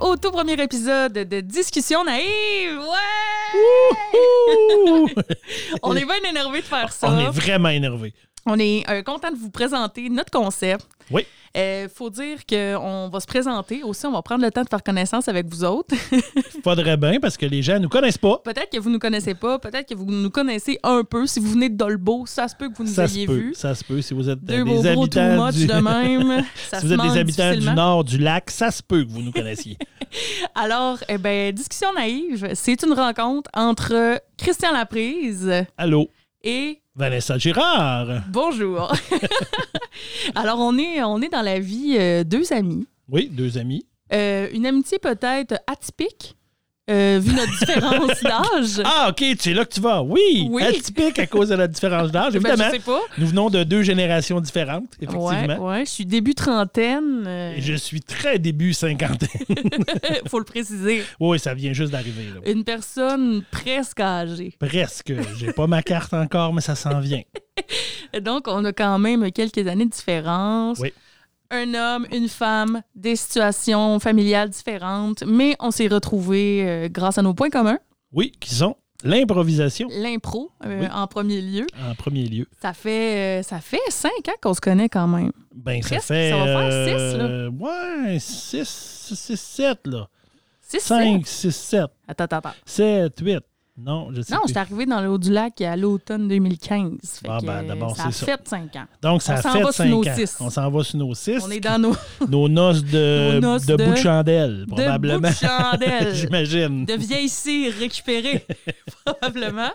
Au tout premier épisode de Discussion naïve. Ouais! On est bien énervé de faire ça. On est vraiment énervé. On est euh, content de vous présenter notre concept. Oui. Il faut dire qu'on va se présenter. Aussi, on va prendre le temps de faire connaissance avec vous autres. Faudrait bien parce que les gens nous connaissent pas. peut-être que vous ne nous connaissez pas, peut-être que vous nous connaissez un peu. Si vous venez de Dolbeau, ça se peut que vous nous Ça ayez peut. vu. Ça se peut. Si vous êtes Deux euh, beaux des habitants du... de même. ça si vous êtes des habitants du nord du lac, ça se peut que vous nous connaissiez. Alors, eh ben, Discussion naïve, c'est une rencontre entre Christian Laprise Allô, et Vanessa Girard. Bonjour. Alors, on est, on est dans la vie euh, deux amis. Oui, deux amis. Euh, une amitié peut-être atypique, euh, vu notre différence d'âge. Ah, OK, c'est là que tu vas. Oui, Oui. atypique à cause de la différence d'âge, Ben, évidemment. je sais pas. Nous venons de deux générations différentes, effectivement. Ouais, ouais, je suis début trentaine. euh, Et je suis très début cinquantaine. faut le préciser. oui, ça vient juste d'arriver. Une personne presque âgée. Presque. J'ai pas ma carte encore, mais ça s'en vient. Donc, on a quand même quelques années de différence. Oui. Un homme, une femme, des situations familiales différentes, mais on s'est retrouvés euh, grâce à nos points communs. Oui, qui sont l'improvisation L'impro, euh, Oui. en premier lieu. en premier lieu. Ça fait, euh, ça fait cinq ans qu'on se connaît quand même. Ben, ça fait. ça va faire six, là. Ouais, 6, 6, 7, là. C'est 5, 6, 7, Attends, attends, attends. 7, 8. Non, je sais Non, plus. j'étais arrivé dans le haut du lac à l'automne 2015. Fait Ah, ben, d'abord, ça a c'est ça. fait cinq ans. Donc, ça on a s'en fait va sur 5 nos ans. six. On s'en va sur nos 6. On est dans nos Nos noces de, Nos noces de de- bout de chandelle, de probablement. bout de chandelle. J'imagine. de vieilles cires récupérées, probablement.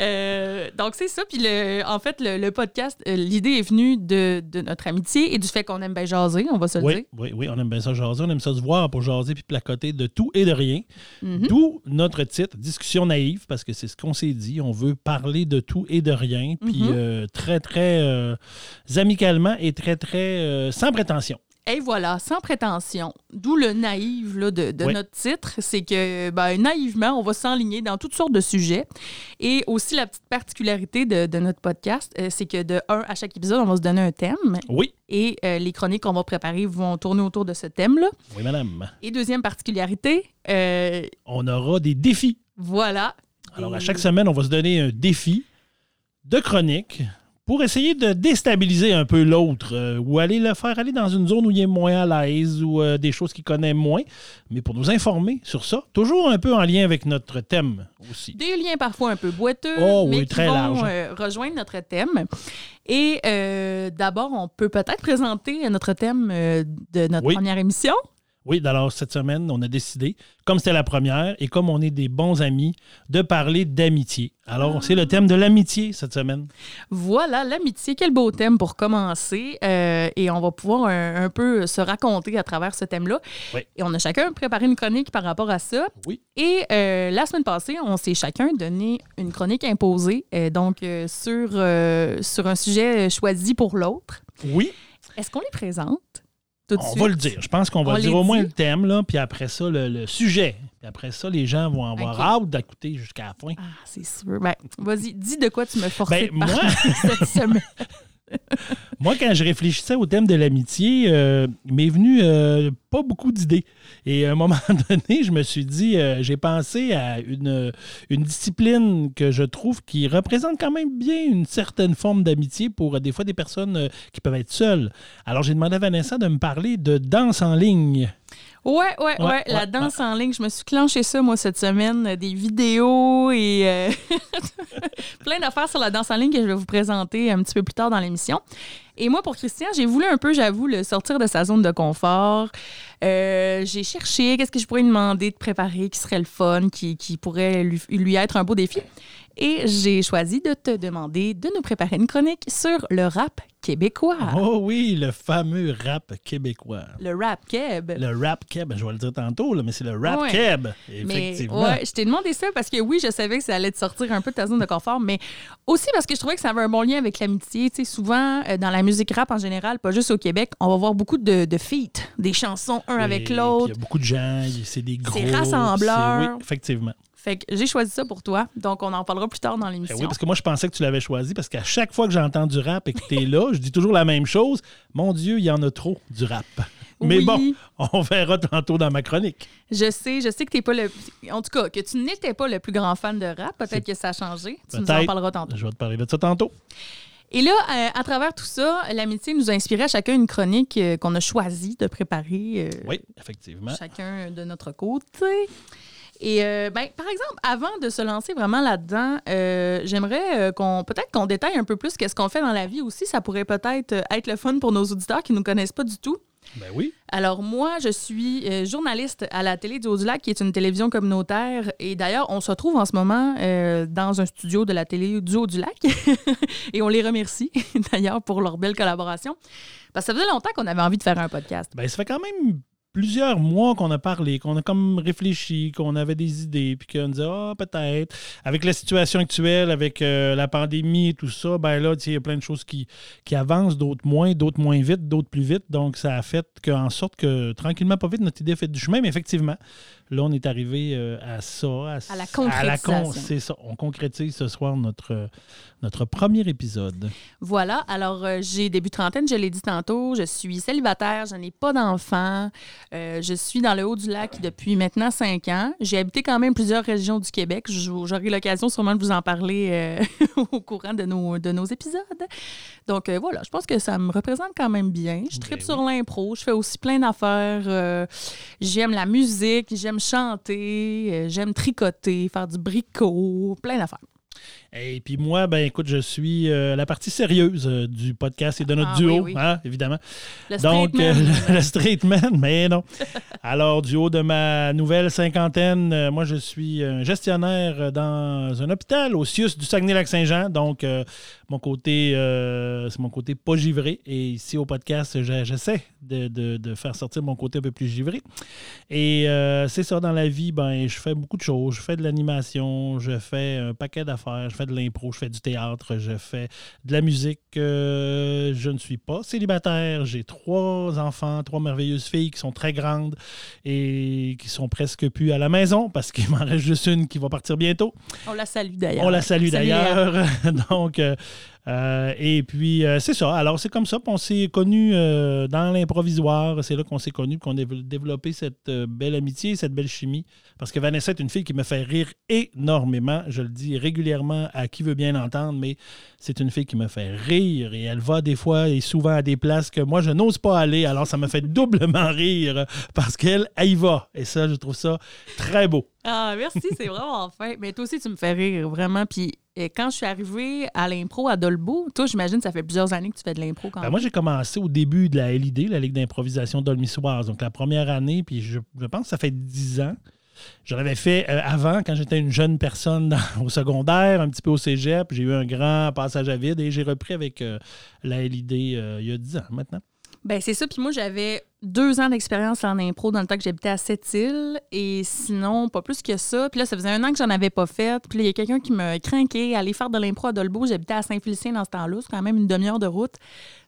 Euh, donc, c'est ça. Puis, le, en fait, le, le podcast, euh, l'idée est venue de, de notre amitié et du fait qu'on aime bien jaser, on va se le dire. Oui, oui, oui, on aime bien ça jaser. On aime ça se voir pour jaser puis placoter de tout et de rien. Mhm. D'où notre titre, Discussion naïve, parce que c'est ce qu'on s'est dit. On veut parler de tout et de rien, puis Mhm. euh, très, très amicalement et très, très sans prétention. Et voilà, sans prétention. D'où le naïf là, de, de Oui. notre titre, c'est que ben, naïvement, on va s'enligner dans toutes sortes de sujets. Et aussi, la petite particularité de, de notre podcast, euh, c'est que de un, à chaque épisode, on va se donner un thème. Oui, Et euh, les chroniques qu'on va préparer vont tourner autour de ce thème-là. oui, madame. Et deuxième particularité, euh, On aura des défis. voilà. Alors, Et- à chaque semaine, on va se donner un défi de chronique pour essayer de déstabiliser un peu l'autre euh, ou aller le faire aller dans une zone où il est moins à l'aise ou euh, des choses qu'il connaît moins, mais pour nous informer sur ça, toujours un peu en lien avec notre thème aussi. Des liens parfois un peu boiteux, Oh oui, mais qui très vont large. euh, rejoindre notre thème. Et euh, d'abord, on peut peut-être présenter notre thème de notre Oui. première émission. Oui, alors cette semaine, on a décidé, comme c'était la première et comme on est des bons amis, de parler d'amitié. Alors, c'est le thème de l'amitié cette semaine. Voilà, l'amitié, quel beau thème pour commencer. Euh, et on va pouvoir un, un peu se raconter à travers ce thème-là. Oui. Et on a chacun préparé une chronique par rapport à ça. Oui. Et euh, la semaine passée, on s'est chacun donné une chronique imposée, euh, donc sur, sur un sujet choisi pour l'autre. Oui, Est-ce qu'on les présente? Tout de on suite? va le dire. Je pense qu'on va On dire au moins dit? le thème, là, puis après ça, le, le sujet. Puis après ça, les gens vont avoir hâte d'écouter jusqu'à la fin. Ah, c'est sûr. Ben, vas-y, dis de quoi tu me forçais Ben, moi- cette semaine. Moi, quand je réfléchissais au thème de l'amitié, euh, m'est venu euh, pas beaucoup d'idées. Et à un moment donné, je me suis dit, euh, j'ai pensé à une, une discipline que je trouve qui représente quand même bien une certaine forme d'amitié pour euh, des fois des personnes qui peuvent être seules. Alors, j'ai demandé à Vanessa de me parler de danse en ligne. Ouais, ouais, ouais, Ouais, La ouais, danse en ligne, je me suis clenché ça, moi, cette semaine. euh, Des vidéos et euh, plein d'affaires sur la danse en ligne que je vais vous présenter un petit peu plus tard dans l'émission. Et moi, pour Christian, j'ai voulu un peu, j'avoue, le sortir de sa zone de confort. Euh, j'ai cherché qu'est-ce que je pourrais lui demander de préparer qui serait le fun, qui, qui pourrait lui, lui être un beau défi. Et j'ai choisi de te demander de nous préparer une chronique sur le rap québécois. Oh oui, le fameux rap québécois. Le rap keb. Le rap keb, je vais le dire tantôt, là, mais c'est le rap Ouais. keb, Mais effectivement. ouais, je t'ai demandé ça parce que oui, je savais que ça allait te sortir un peu de ta zone de confort, mais aussi parce que je trouvais que ça avait un bon lien avec l'amitié. Tu sais, souvent, euh, dans la musique rap en général, pas juste au Québec, on va voir beaucoup de, de feats, des chansons un Oui, avec l'autre. Il y a beaucoup de gens, c'est des gros. C'est rassembleur. Oui, effectivement. Fait que j'ai choisi ça pour toi, donc on en parlera plus tard dans Ben l'émission. oui, parce que moi, je pensais que tu l'avais choisi parce qu'à chaque fois que j'entends du rap et que tu es là, je dis toujours la même chose. Mon Dieu, il y en a trop du rap. Mais Oui. bon, on verra tantôt dans ma chronique. Je sais, je sais que t'es pas le. En tout cas, que tu n'étais pas le plus grand fan de rap. Peut-être que ça a changé. Tu nous en parleras tantôt. Je vais te parler de ça tantôt. Et là, euh, à travers tout ça, l'amitié nous a inspiré à chacun une chronique euh, qu'on a choisi de préparer. euh, Oui, effectivement. chacun de notre côté. Et euh, ben, par exemple, avant de se lancer vraiment là-dedans, euh, j'aimerais euh, qu'on peut-être qu'on détaille un peu plus qu'est-ce qu'on fait dans la vie aussi. Ça pourrait peut-être euh, être le fun pour nos auditeurs qui ne nous connaissent pas du tout. Ben oui. Alors moi, je suis euh, journaliste à la télé du Haut-du-Lac, qui est une télévision communautaire. Et d'ailleurs, on se retrouve en ce moment euh, dans un studio de la télé du Haut-du-Lac. et on les remercie d'ailleurs pour leur belle collaboration. Parce que ça faisait longtemps qu'on avait envie de faire un podcast. Ben, ça fait quand même plusieurs mois qu'on a parlé, qu'on a comme réfléchi, qu'on avait des idées, puis qu'on disait, ah, peut-être. Avec la situation actuelle, avec euh, la pandémie et tout ça, ben là, il y a plein de choses qui, qui avancent, d'autres moins, d'autres moins vite, d'autres plus vite. Donc, ça a fait que, en sorte que, tranquillement, pas vite, notre idée a fait du chemin. Mais effectivement, là, on est arrivé euh, à ça. À, À la concrétisation. C'est ça. On concrétise ce soir notre, notre premier épisode. Voilà, alors euh, j'ai début trentaine, je l'ai dit tantôt, je suis célibataire, je n'ai pas d'enfant, euh, je suis dans le haut du lac depuis maintenant cinq ans. J'ai habité quand même plusieurs régions du Québec. J'aurai l'occasion sûrement de vous en parler au courant de nos, de nos épisodes. Donc voilà, je pense que ça me représente quand même bien. Je tripe Ben sur l'impro, je fais aussi plein d'affaires. j'aime la musique, j'aime chanter, euh, j'aime tricoter, faire du bricot, plein d'affaires. Et puis moi, ben écoute, je suis euh, la partie sérieuse euh, du podcast et de notre Ah, duo, oui, oui. hein, évidemment. Le Donc, euh, le, le straight man, mais non. Alors, du haut de ma nouvelle cinquantaine, moi, je suis un gestionnaire dans un hôpital au CIUS du Saguenay-Lac-Saint-Jean. Donc, mon côté, c'est mon côté pas givré. Et ici, au podcast, je- j'essaie de, de- de faire sortir mon côté un peu plus givré. Et c'est ça, dans la vie, ben, je fais beaucoup de choses. Je fais de l'animation, je fais un paquet d'affaires, fais de l'impro, je fais du théâtre, je fais de la musique. Euh, je ne suis pas célibataire. J'ai trois enfants, trois merveilleuses filles qui sont très grandes et qui sont presque plus à la maison parce qu'il m'en reste juste une qui va partir bientôt. On la salue d'ailleurs. On la salue d'ailleurs. Donc, euh, euh, et puis, euh, c'est ça. Alors, c'est comme ça. Puis on s'est connus euh, dans l'improvisoire. C'est là qu'on s'est connus, qu'on a développé cette belle amitié, cette belle chimie. Parce que Vanessa est une fille qui me fait rire énormément. Je le dis régulièrement à qui veut bien l'entendre, mais c'est une fille qui me fait rire et elle va des fois et souvent à des places que moi, je n'ose pas aller. Alors, ça me fait doublement rire parce qu'elle, elle y va. Et ça, je trouve ça très beau. Ah, merci, c'est vraiment fin. Mais toi aussi, tu me fais rire, vraiment. Puis quand je suis arrivée à l'impro à Dolbeau, toi, j'imagine, ça fait plusieurs années que tu fais de l'impro quand Ben, même. moi, j'ai commencé au début de la LID, la Ligue d'improvisation d'Olmissoise. Donc, la première année, puis je, je pense que ça fait 10 ans. J'en avais fait euh, avant, quand j'étais une jeune personne dans- au secondaire, un petit peu au cégep. J'ai eu un grand passage à vide et j'ai repris avec euh, la LID euh, il y a 10 ans maintenant. Ben, c'est ça. Puis moi, j'avais deux ans d'expérience en impro dans le temps que j'habitais à Sept-Îles. Et sinon, pas plus que ça. Puis là, ça faisait un an que j'en avais pas fait. Puis là, il y a quelqu'un qui me craquait aller faire de l'impro à Dolbeau. J'habitais à Saint-Félicien dans ce temps-là. C'est quand même une demi-heure de route.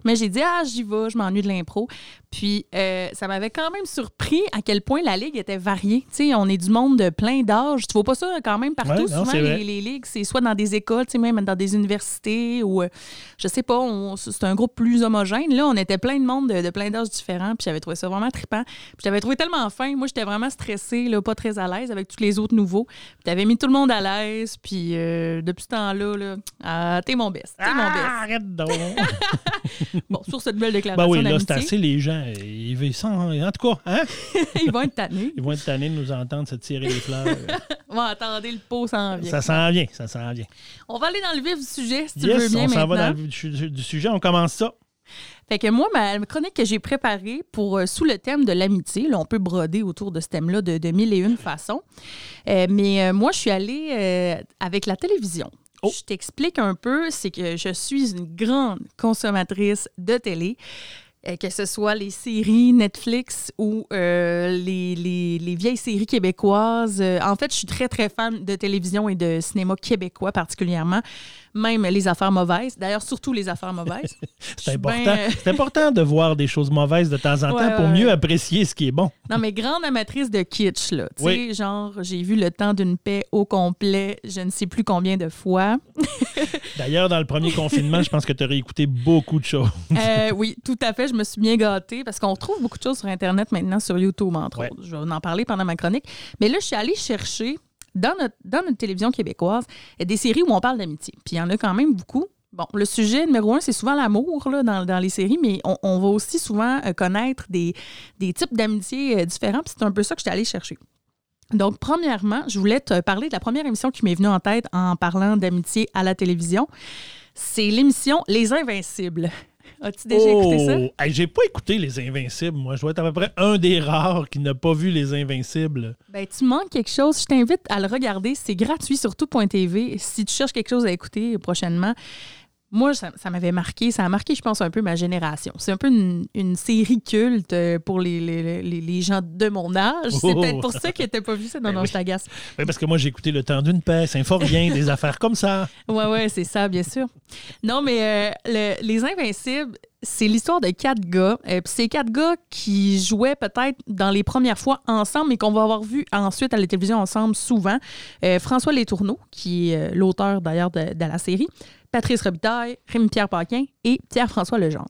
Mais j'ai dit, ah, j'y vais, je m'ennuie de l'impro. Puis euh, ça m'avait quand même surpris à quel point la ligue était variée. Tu sais, on est du monde de plein d'âges. Tu vois pas ça quand même partout. Ouais, non, Souvent, les, les ligues, c'est soit dans des écoles, tu sais, même dans des universités ou, euh, je sais pas, c'est un groupe plus homogène. Là, on était plein de monde de, de plein d'âges différents. Puis j'avais trouvé ça vraiment trippant. Puis j'avais trouvé tellement fin. Moi, j'étais vraiment stressée, là, pas très à l'aise avec tous les autres nouveaux. Puis t'avais mis tout le monde à l'aise. Puis euh, depuis ce temps-là, là, ah, t'es mon best. T'es mon Ah, best. arrête donc! Bon, sur cette belle ben déclaration oui, là, c'est assez les gens. Ils, veulent ça, en tout cas, hein? ils vont être tannés. ils vont être tannés de nous entendre se tirer les fleurs. Bon, attendez, le pot s'en vient. ça s'en vient, ça s'en vient. On va aller dans le vif du sujet, si tu yes, veux bien on s'en va dans le vif du sujet. On commence ça. Fait que moi, ma chronique que j'ai préparée pour euh, sous le thème de l'amitié, là, on peut broder autour de ce thème-là de, de mille et une façons. Euh, mais euh, moi, je suis allée avec la télévision. Oh. Je t'explique un peu, c'est que je suis une grande consommatrice de télé. que ce soit les séries Netflix ou euh, les, les- les vieilles séries québécoises. En fait, je suis très, très fan de télévision et de cinéma québécois particulièrement, même les affaires mauvaises. D'ailleurs, surtout les affaires mauvaises. C'est important. euh, C'est important de voir des choses mauvaises de temps en temps Ouais, pour ouais, mieux apprécier ce qui est bon. Non, mais grande amatrice de kitsch, là. Tu Oui. sais, genre, j'ai vu Le temps d'une paix au complet, je ne sais plus combien de fois. D'ailleurs, dans le premier confinement, je pense que tu aurais écouté beaucoup de choses. Euh, oui, tout à fait. Je me suis bien gâtée parce qu'on retrouve beaucoup de choses sur Internet maintenant, sur YouTube, entre autres. Je vais en parler pendant ma chronique. Mais là, je suis allée chercher dans notre, dans notre télévision québécoise des séries où on parle d'amitié. Puis il y en a quand même beaucoup. Bon, le sujet numéro un, c'est souvent l'amour dans, les séries, mais on, va aussi souvent euh, connaître des, types d'amitié euh, différents. Puis c'est un peu ça que je suis allée chercher. Donc, premièrement, je voulais te parler de la première émission qui m'est venue en tête en parlant d'amitié à la télévision. C'est l'émission Les Invincibles. As-tu déjà écouté ça? Oh! Hey, J'ai pas écouté Les Invincibles. Moi, je dois être à peu près un des rares qui n'a pas vu Les Invincibles. Ben, tu manques quelque chose. Je t'invite à le regarder. C'est gratuit sur tout.tv. Si tu cherches quelque chose à écouter prochainement, moi, ça, ça m'avait marqué. Ça a marqué, je pense, un peu ma génération. C'est un peu une, une série culte euh, pour les, les, les- les gens de mon âge. C'est Oh. peut-être pour ça qu'ils n'étaient pas vu ça. Non, Ben non, oui. je t'agace. Oui, parce que moi, j'ai écouté Le temps d'une paix, Symphorien, des affaires comme ça. Ouais, ouais, c'est ça, bien sûr. Non, mais euh, le- Les Invincibles, c'est l'histoire de quatre gars. Euh, puis c'est quatre gars qui jouaient peut-être dans les premières fois ensemble, mais qu'on va avoir vu ensuite à la télévision ensemble souvent. Euh, François Letourneau, qui est euh, l'auteur d'ailleurs de, de la série, Patrice Robitaille, Rémi-Pierre Paquin et Pierre-François Legendre.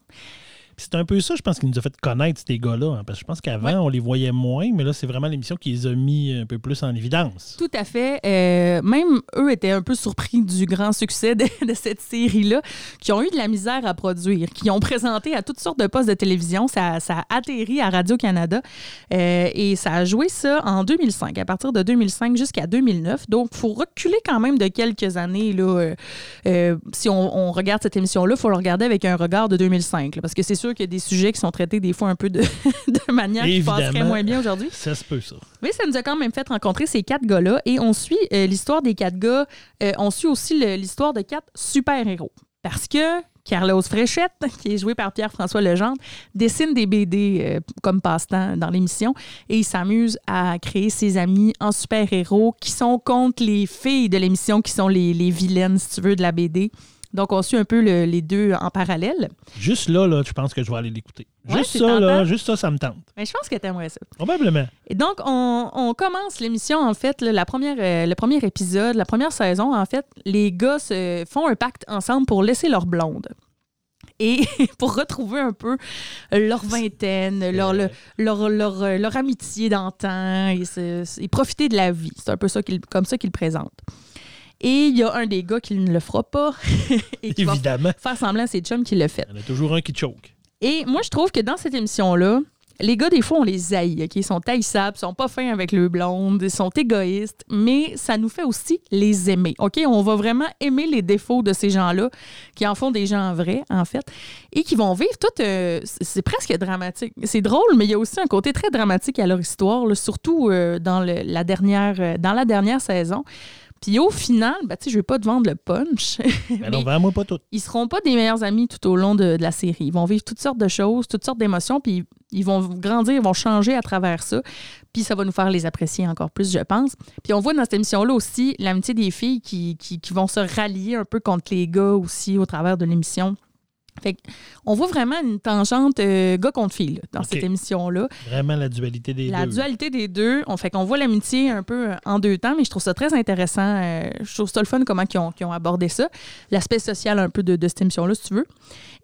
C'est un peu ça, je pense, qui nous a fait connaître ces gars-là. hein, parce que je pense qu'avant, Ouais. on les voyait moins, mais là, c'est vraiment l'émission qui les a mis un peu plus en évidence. Tout à fait. Euh, même eux étaient un peu surpris du grand succès de, de cette série-là, qui ont eu de la misère à produire, qui ont présenté à toutes sortes de postes de télévision. Ça, ça a atterri à Radio-Canada euh, et ça a joué ça en 2005, à partir de 2005 jusqu'à 2009. Donc, il faut reculer quand même de quelques années. Là, euh, euh, si on, on regarde cette émission-là, il faut le regarder avec un regard de 2005, là, parce que c'est sûr qu'il y a des sujets qui sont traités des fois un peu de, de manière qui passerait Évidemment. moins bien aujourd'hui. Ça se peut, ça. Oui, ça nous a quand même fait rencontrer ces quatre gars-là. Et on suit euh, l'histoire des quatre gars. Euh, on suit aussi l'histoire de quatre super-héros. Parce que Carlos Fréchette, qui est joué par Pierre-François Legendre, dessine des BD euh, comme passe-temps dans l'émission. Et il s'amuse à créer ses amis en super-héros qui sont contre les filles de l'émission, qui sont les, les vilaines, si tu veux, de la BD. Donc, on suit un peu le- les deux en parallèle. Juste là, là, je pense que je vais aller l'écouter. Ouais, juste ça, là, juste ça, ça me tente. Mais je pense que t'aimerais ça. Probablement. Et donc, on, on commence l'émission, en fait, là, la première, euh, le premier épisode, la première saison, en fait, les gars se font un pacte ensemble pour laisser leur blonde. Et pour retrouver un peu leur vingtaine, leur, le- leur, leur, euh, leur amitié d'antan et, profiter de la vie. C'est un peu ça comme ça qu'ils présentent. Et il y a un des gars qui ne le fera pas et qui va Évidemment. faire semblant à ses chums qu'il le fait. Il y en a toujours un qui choke. Et moi, je trouve que dans cette émission-là, les gars, des fois, on les haït, OK? Ils sont taillissables, ils sont pas fins avec le blonde, ils sont égoïstes, mais ça nous fait aussi les aimer, OK? On va vraiment aimer les défauts de ces gens-là, qui en font des gens vrais, en fait, et qui vont vivre tout... euh, c'est c'est presque dramatique. C'est drôle, mais il y a aussi un côté très dramatique à leur histoire, là, surtout euh, dans, le- la dernière, euh, dans la dernière saison. Puis au final, ben, tu sais, je vais pas te vendre le punch. Mais non, vends-moi pas tout. ils seront pas des meilleurs amis tout au long de, de la série. Ils vont vivre toutes sortes de choses, toutes sortes d'émotions, puis ils vont grandir, ils vont changer à travers ça. Puis ça va nous faire les apprécier encore plus, je pense. Puis on voit dans cette émission-là aussi l'amitié des filles qui, qui, qui vont se rallier un peu contre les gars aussi au travers de l'émission. Fait on voit vraiment une tangente euh, gars contre filles là, dans cette émission-là. Vraiment la dualité des La deux. dualité des deux, on fait qu'on voit l'amitié un peu euh, en deux temps, mais je trouve ça très intéressant. euh, je trouve ça le fun comment ils ont abordé ça. L'aspect social un peu de, de cette émission-là, si tu veux.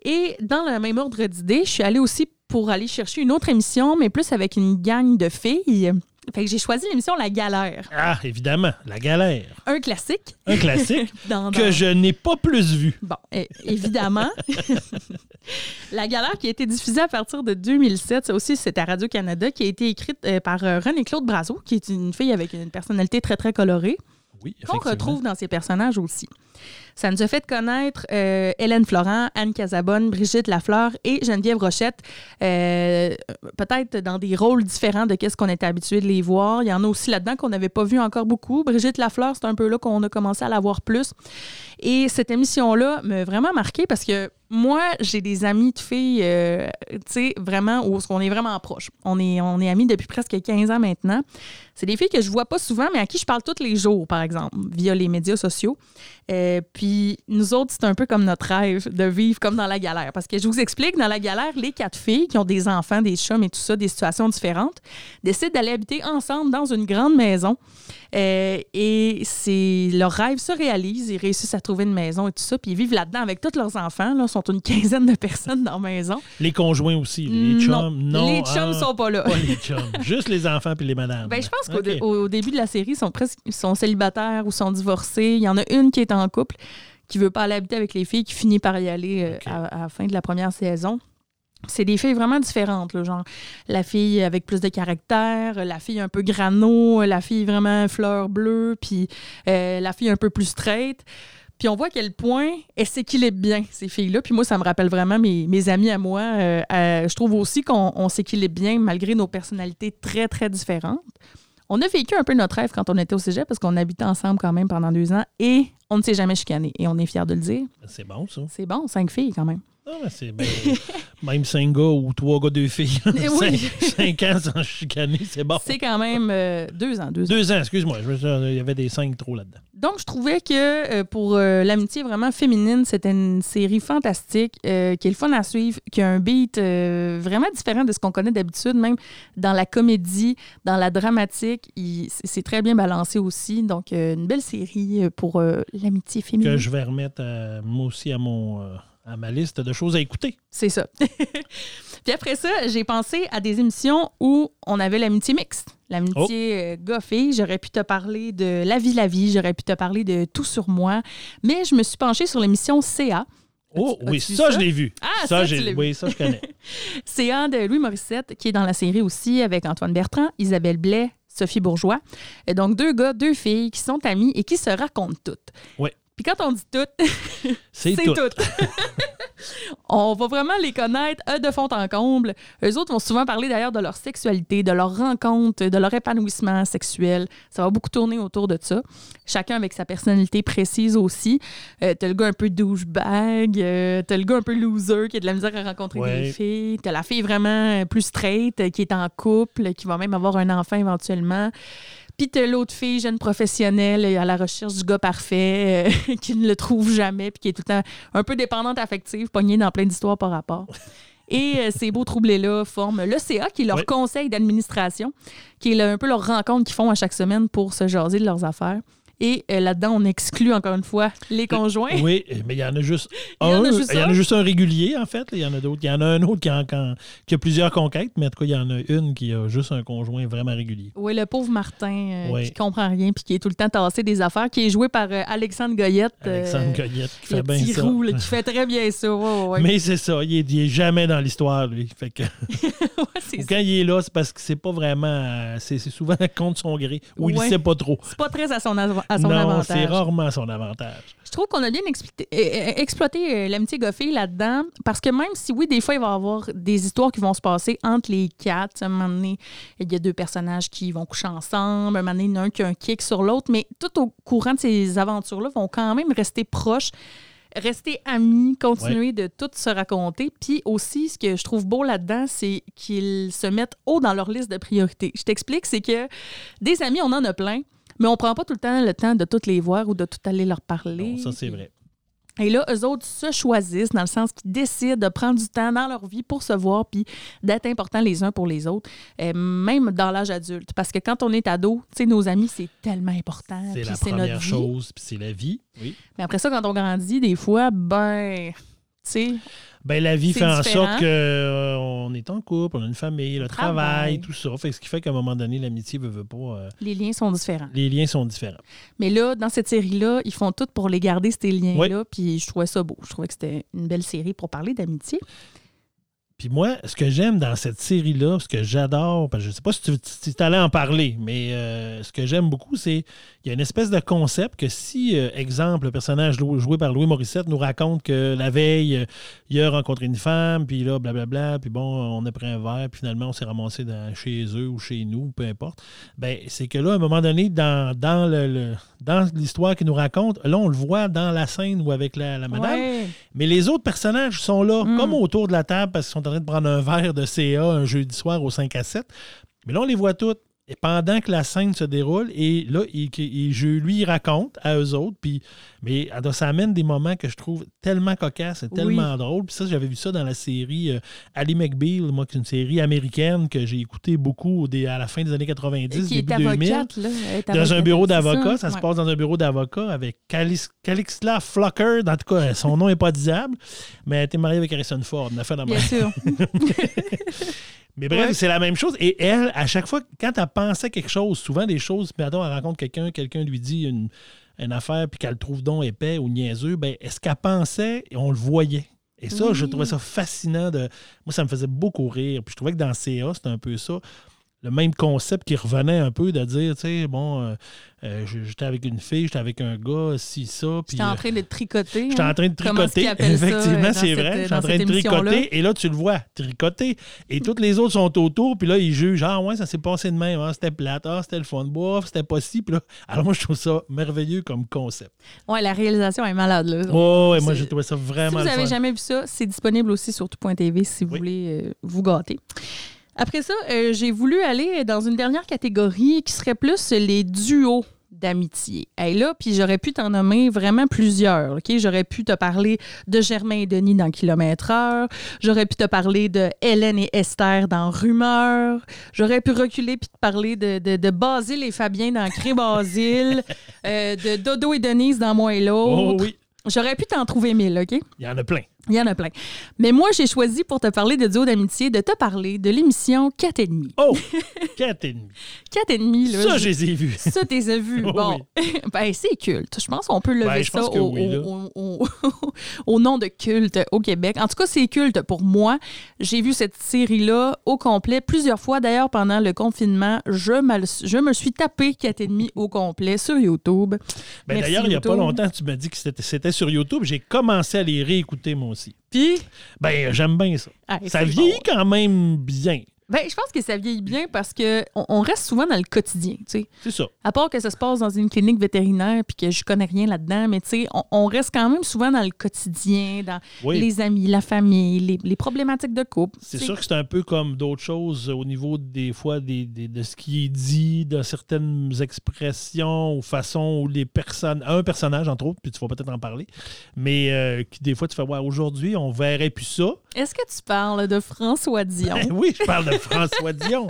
Et dans le même ordre d'idées, je suis allée aussi pour aller chercher une autre émission, mais plus avec une gang de filles. Fait que j'ai choisi l'émission La Galère. Ah, évidemment, la galère. Un classique. Un classique Dans, que dans- je n'ai pas plus vu. Bon, évidemment. la galère qui a été diffusée à partir de 2007, ça aussi, c'est à Radio-Canada, qui a été écrite euh, par euh, René-Claude Brazo, qui est une fille avec une personnalité très, très colorée, Oui, qu'on retrouve dans ses personnages aussi. Ça nous a fait connaître euh, Hélène Florent, Anne Casabonne, Brigitte Lafleur et Geneviève Rochette, euh, peut-être dans des rôles différents de ce qu'on était habitué de les voir. Il y en a aussi là-dedans qu'on n'avait pas vu encore beaucoup. Brigitte Lafleur, c'est un peu là qu'on a commencé à la voir plus. Et cette émission-là m'a vraiment marqué parce que moi, j'ai des amis de filles, euh, tu sais, vraiment, où on est vraiment proches. On est, on est amis depuis presque 15 ans maintenant. C'est des filles que je vois pas souvent, mais à qui je parle tous les jours, par exemple, via les médias sociaux. Euh, puis nous autres, c'est un peu comme notre rêve de vivre comme dans la galère. Parce que je vous explique, dans la galère, les quatre filles qui ont des enfants, des chums et tout ça, des situations différentes, décident d'aller habiter ensemble dans une grande maison. Euh, et c'est leur rêve se réalise. Ils réussissent à trouver une maison et tout ça. Puis ils vivent là-dedans avec tous leurs enfants. Là, sont une quinzaine de personnes dans la maison. Les conjoints aussi. Les chums, non. les chums ah, sont pas là. Pas les chums. Juste les enfants puis les madames. Ben, je pense qu'au début de la série, ils sont presque sont célibataires ou sont divorcés. Il y en a une qui est en couple, qui veut pas aller habiter avec les filles, qui finit par y aller euh, à, la fin de la première saison c'est des filles vraiment différentes, là, genre la fille avec plus de caractère, la fille un peu grano, la fille vraiment fleur bleue, puis euh, la fille un peu plus straight. Puis on voit à quel point elles s'équilibrent bien, ces filles-là. Puis moi, ça me rappelle vraiment mes, mes amis à moi. Euh, euh, je trouve aussi qu'on s'équilibre bien malgré nos personnalités très, très différentes. On a vécu un peu notre rêve quand on était au cégep parce qu'on habitait ensemble quand même pendant deux ans et on ne s'est jamais chicané. Et on est fiers de le dire. C'est bon, ça. C'est bon, cinq filles quand même. Ah, c'est ben, même cinq gars ou trois gars, deux filles. cinq, ans sans chicaner, c'est bon. C'est quand même euh, deux ans. Deux, deux ans, excuse-moi. Il y avait des cinq trop là-dedans. Donc, je trouvais que euh, pour euh, l'amitié vraiment féminine, c'était une série fantastique qui est le fun à suivre, qui a un beat vraiment différent de ce qu'on connaît d'habitude, même dans la comédie, dans la dramatique. C'est très bien balancé aussi. Donc, une belle série pour l'amitié féminine. Que je vais remettre moi aussi à mon à ma liste de choses à écouter. C'est ça. Puis après ça, j'ai pensé à des émissions où on avait l'amitié mixte, l'amitié oh. Euh, goffée. J'aurais pu te parler de La vie, la vie, j'aurais pu te parler de Tout sur moi, mais je me suis penchée sur l'émission CA. Oh oui, ça, je l'ai vu. Ah, ça, j'ai Oui, ça, je connais. CA de Louis Morissette, qui est dans la série aussi avec Antoine Bertrand, Isabelle Blais, Sophie Bourgeois. Et donc, deux gars, deux filles qui sont amis et qui se racontent toutes. Oui. Puis quand on dit tout, c'est tout. on va vraiment les connaître de fond en comble. Eux autres vont souvent parler d'ailleurs de leur sexualité, de leur rencontre, de leur épanouissement sexuel. Ça va beaucoup tourner autour de ça. Chacun avec sa personnalité précise aussi. Euh, t'as le gars un peu douchebag, euh, t'as le gars un peu loser qui a de la misère à rencontrer des filles, t'as la fille vraiment plus straight qui est en couple, qui va même avoir un enfant éventuellement. T'as l'autre fille, jeune professionnelle, à la recherche du gars parfait, euh, qui ne le trouve jamais, puis qui est tout le temps un peu dépendante affective, pognée dans plein d'histoires par rapport. Et euh, ces beaux troublés-là forment le CA, qui est leur conseil d'administration, qui est un peu leur rencontre qu'ils font à chaque semaine pour se jaser de leurs affaires. Et euh, là-dedans, on exclut encore une fois les conjoints. Oui, mais il y en a juste un. Il y en a juste, un. régulier, en fait. Il y en a d'autres. Il y en a un autre qui a, qui a, plusieurs conquêtes, mais en tout cas, il y en a une qui a juste un conjoint vraiment régulier. Oui, le pauvre Martin euh, qui comprend rien puis qui est tout le temps tassé des affaires, qui est joué par euh, Alexandre Goyette. Alexandre Goyette, qui fait bien ça. Roux, qui fait très bien ça. mais c'est ça, il est, jamais dans l'histoire, lui. Fait que... quand il est là, c'est parce que c'est pas vraiment. C'est souvent contre son gré, ou il il sait pas trop. C'est pas très à son avantage à son non, c'est rarement son avantage. Je trouve qu'on a bien euh, euh, exploité euh, l'amitié goffée là-dedans, parce que même si, oui, des fois, il va y avoir des histoires qui vont se passer entre les quatre. un moment donné, il y a deux personnages qui vont coucher ensemble. Un moment donné, il y en a un qui a un kick sur l'autre. Mais tout au courant de ces aventures-là, vont quand même rester proches rester amis, continuer de tout se raconter. Puis aussi, ce que je trouve beau là-dedans, c'est qu'ils se mettent haut dans leur liste de priorités. Je t'explique, c'est que des amis, on en a plein. Mais on prend pas tout le temps le temps de toutes les voir ou de tout aller leur parler. Non, ça, c'est vrai. Et là, eux autres se choisissent dans le sens qu'ils décident de prendre du temps dans leur vie pour se voir puis d'être importants les uns pour les autres, euh, même dans l'âge adulte. Parce que quand on est ado, tu sais, nos amis, c'est tellement important. C'est la première chose, puis c'est la vie. Oui. Mais après ça, quand on grandit, des fois, ben, tu sais, ben, la vie fait en sorte qu'on euh, est en couple, on a une famille, le travail, tout ça. Fait ce qui fait qu'à un moment donné, l'amitié ne veut pas. Euh, les liens sont différents. Les liens sont différents. Mais là, dans cette série-là, ils font tout pour les garder, ces liens-là. Puis je trouvais ça beau. Je trouvais que c'était une belle série pour parler d'amitié. Puis moi, ce que j'aime dans cette série-là, ce que j'adore, parce que je ne sais pas si tu, si allais en parler, mais euh, ce que j'aime beaucoup, c'est qu'il y a une espèce de concept que si, euh, exemple, le personnage joué par Louis Morissette nous raconte que la veille, euh, il a rencontré une femme, puis là, blablabla, puis bon, on a pris un verre, puis finalement, on s'est ramassé dans, chez eux ou chez nous, peu importe, ben c'est que là, à un moment donné, dans, dans, le, dans l'histoire qu'il nous raconte, là, on le voit dans la scène ou avec la, madame, mais les autres personnages sont là, mm. comme autour de la table, parce qu'ils sont train de prendre un verre de CA un jeudi soir au 5 à 7. Mais là, on les voit toutes. Et pendant que la scène se déroule, et là, il, je lui raconte à eux autres, puis, mais ça amène des moments que je trouve tellement cocasses et tellement drôles. Puis ça, j'avais vu ça dans la série euh, Ali McBeal, moi, qui est une série américaine que j'ai écouté beaucoup à la fin des années 90, début 2000. dans un bureau d'avocat, ça, se passe dans un bureau d'avocat avec Calixla Flocker, en tout cas, son nom n'est pas disable, mais elle était mariée avec Harrison Ford. On a fait dans Bien sûr. Mais bref, c'est la même chose. Et elle, à chaque fois, quand elle pensait quelque chose, souvent des choses, mettons, elle rencontre quelqu'un, quelqu'un lui dit une, affaire, puis qu'elle trouve donc épais ou niaiseux, ben, est-ce qu'elle pensait et on le voyait? Et ça, je trouvais ça fascinant. De... Moi, ça me faisait beaucoup rire. Puis je trouvais que dans CA, c'était un peu ça le même concept qui revenait un peu de dire, tu sais, bon, euh, euh, j'étais avec une fille, j'étais avec un gars, si, ça. J'étais en train de tricoter. J'étais en train de tricoter. Effectivement, c'est vrai. J'étais en train de tricoter. Et là, tu le vois, tricoter. Et toutes les autres sont autour. Puis là, ils jugent, ah ouais, ça s'est passé de même. Ah, c'était plate. Ah, c'était le fun de boire. C'était pas si. Puis là, alors moi, je trouve ça merveilleux comme concept. Ouais, la réalisation est malade, là. Oh, ouais, moi, j'ai trouvé ça vraiment Si vous n'avez jamais vu ça, c'est disponible aussi sur tout.tv si vous voulez euh, vous gâter. Après ça, euh, j'ai voulu aller dans une dernière catégorie qui serait plus les duos d'amitié. Et là, puis j'aurais pu t'en nommer vraiment plusieurs. Ok, J'aurais pu te parler de Germain et Denis dans Kilomètre Heure. J'aurais pu te parler de Hélène et Esther dans Rumeur. J'aurais pu reculer puis te parler de, de, Basile et Fabien dans Cré Basile. Euh, de Dodo et Denise dans Moi et l'autre. Oh oui. J'aurais pu t'en trouver mille, OK? Il y en a plein. Il y en a plein. Mais moi, j'ai choisi pour te parler de duo d'amitié de te parler de l'émission 4 et demi. Oh! 4 et demi. 4 et demi, là. Ça, je les ai vus. Ça, tu les as vus. bon. ben, c'est culte. Je pense qu'on peut lever ben, ça au, nom de culte au Québec. En tout cas, c'est culte pour moi. J'ai vu cette série-là au complet plusieurs fois. D'ailleurs, pendant le confinement, je, je me suis tapé 4 et demi au complet sur YouTube. Ben, D'ailleurs, il n'y a pas longtemps, tu m'as dit que c'était sur YouTube. J'ai commencé à les réécouter, moi aussi. Puis? Ben, j'aime bien ça. ça vieillit quand même bien. Ben, je pense que ça vieillit bien parce que on, reste souvent dans le quotidien, tu sais. C'est ça. À part que ça se passe dans une clinique vétérinaire puis que je connais rien là-dedans, mais tu sais, on, reste quand même souvent dans le quotidien, dans les amis, la famille, les, problématiques de couple. C'est sûr que c'est un peu comme d'autres choses au niveau des fois des, de ce qui est dit, de certaines expressions ou façons où les personnes, un personnage entre autres, puis tu vas peut-être en parler, mais euh, qui des fois tu fais, ouais, aujourd'hui on verrait plus ça. Est-ce que tu parles de François Dion? oui, je parle de François Dion.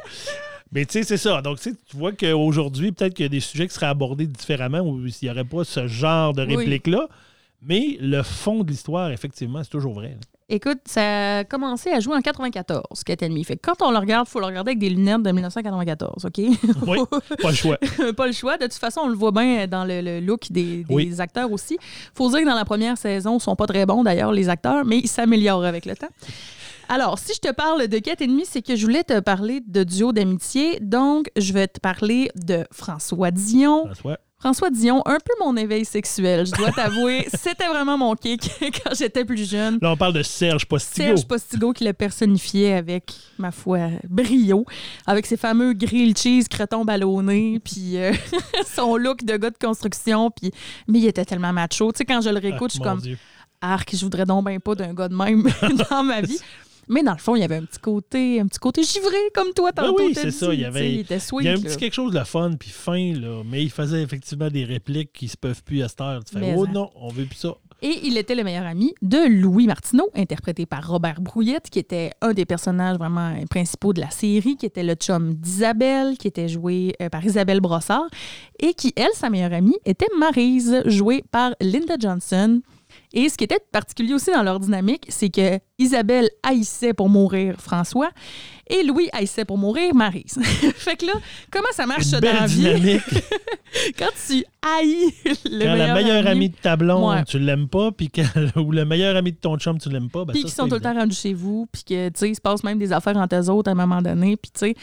Mais tu sais, c'est ça. Donc, tu vois qu'aujourd'hui, peut-être qu'il y a des sujets qui seraient abordés différemment ou s'il n'y aurait pas ce genre de réplique-là. Mais le fond de l'histoire, effectivement, c'est toujours vrai. Écoute, ça a commencé à jouer en 94, Cat Enemy. Fait quand on le regarde, il faut le regarder avec des lunettes de 1994, OK? Oui, pas le choix. pas le choix. De toute façon, on le voit bien dans le, look des, acteurs aussi. faut dire que dans la première saison, ils sont pas très bons d'ailleurs, les acteurs, mais ils s'améliorent avec le temps. Alors, si je te parle de Quatre Ennemis, c'est que je voulais te parler de duo d'amitié. Donc, je vais te parler de François Dion. François. François Dion, un peu mon éveil sexuel, je dois t'avouer. C'était vraiment mon kick quand j'étais plus jeune. Là, on parle de Serge Postigo. Serge Postigo qui le personnifiait avec, ma foi, brio, avec ses fameux grilled cheese creton ballonné, puis euh, son look de gars de construction. Puis... Mais il était tellement macho. Tu sais, quand je le réécoute, je suis ah, comme... Arc, je voudrais donc bien pas d'un gars de même dans ma vie. Mais dans le fond, il y avait un petit côté, un petit côté givré comme toi ben tantôt. oui, c'est ça. Il y avait, il, était sweet, il y un petit quelque chose de fun puis fin, là, mais il faisait effectivement des répliques qui se peuvent plus à cette heure. Tu fais, oh non, on veut plus ça. Et il était le meilleur ami de Louis Martineau, interprété par Robert Brouillette, qui était un des personnages vraiment principaux de la série, qui était le chum d'Isabelle, qui était joué euh, par Isabelle Brossard, et qui, elle, sa meilleure amie, était Marise, jouée par Linda Johnson. Et ce qui était particulier aussi dans leur dynamique, c'est que Isabelle haïssait pour mourir François et Louis haïssait pour mourir Marise. fait que là, comment ça marche ça dans la vie? quand tu haïs le quand la meilleure ami, amie de ta blonde, Ouais. tu l'aimes pas, puis ou le meilleur ami de ton chum, tu l'aimes pas, ben puis ça, qui c'est sont tout le temps rendus chez vous, puis que, tu sais, il se passe même des affaires entre eux autres à un moment donné, puis tu sais.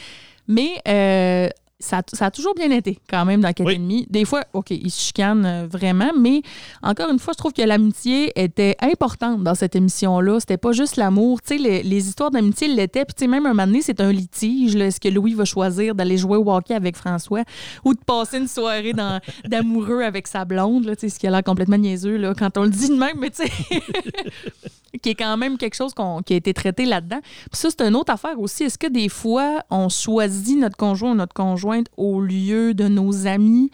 Mais euh, ça, a- ça a toujours bien été, quand même, dans Cat Oui. Des fois, OK, ils se chicanent euh, vraiment, mais encore une fois, je trouve que l'amitié était importante dans cette émission-là. C'était pas juste l'amour. Tu sais, les, les histoires d'amitié l'étaient. Puis, tu sais, même un moment donné, c'est un litige. Est-ce que Louis va choisir d'aller jouer au hockey avec François ou de passer une soirée d'amoureux avec sa blonde, là, tu sais, ce qui a l'air complètement niaiseux là, quand on le dit de même, mais tu sais, qui est quand même quelque chose qui a été traité là-dedans. Puis ça, c'est une autre affaire aussi. Est-ce que des fois, on choisit notre conjoint ou notre au lieu de nos amis?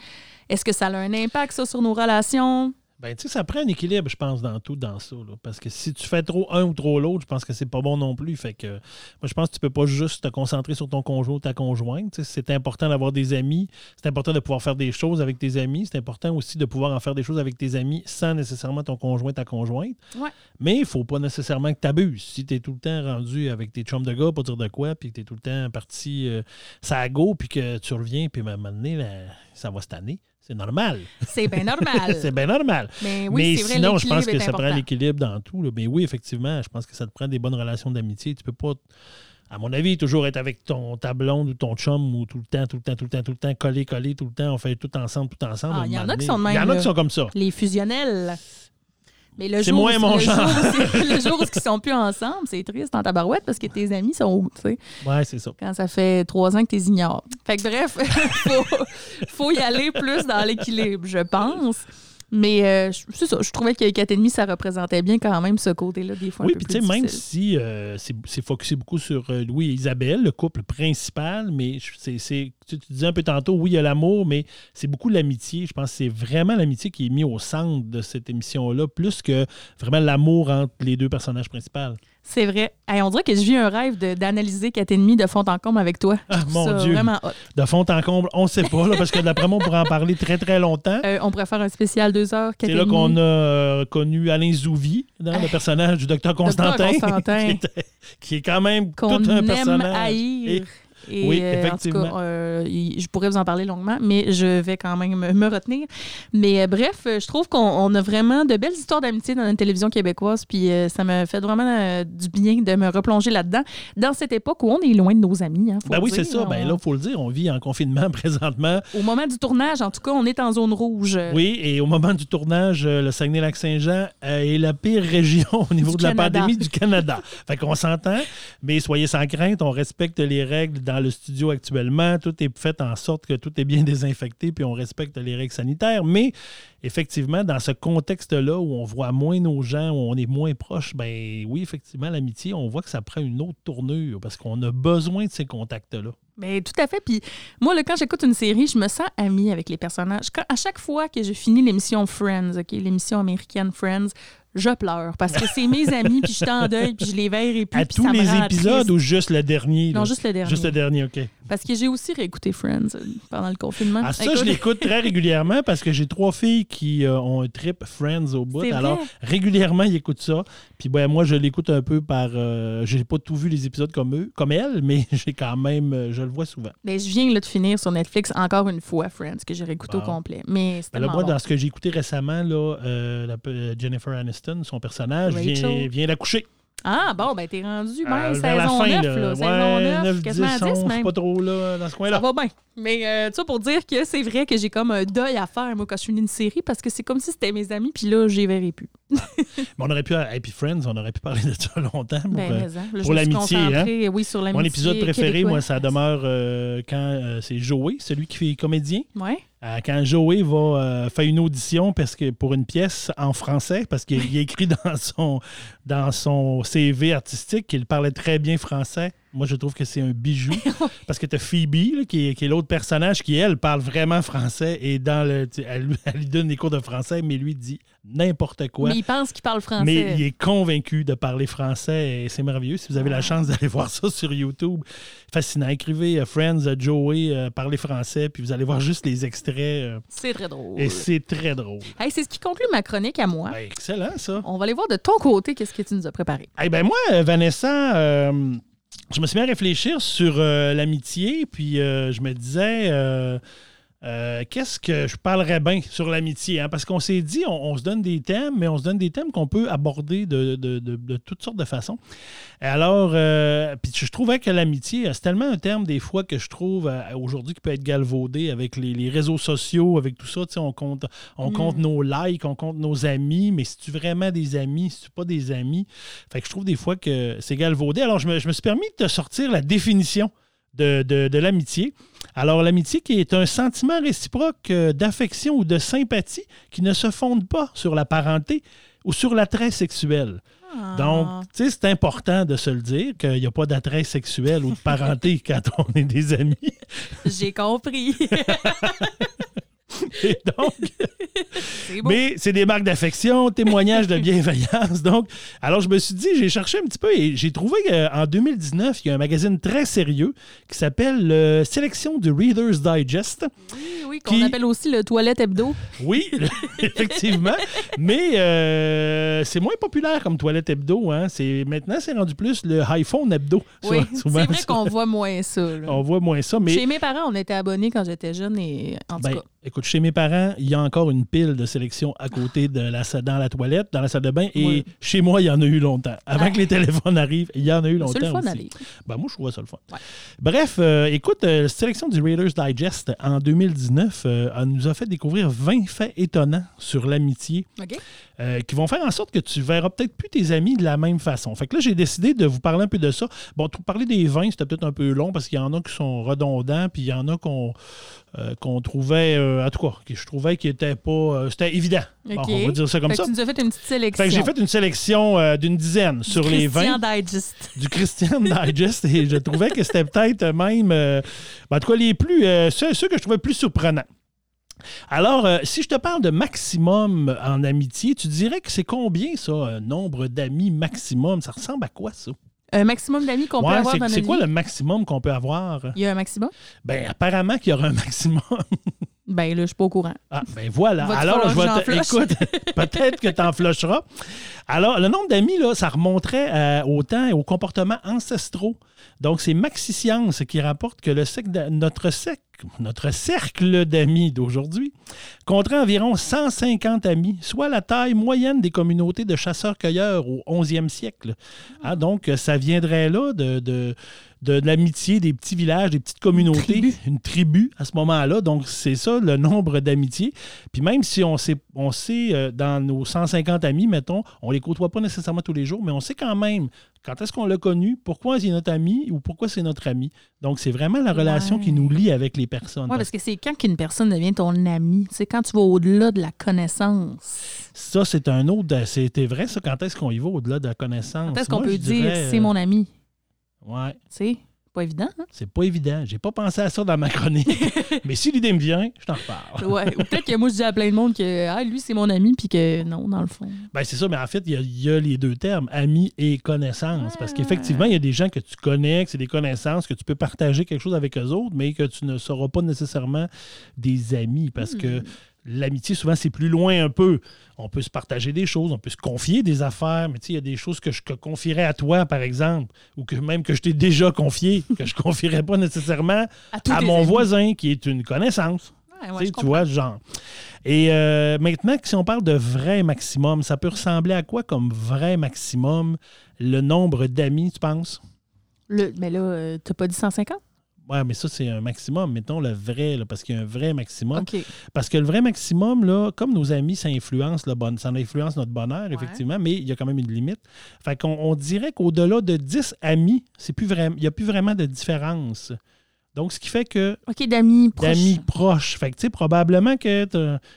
Est-ce que ça a un impact, sur nos relations? Ben, tu sais, ça prend un équilibre, je pense, dans tout, dans ça. là. Parce que si tu fais trop un ou trop l'autre, je pense que c'est pas bon non plus. Fait que, moi, je pense que tu peux pas juste te concentrer sur ton conjoint ou ta conjointe. C'est important d'avoir des amis. C'est important de pouvoir faire des choses avec tes amis. C'est important aussi de pouvoir en faire des choses avec tes amis sans nécessairement ton conjoint, ta conjointe. Ouais. Mais il faut pas nécessairement que tu abuses. Si tu es tout le temps rendu avec tes chums de gars pour dire de quoi, puis que tu es tout le temps parti euh, ça à go, puis que tu reviens, puis à un moment donné, là, ça va cette année. C'est normal. C'est bien normal. c'est bien normal. Mais oui, Mais vrai, sinon, je pense que ça prend l'équilibre dans tout. là. Mais oui, effectivement, je pense que ça te prend des bonnes relations d'amitié. Tu peux pas, à mon avis, toujours être avec ton ta blonde ou ton chum ou tout le temps, tout le temps, tout le temps, tout le temps, collé, collé, tout le temps. On fait tout ensemble, tout ensemble. Ah, il y en a qui sont de même, Il y en a qui sont comme ça. Les fusionnels. Mais le C'est jour, moins mon le genre. Jour, où- le jour où ils sont plus ensemble, c'est triste en tabarouette parce que tes amis sont où, tu sais? Ouais, c'est ça. quand ça fait trois ans que tu les ignores. Fait que bref, faut, faut y aller plus dans l'équilibre, je pense. Mais euh, je- c'est ça, je trouvais que 4,5, ça représentait bien quand même ce côté-là, des fois. Oui, puis tu sais, même si euh, c'est focusé beaucoup sur euh, Louis et Isabelle, le couple principal, mais c'est c'est- tu, tu disais un peu tantôt, oui, il y a l'amour, mais c'est beaucoup l'amitié. Je pense que c'est vraiment l'amitié qui est mis au centre de cette émission-là, plus que vraiment l'amour entre les deux personnages principaux. C'est vrai. Hey, on dirait que je vis un rêve d'analyser 4,5 de fond en comble avec toi. Ah, mon ça Dieu. vraiment hot. De fond en comble, on ne sait pas, là, parce que d'après moi, on pourrait en parler très, très longtemps. Euh, on pourrait faire un spécial deux heures, C'est 4,5. là qu'on a euh, connu Alain Zouvi, dans le personnage du docteur Constantin, Constantin. qui, était- qui est quand même qu'on tout un personnage. haïr. Et- Et, Oui, euh, effectivement. En tout cas, euh, je pourrais vous en parler longuement, mais je vais quand même me, me retenir. Mais euh, bref, euh, je trouve qu'on on a vraiment de belles histoires d'amitié dans la télévision québécoise, puis euh, ça me fait vraiment euh, du bien de me replonger là-dedans. Dans cette époque où on est loin de nos amis. Hein, Ben oui, c'est ça. Ben on- là, il faut le dire, on vit en confinement présentement. Au moment du tournage, en tout cas, on est en zone rouge. Oui, et au moment du tournage, euh, le Saguenay-Lac-Saint-Jean euh, est la pire région au niveau Du de la pandémie du Canada. fait qu'on s'entend, mais soyez sans crainte, on respecte les règles dans le studio actuellement. Tout est fait en sorte que tout est bien désinfecté, puis on respecte les règles sanitaires. Mais effectivement, dans ce contexte-là où on voit moins nos gens, où on est moins proche, ben oui, effectivement, l'amitié, on voit que ça prend une autre tournure parce qu'on a besoin de ces contacts-là. Ben, tout à fait. Puis moi, quand j'écoute une série, je me sens amie avec les personnages. À chaque fois que je finis l'émission Friends, l'émission américaine Friends, je pleure parce que c'est mes amis, puis je suis en deuil, puis je les verrai plus. À puis tous ça me les rend épisodes triste. ou juste le dernier? Non, là? juste le dernier. Juste le dernier, OK. Parce que j'ai aussi réécouté Friends euh, pendant le confinement. Ah, ça, Écoute, je l'écoute très régulièrement parce que j'ai trois filles qui euh, ont un trip Friends au bout. Alors, régulièrement, ils écoutent ça. Puis, ben, moi, je l'écoute un peu par. euh, j'ai pas tout vu les épisodes comme eux, comme elles, mais j'ai quand même. euh, je le vois souvent. Ben, je viens là, de finir sur Netflix encore une fois Friends, que j'ai réécouté au complet. Mais c'était Ben là, moi, bon. dans ce que j'ai écouté récemment, là, la- Jennifer Aniston, son personnage, vient, Rachel. vient d'accoucher. Ah, bon, ben t'es rendu même Euh, saison vers la fin, 9, là. là. Saison Ouais, 9, 9, 10, quasiment à 10 11, même. pas trop là, dans ce Ça coin-là. va bien. Mais euh, ça pour dire que c'est vrai que j'ai comme un deuil à faire, moi, quand je finis une série, parce que c'est comme si c'était mes amis, puis là, j'y verrai plus. Mais on aurait pu, puis Friends, on aurait pu parler de ça longtemps. pour, Ben, euh, pour l'amitié, hein. Oui, sur l'amitié. mon épisode préféré, québécois. moi, ça demeure euh, quand euh, c'est Joey, celui qui fait comédien. Ouais. Quand Joey va faire une audition parce que pour une pièce en français, parce qu'il écrit dans son, dans son CV artistique qu'il parlait très bien français. Moi, je trouve que c'est un bijou. parce que tu as Phoebe, là, qui est, qui est l'autre personnage, qui, elle, parle vraiment français. Et dans le, elle, lui- elle lui donne des cours de français, mais lui dit n'importe quoi. Mais il pense qu'il parle français. Mais il est convaincu de parler français et c'est merveilleux. Si vous avez la chance d'aller voir ça sur YouTube, fascinant. Écrivez euh, Friends, euh, Joey, euh, parler français, puis vous allez voir juste les extraits euh, C'est très drôle. et c'est très drôle. Hey, c'est ce qui conclut ma chronique à moi. Ben, excellent, ça. On va aller voir de ton côté qu'est-ce que tu nous as préparé. Eh ben moi, euh, Vanessa, euh, je me suis mis à réfléchir sur euh, l'amitié, puis euh, je me disais, euh, euh, qu'est-ce que je parlerais bien sur l'amitié? Hein? Parce qu'on s'est dit, on, se donne des thèmes, mais on se donne des thèmes qu'on peut aborder de, toutes sortes de façons. Alors, euh, puis je trouvais que l'amitié, c'est tellement un terme des fois que je trouve euh, aujourd'hui qui peut être galvaudé avec les, réseaux sociaux, avec tout ça. On compte, on mm. compte nos likes, on compte nos amis, mais si tu vraiment des amis, si tu pas des amis? Fait que je trouve des fois que c'est galvaudé. Alors, je me, je me suis permis de te sortir la définition de, l'amitié. Alors, l'amitié qui est un sentiment réciproque euh, d'affection ou de sympathie qui ne se fonde pas sur la parenté ou sur l'attrait sexuel. Ah. Donc, tu sais, c'est important de se le dire qu'il n'y a pas d'attrait sexuel ou de parenté quand on est des amis. J'ai compris. donc, mais c'est des marques d'affection, témoignages de bienveillance. Donc, alors je me suis dit, j'ai cherché un petit peu et j'ai trouvé qu'en 2019, il y a un magazine très sérieux qui s'appelle euh, Sélection du Reader's Digest. Oui, oui, qu'on appelle aussi le Toilette Hebdo. Oui, effectivement. mais euh, c'est moins populaire comme Toilette Hebdo. Hein. Maintenant, c'est rendu plus le iPhone Hebdo. Oui, c'est vrai qu'on voit moins ça. On voit moins ça. Mais... Chez mes parents, on était abonnés quand j'étais jeune et en tout ben, cas. Écoute, chez mes parents, il y a encore une pile de sélection à côté de la dans la toilette, dans la salle de bain. Et chez moi, il y en a eu longtemps. Avant que les téléphones arrivent, il y en a eu longtemps. C'est le fun aussi. Ben, moi, je trouve ça le fun. Bref, euh, écoute, la euh, sélection du Reader's Digest en 2019 euh, nous a fait découvrir 20 faits étonnants sur l'amitié. qui vont faire en sorte que tu verras peut-être plus tes amis de la même façon. Fait que là, j'ai décidé de vous parler un peu de ça. Bon, parler des vins, c'était peut-être un peu long parce qu'il y en a qui sont redondants, puis il y en a qu'on euh, qu'on trouvait, euh, en tout cas, que je trouvais qu'il était pas. Euh, c'était évident. on va dire ça comme ça. Tu nous as fait une petite sélection. j'ai fait une sélection d'une dizaine sur les 20. Digest. Du Christian Digest. et je trouvais que c'était peut-être même. Ben, en tout cas, les plus. ceux, ceux, que je trouvais plus surprenants. Alors, si je te parle de maximum en amitié, tu dirais que c'est combien ça, un nombre d'amis maximum? Ça ressemble à quoi ça? Un maximum d'amis qu'on peut avoir dans C'est quoi le maximum qu'on peut avoir? Il y a un maximum? Ben apparemment qu'il y aura un maximum. Ben là, je suis pas au courant. Ah, ben voilà. Alors, je vais te... Écoute, peut-être que tu en flusheras. Alors, le nombre d'amis, là, ça remonterait euh, au temps et aux comportements ancestraux. Donc, c'est Maxi Science qui rapporte que le notre, notre cercle d'amis d'aujourd'hui compterait environ 150 amis, soit la taille moyenne des communautés de chasseurs-cueilleurs au 11e siècle. Ah, donc, ça viendrait là de de, l'amitié des petits villages, des petites communautés, une tribu, à ce moment-là. Donc, c'est ça le nombre d'amitiés. Puis même si on sait, on sait euh, dans nos 150 amis, mettons, on les côtoie pas nécessairement tous les jours, mais on sait quand même quand est-ce qu'on l'a connu, pourquoi c'est notre ami ou pourquoi c'est notre ami. Donc, c'est vraiment la relation qui nous lie avec les personnes. Oui, parce que c'est quand qu'une personne devient ton ami? C'est quand tu vas au-delà de la connaissance. Ça, c'est un autre. C'était vrai, ça. Quand est-ce qu'on y va au-delà de la connaissance? Quand est-ce qu'on peut dire c'est mon ami? Ouais. C'est pas évident. Hein? C'est pas évident. J'ai pas pensé à ça dans ma chronique. mais si l'idée me vient, je t'en reparle. ouais. Ou peut-être que moi, je dis à plein de monde que ah, lui, c'est mon ami, puis que non, dans le fond. Ben, c'est ça, mais en fait, il y, a les deux termes, ami et connaissance. Parce qu'effectivement, il y a des gens que tu connais, que c'est des connaissances, que tu peux partager quelque chose avec eux autres, mais que tu ne seras pas nécessairement des amis. Parce que hmm l'amitié, souvent, c'est plus loin un peu. On peut se partager des choses, on peut se confier des affaires, mais il y a des choses que je confierais à toi, par exemple, ou que même que je t'ai déjà confié, que je ne confierais pas nécessairement à, mon voisin, qui est une connaissance. tu vois, genre. Et euh, maintenant, si on parle de vrai maximum, ça peut ressembler à quoi comme vrai maximum le nombre d'amis, tu penses? Le, mais là, euh, tu n'as pas dit 150? Ouais, mais ça, c'est un maximum. Mettons le vrai, parce qu'il y a un vrai maximum. Parce que le vrai maximum, là, comme nos amis, ça influence, le bon, ça influence notre bonheur, effectivement, mais il y a quand même une limite. Fait qu'on on dirait qu'au-delà de 10 amis, c'est plus il n'y a plus vraiment de différence. Donc, ce qui fait que. OK, d'amis proches. D'amis proches. Fait que, tu sais, probablement que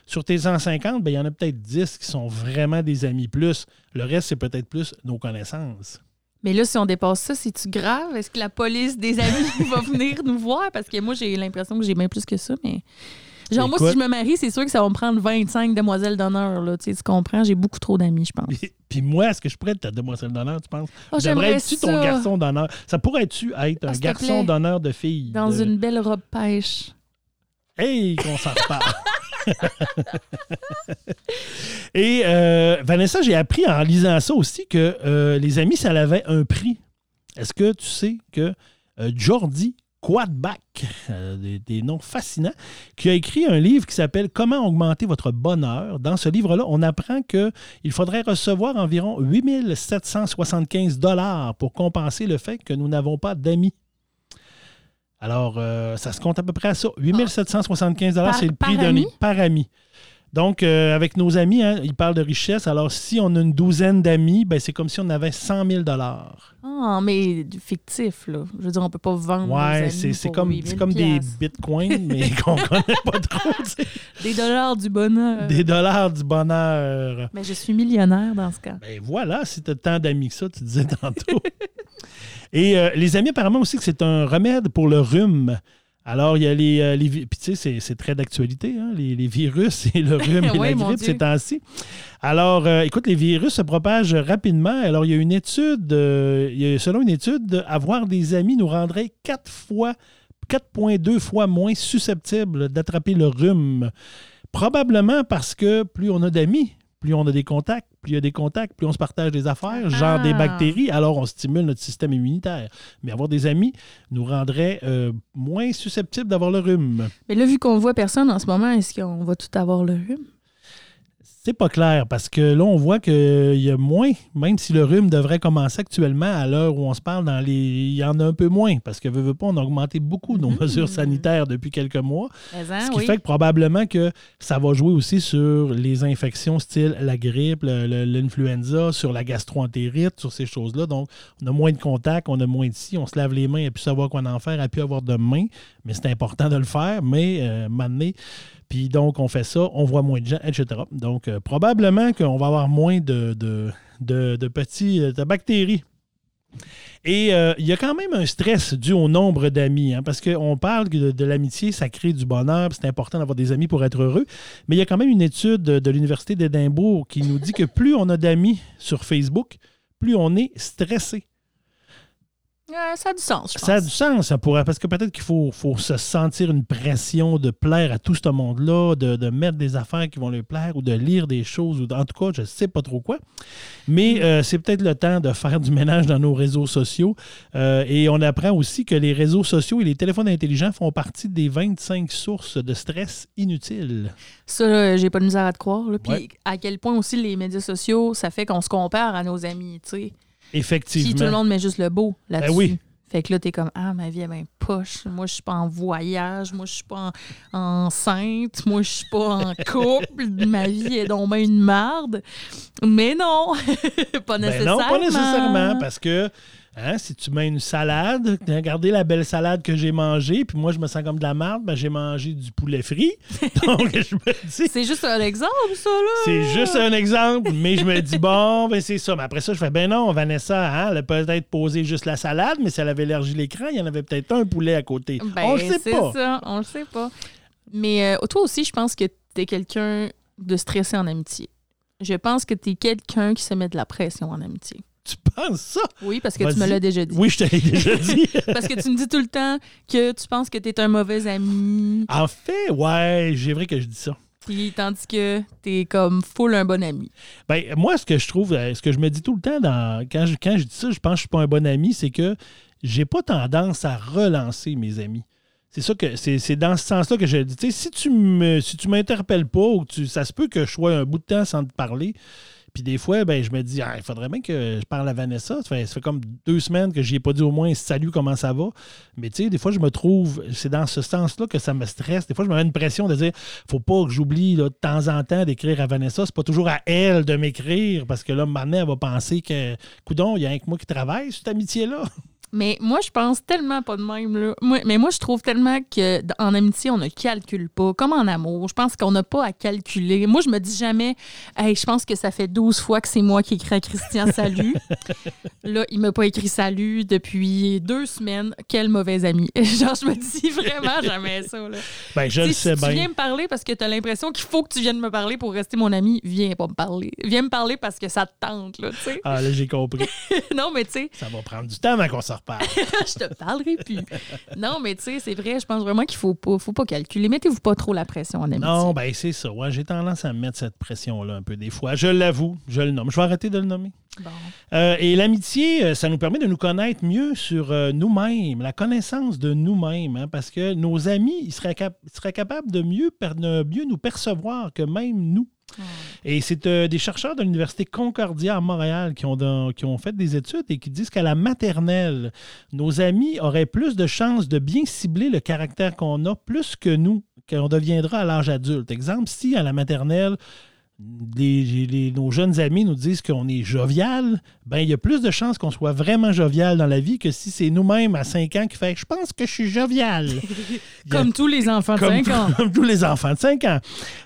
sur tes 150, ben, il y en a peut-être 10 qui sont vraiment des amis plus. Le reste, c'est peut-être plus nos connaissances. Mais là, si on dépasse ça, c'est-tu grave? Est-ce que la police des amis va venir nous voir? Parce que moi, j'ai l'impression que j'ai bien plus que ça, mais. Genre, moi, si je me marie, c'est sûr que ça va me prendre 25 demoiselles d'honneur. Là, tu, comprends? J'ai beaucoup trop d'amis, je pense. Puis, moi, est-ce que je pourrais être ta demoiselle d'honneur, tu penses? Oh, J'aimerais être-tu ton garçon d'honneur? Ça pourrait-tu être un garçon d'honneur de fille? Dans une belle robe pêche. Hey, qu'on s'en reparle! Et euh, Vanessa, j'ai appris en lisant ça aussi que euh, les amis, ça avait un prix. Est-ce que tu sais que euh, Jordi Quadback, des, des noms fascinants, qui a écrit un livre qui s'appelle Comment augmenter votre bonheur. Dans ce livre-là, on apprend qu'il faudrait recevoir environ 8775 dollars pour compenser le fait que nous n'avons pas d'amis. Alors, euh, ça se compte à peu près à ça. 8775 dollars, Par- c'est le prix d'un par ami. Donc, euh, avec nos amis, hein, ils parlent de richesse. Alors, si on a une douzaine d'amis, ben, c'est comme si on avait 100 000 dollars. Ah, mais du fictif, là. Je veux dire, on peut pas vendre Ouais, c'est comme, 8000 c'est comme des bitcoins, mais qu'on connaît pas trop. Des dollars du bonheur. Des dollars du bonheur. Mais je suis millionnaire dans ce cas. Ben voilà, si tu as tant d'amis que ça, tu disais tantôt. Et euh, les amis, apparemment aussi que c'est un remède pour le rhume. Alors, il y a les. euh, les Puis, tu sais, c'est- très d'actualité, hein, les, les virus et le rhume et Oui, la grippe ces temps-ci. Alors, euh, écoute, les virus se propagent rapidement. Alors, il y a une étude, euh, il y a- selon une étude, avoir des amis nous rendrait quatre fois, 4,2 fois moins susceptibles d'attraper le rhume. Probablement parce que plus on a d'amis, plus on a des contacts, plus il y a des contacts, plus on se partage des affaires, genre des Ah. bactéries, alors on stimule notre système immunitaire. Mais avoir des amis nous rendrait euh, moins susceptibles d'avoir le rhume. Mais là, vu qu'on voit personne en ce moment, est-ce qu'on va tout avoir le rhume? C'est pas clair parce que là, on voit qu'il y a moins, même si le rhume devrait commencer actuellement à l'heure où on se parle, dans les... il y en a un peu moins parce que, veux, veux pas, on a augmenté beaucoup nos Mhm. mesures sanitaires depuis quelques mois. Mais Ce hein, qui oui. fait que probablement que ça va jouer aussi sur les infections style la grippe, l'influenza, sur la gastroentérite, sur ces choses-là. Donc, on a moins de contacts, on a moins de si, on se lave les mains, et puis savoir quoi en faire, et puis avoir de mains. Mais c'est important de le faire, mais euh, m'amener. Puis donc, on fait ça, on voit moins de gens, etc. Donc, euh, probablement qu'on va avoir moins de, de, petits euh, bactéries. Et euh, il y a quand même un stress dû au nombre d'amis, hein, parce qu'on parle de, de l'amitié, ça crée du bonheur, c'est important d'avoir des amis pour être heureux. Mais il y a quand même une étude de, de l'Université d'Édimbourg qui nous dit que plus on a d'amis sur Facebook, plus on est stressé. Euh, ça a du sens, je pense. Ça a du sens, ça pourrait, parce que peut-être qu'il faut, faut se sentir une pression de plaire à tout ce monde-là, de, de mettre des affaires qui vont lui plaire ou de lire des choses, ou en tout cas, je ne sais pas trop quoi. Mais euh, c'est peut-être le temps de faire du ménage dans nos réseaux sociaux. Euh, et on apprend aussi que les réseaux sociaux et les téléphones intelligents font partie des 25 sources de stress inutiles. Ça, j'ai pas de misère à te croire. Puis Ouais. à quel point aussi les médias sociaux, ça fait qu'on se compare à nos amis, tu sais. Effectivement. Puis tout le monde met juste le beau là-dessus. Ben oui. Fait que là, t'es comme, ah, ma vie est bien poche. Moi, je suis pas en voyage. Moi, je suis pas en- enceinte. Moi, je suis pas en couple. ma vie est donc bien une marde. Mais non, pas Ben nécessairement. non, pas nécessairement, parce que hein, si tu mets une salade, regardez la belle salade que j'ai mangée, puis moi je me sens comme de la merde, ben, j'ai mangé du poulet frit. Donc je me dis, C'est juste un exemple, ça, là. c'est juste un exemple, mais je me dis, bon, ben c'est ça. Mais après ça, je fais, ben non, Vanessa, hein, elle a peut-être posé juste la salade, mais si elle avait élargi l'écran, il y en avait peut-être un poulet à côté. Ben, On le sait c'est pas. ça, on le sait pas. Mais euh, toi aussi, je pense que t'es quelqu'un de stressé en amitié. Je pense que t'es quelqu'un qui se met de la pression en amitié. Tu penses ça? Oui, parce que tu me l'as déjà dit. Oui, je te l'ai déjà dit. Parce que tu me dis tout le temps que tu penses que t'es un mauvais ami, en fait, ouais, j'ai vrai que je dis ça. puis tandis que t'es comme full un bon ami. Ben, moi, ce que je trouve, euh, ce que je me dis tout le temps dans, quand, je, quand je dis ça, je pense que je suis pas un bon ami, c'est que j'ai pas tendance à relancer mes amis. C'est ça que c'est dans ce sens-là que je dis. Tu si tu me si tu m'interpelles pas ou que tu, ça se peut que je sois un bout de temps sans te parler. Puis des fois, ben, je me dis, Ah, il faudrait bien que je parle à Vanessa. Ça fait, comme deux semaines que je ai pas dit au moins salut, comment ça va? Mais tu sais, des fois, je me trouve, c'est dans ce sens-là que ça me stresse. Des fois, je me mets une pression de dire, faut pas que j'oublie de temps en temps d'écrire à Vanessa. C'est pas toujours à elle de m'écrire parce que là, maintenant, elle va penser que, coudon, il y a rien que moi qui travaille cette amitié-là. Mais moi, je pense tellement pas de même. Là. Moi- mais moi, je trouve tellement que en amitié, on ne calcule pas. Comme en amour, je pense qu'on n'a pas à calculer. Moi, je me dis jamais, hey, je pense que ça fait 12 fois que c'est moi qui écris à Christian salut. là, il m'a pas écrit salut depuis deux semaines. Quel mauvais ami. Genre, je me dis vraiment jamais ça. Là. Ben, je Tu le sais, si tu bien. viens me parler parce que tu as l'impression qu'il faut que tu viennes me parler pour rester mon ami, viens pas me parler. Viens me parler parce que ça te tente, là, tu. Ah, là, j'ai compris. non, mais tu sais, Ça va prendre du temps avant qu'on reparle. je te parlerai plus. Non, mais tu sais, c'est vrai, je pense vraiment qu'il faut pas, faut pas calculer. Mettez-vous pas trop la pression en amitié. Non, ben c'est ça. Ouais, j'ai tendance à me mettre cette pression-là un peu des fois. Je l'avoue, je le nomme. Je vais arrêter de le nommer. Bon. Euh, et l'amitié, euh, ça nous permet de nous connaître mieux sur euh, nous-mêmes, la connaissance de nous-mêmes, hein, parce que nos amis, ils seraient, cap- seraient capables de mieux, de mieux nous percevoir que même nous. Et c'est euh, des chercheurs de l'Université Concordia à Montréal qui ont, qui ont fait des études et qui disent qu'à la maternelle, nos amis auraient plus de chances de bien cibler le caractère qu'on a plus que nous, qu'on deviendra à l'âge adulte. Exemple, si à la maternelle, les- les- nos jeunes amis nous disent qu'on est jovial, ben il y a plus de chances qu'on soit vraiment jovial dans la vie que si c'est nous-mêmes à 5 ans qui fait je pense que je suis jovial. Comme tous les enfants de Comme, 5 ans. comme tous les enfants de 5 ans.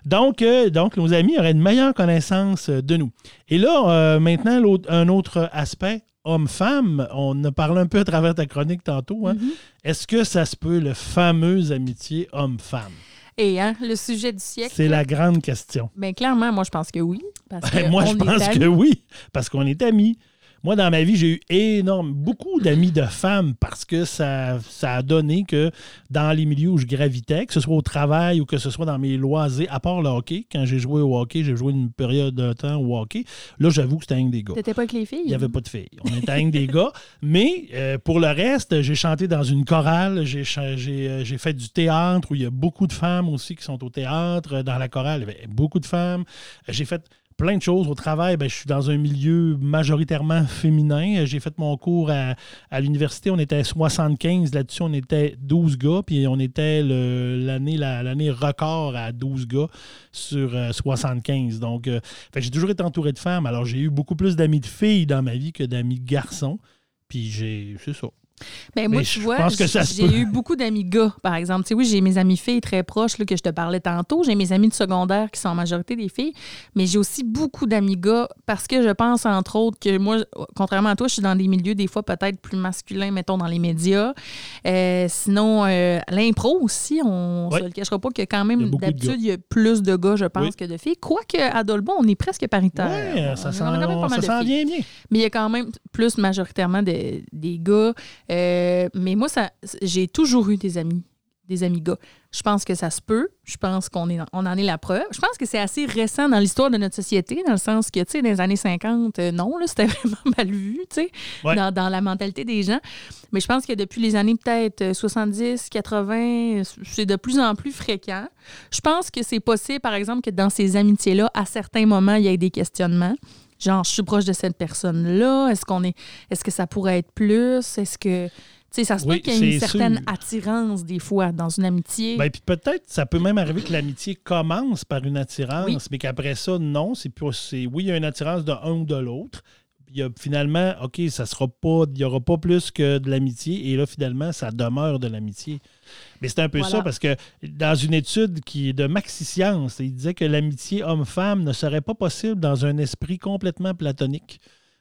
Donc, euh, donc, nos amis auraient une meilleure connaissance euh, de nous. Et là, euh, maintenant, un autre aspect, homme-femme, on a parlé un peu à travers ta chronique tantôt. hein. Mhm. Est-ce que ça se peut, le fameux amitié homme-femme? Et hein, le sujet du siècle. C'est la grande question. Ben, clairement, moi, je pense que oui. Parce que Moi, je pense amis. que oui, parce qu'on est amis. Moi, dans ma vie, j'ai eu énorme, beaucoup d'amis de femmes parce que ça, ça a donné que dans les milieux où je gravitais, que ce soit au travail ou que ce soit dans mes loisirs, à part le hockey, quand j'ai joué au hockey, j'ai joué une période de temps au hockey, là, j'avoue que c'était un des gars. T'étais pas avec les filles? Il n'y avait pas de filles. On était avec des gars. Mais euh, pour le reste, j'ai chanté dans une chorale. J'ai cha- j'ai, euh, j'ai fait du théâtre où il y a beaucoup de femmes aussi qui sont au théâtre. Dans la chorale, il y avait beaucoup de femmes. J'ai fait plein de choses. Au travail, ben, je suis dans un milieu majoritairement féminin. Euh, J'ai fait mon cours à, l'université. On était 75. Là-dessus, on était 12 gars. Puis on était l'année la- l'année record à 12 gars sur euh, 75. Donc, euh, fait que j'ai toujours été entouré de femmes. Alors, j'ai eu beaucoup plus d'amis de filles dans ma vie que d'amis de garçons. Puis j'ai. C'est ça. Ben, moi, Mais tu je vois, j'ai eu beaucoup d'amis gars, par exemple. Tu sais, oui, j'ai mes amis filles très proches là, que je te parlais tantôt. J'ai mes amis de secondaire qui sont en majorité des filles. Mais j'ai aussi beaucoup d'amis gars parce que je pense, entre autres, que moi, contrairement à toi, je suis dans des milieux des fois peut-être plus masculins, mettons, dans les médias. Euh, sinon, euh, l'impro aussi, on Ouais. se le cachera pas que quand Il y a même, d'habitude, il y a plus de gars, je pense, Oui. que de filles. Quoique, à Dolbon, on est presque paritaire. Ouais, ça s'en vient bien. Mais il y a quand même plus majoritairement de- des gars. Euh, mais moi, ça, j'ai toujours eu des amis, des amis gars. Je pense que ça se peut. Je pense qu'on est, on en est la preuve. Je pense que c'est assez récent dans l'histoire de notre société, dans le sens que, tu sais, dans les années 50, euh, non, là, c'était vraiment mal vu, tu sais, Ouais. dans, dans la mentalité des gens. Mais je pense que depuis les années peut-être euh, 70, 80, c'est de plus en plus fréquent. Je pense que c'est possible, par exemple, que dans ces amitiés-là, à certains moments, il y ait des questionnements. Genre, je suis proche de cette personne-là. Est-ce qu'on est, est-ce que ça pourrait être plus? Est-ce que, tu sais, ça se peut qu'il y ait une certaine sûr. attirance des fois dans une amitié. Ben, puis peut-être, ça peut même arriver que l'amitié commence par une attirance, Oui. mais qu'après ça, non. C'est plus, c'est, oui, il y a une attirance de un ou de l'autre. Puis il y a finalement, OK, ça sera pas, il n'y aura pas plus que de l'amitié. Et là, finalement, ça demeure de l'amitié. Mais c'est un peu Voilà. ça parce que dans une étude qui est de Maxi Science, il disait que l'amitié homme-femme ne serait pas possible dans un esprit complètement platonique.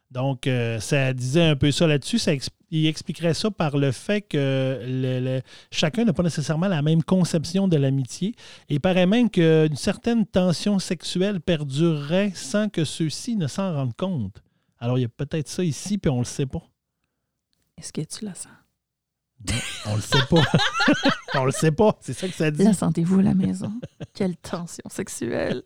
Donc, euh, ça disait un peu ça là-dessus. Ça il expliquerait ça par le fait que le- le- chacun n'a pas nécessairement la même conception de l'amitié. Et il paraît même qu'une certaine tension sexuelle perdurerait sans que ceux-ci ne s'en rendent compte. Alors, il y a peut-être ça ici, puis on le sait pas. Est-ce que tu la sens? On le sait pas. on le sait pas. C'est ça que ça dit. La sentez-vous à la maison? Quelle tension sexuelle!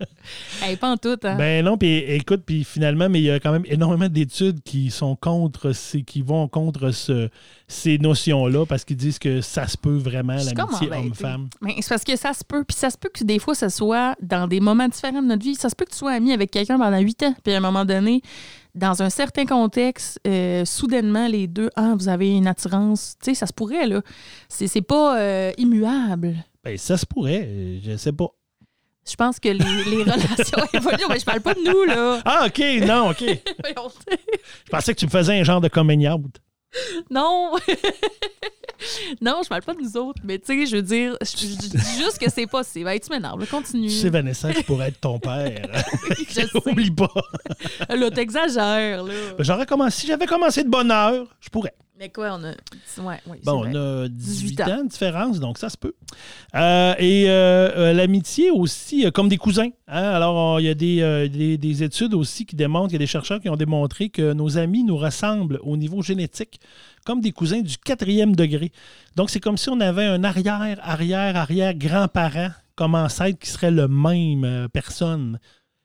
hey, pas en tout, hein? Ben non, puis écoute, puis finalement, mais il y a quand même énormément d'études qui sont contre, qui vont contre ce- ces notions-là parce qu'ils disent que ça se peut vraiment, l'amitié homme-femme. Mais c'est parce que ça se peut. Puis ça se peut que des fois, ça soit dans des moments différents de notre vie. Ça se peut que tu sois ami avec quelqu'un pendant huit ans. Puis à un moment donné, dans un certain contexte, euh, soudainement, les deux, ah, vous avez une attirance. Tu sais, ça se pourrait, là. C'est pas euh, immuable. Ben, ça se pourrait, je sais pas. Je pense que les, les relations évoluent. Mais je parle pas de nous, là. Ah, OK, non, OK. Je pensais que tu me faisais un genre de coming out. non! non, je parle pas de nous autres. Mais tu sais, je veux dire, je, je dis juste que c'est possible. Hey, tu m'énerves. Continue. Tu sais, Vanessa, je pourrais être ton père. je. Oublie pas. Là, t'exagères, là. Ben, J'aurais commencé, si j'avais commencé de bonne heure, je pourrais. Mais quoi, on a. Ouais, Bon, on a 18 18 ans de différence, donc ça se peut. Euh, et euh, euh, l'amitié aussi, comme des cousins. hein. Alors, il y a des, euh, des- des études aussi qui démontrent, il y a des chercheurs qui ont démontré que nos amis nous ressemblent au niveau génétique, comme des cousins du quatrième degré. Donc, c'est comme si on avait un arrière, arrière, arrière grand-parent comme ancêtre qui serait le même personne.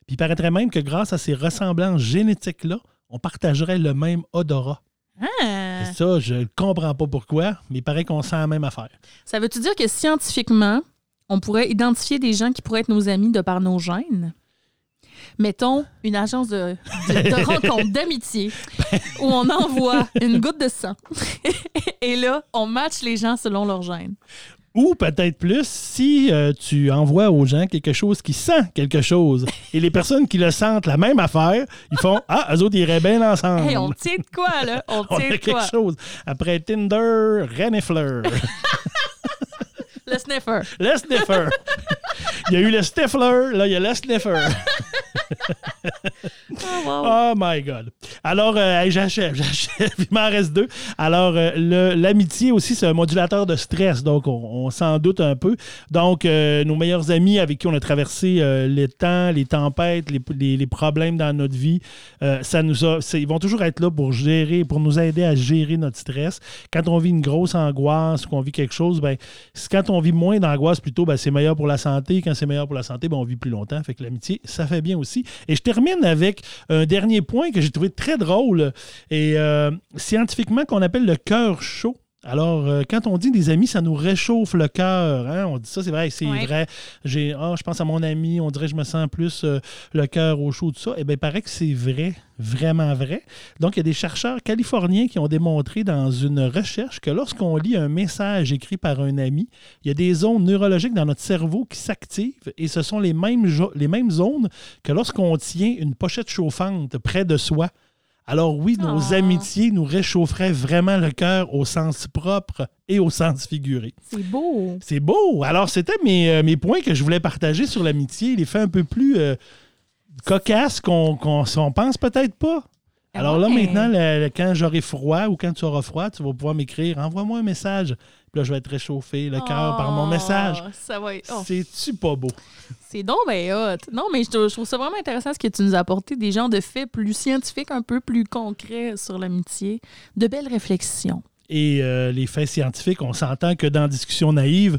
Puis il paraîtrait même que grâce à ces ressemblances génétiques-là, on partagerait le même odorat. Ah! Et ça, je ne comprends pas pourquoi, mais il paraît qu'on sent la même affaire. Ça veut-tu dire que scientifiquement, on pourrait identifier des gens qui pourraient être nos amis de par nos gènes? Mettons une agence de, de, de rencontre, d'amitié, où on envoie une goutte de sang. Et là, on match les gens selon leur gène. Ou peut-être plus si euh, tu envoies aux gens quelque chose qui sent quelque chose. Et les personnes qui le sentent la même affaire, ils font Ah, eux autres ils iraient bien ensemble. Hey, on tient de quoi, là? On On tient a de quoi? quelque chose. Après Tinder, Renifler. Le sniffer. le sniffer. il y a eu le sniffler, là, il y a le sniffer. Oh, wow. Oh my God. Alors, euh, j'achève, j'achève. Il m'en reste deux. Alors, euh, l'amitié aussi, c'est un modulateur de stress. Donc, on, s'en doute un peu. Donc, euh, nos meilleurs amis avec qui on a traversé euh, les temps, les tempêtes, les, problèmes dans notre vie, ça nous a, ils vont toujours être là pour gérer, pour nous aider à gérer notre stress. Quand on vit une grosse angoisse ou qu'on vit quelque chose, ben, quand on vit moins d'angoisse, plutôt, ben, c'est meilleur pour la santé. Quand c'est meilleur pour la santé, ben, on vit plus longtemps. Fait que l'amitié, ça fait bien aussi. Et je termine avec un dernier point que j'ai trouvé très drôle et euh, scientifiquement qu'on appelle le cœur chaud. Alors, euh, quand on dit des amis, ça nous réchauffe le cœur. hein? On dit ça, c'est vrai, c'est Ouais. vrai. J'ai, ah, je pense à mon ami, on dirait que je me sens plus euh, le cœur au chaud, tout ça. Eh bien, il paraît que c'est vrai, vraiment vrai. Donc, il y a des chercheurs californiens qui ont démontré dans une recherche que lorsqu'on lit un message écrit par un ami, il y a des zones neurologiques dans notre cerveau qui s'activent et ce sont les mêmes, les mêmes zones que lorsqu'on tient une pochette chauffante près de soi. Alors oui, nos Oh. amitiés nous réchaufferaient vraiment le cœur au sens propre et au sens figuré. C'est beau. C'est beau. Alors, c'était mes, euh, mes points que je voulais partager sur l'amitié. Les faits un peu plus euh, cocasses qu'on qu'on on pense peut-être pas. Ah Alors là, maintenant, le- le- quand j'aurai froid ou quand tu auras froid, tu vas pouvoir m'écrire Envoie-moi un message. Là, je vais être réchauffé le cœur par mon Oh, message. Ça va être. oh, C'est-tu pas beau? C'est donc ben hot. Non, mais je, trouve- je trouve ça vraiment intéressant ce que tu nous as apporté, des genres de faits plus scientifiques, un peu plus concrets sur l'amitié. De belles réflexions. Et euh, les faits scientifiques, on s'entend que dans Discussion naïve,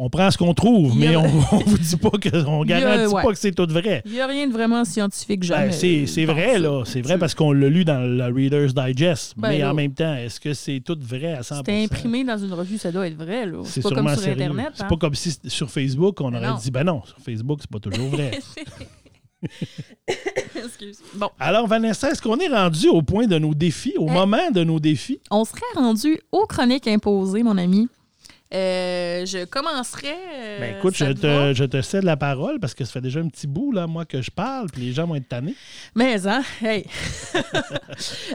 on prend ce qu'on trouve, mais a- on, on vous dit pas que, on y a- garantit ouais. pas que c'est tout vrai. Il n'y a rien de vraiment scientifique Ben, jamais. c'est c'est vrai, là. C'est vrai parce qu'on l'a lu dans le Reader's Digest. Ben, mais là. en même temps, est-ce que c'est tout vrai à 100 C'était imprimé dans une revue, ça doit être vrai. là. C'est C'est pas comme sur sérieux. Internet. C'est hein. pas comme si c'était sur Facebook, on aurait non. dit, ben non, sur Facebook, c'est pas toujours vrai. Bon, Alors, Vanessa, est-ce qu'on est rendu au point de nos défis, au Eh. moment de nos défis? on serait rendu aux chroniques imposées, mon ami. Euh, je commencerai. euh, Ben écoute, je te je te cède la parole parce que ça fait déjà un petit bout, là, moi, que je parle, puis les gens vont être tannés. Mais, hein, hey.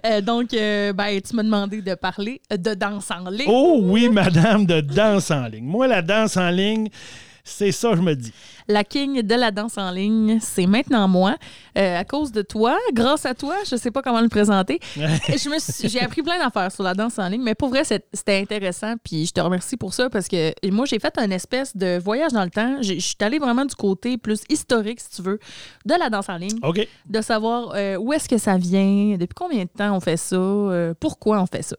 Euh, donc, ben, tu m'as demandé de parler de danse en ligne. Oh oui, madame, de danse en ligne. Moi, la danse en ligne, c'est ça, je me dis. La king de la danse en ligne, c'est maintenant moi. Euh, à cause de toi, grâce à toi, je sais pas comment le présenter. j'ai appris plein d'affaires sur la danse en ligne, mais pour vrai, c'était intéressant. Puis je te remercie pour ça parce que moi, j'ai fait un espèce de voyage dans le temps. Je suis allée vraiment du côté plus historique, si tu veux, de la danse en ligne, OK. de savoir euh, où est-ce que ça vient, depuis combien de temps on fait ça, euh, pourquoi on fait ça.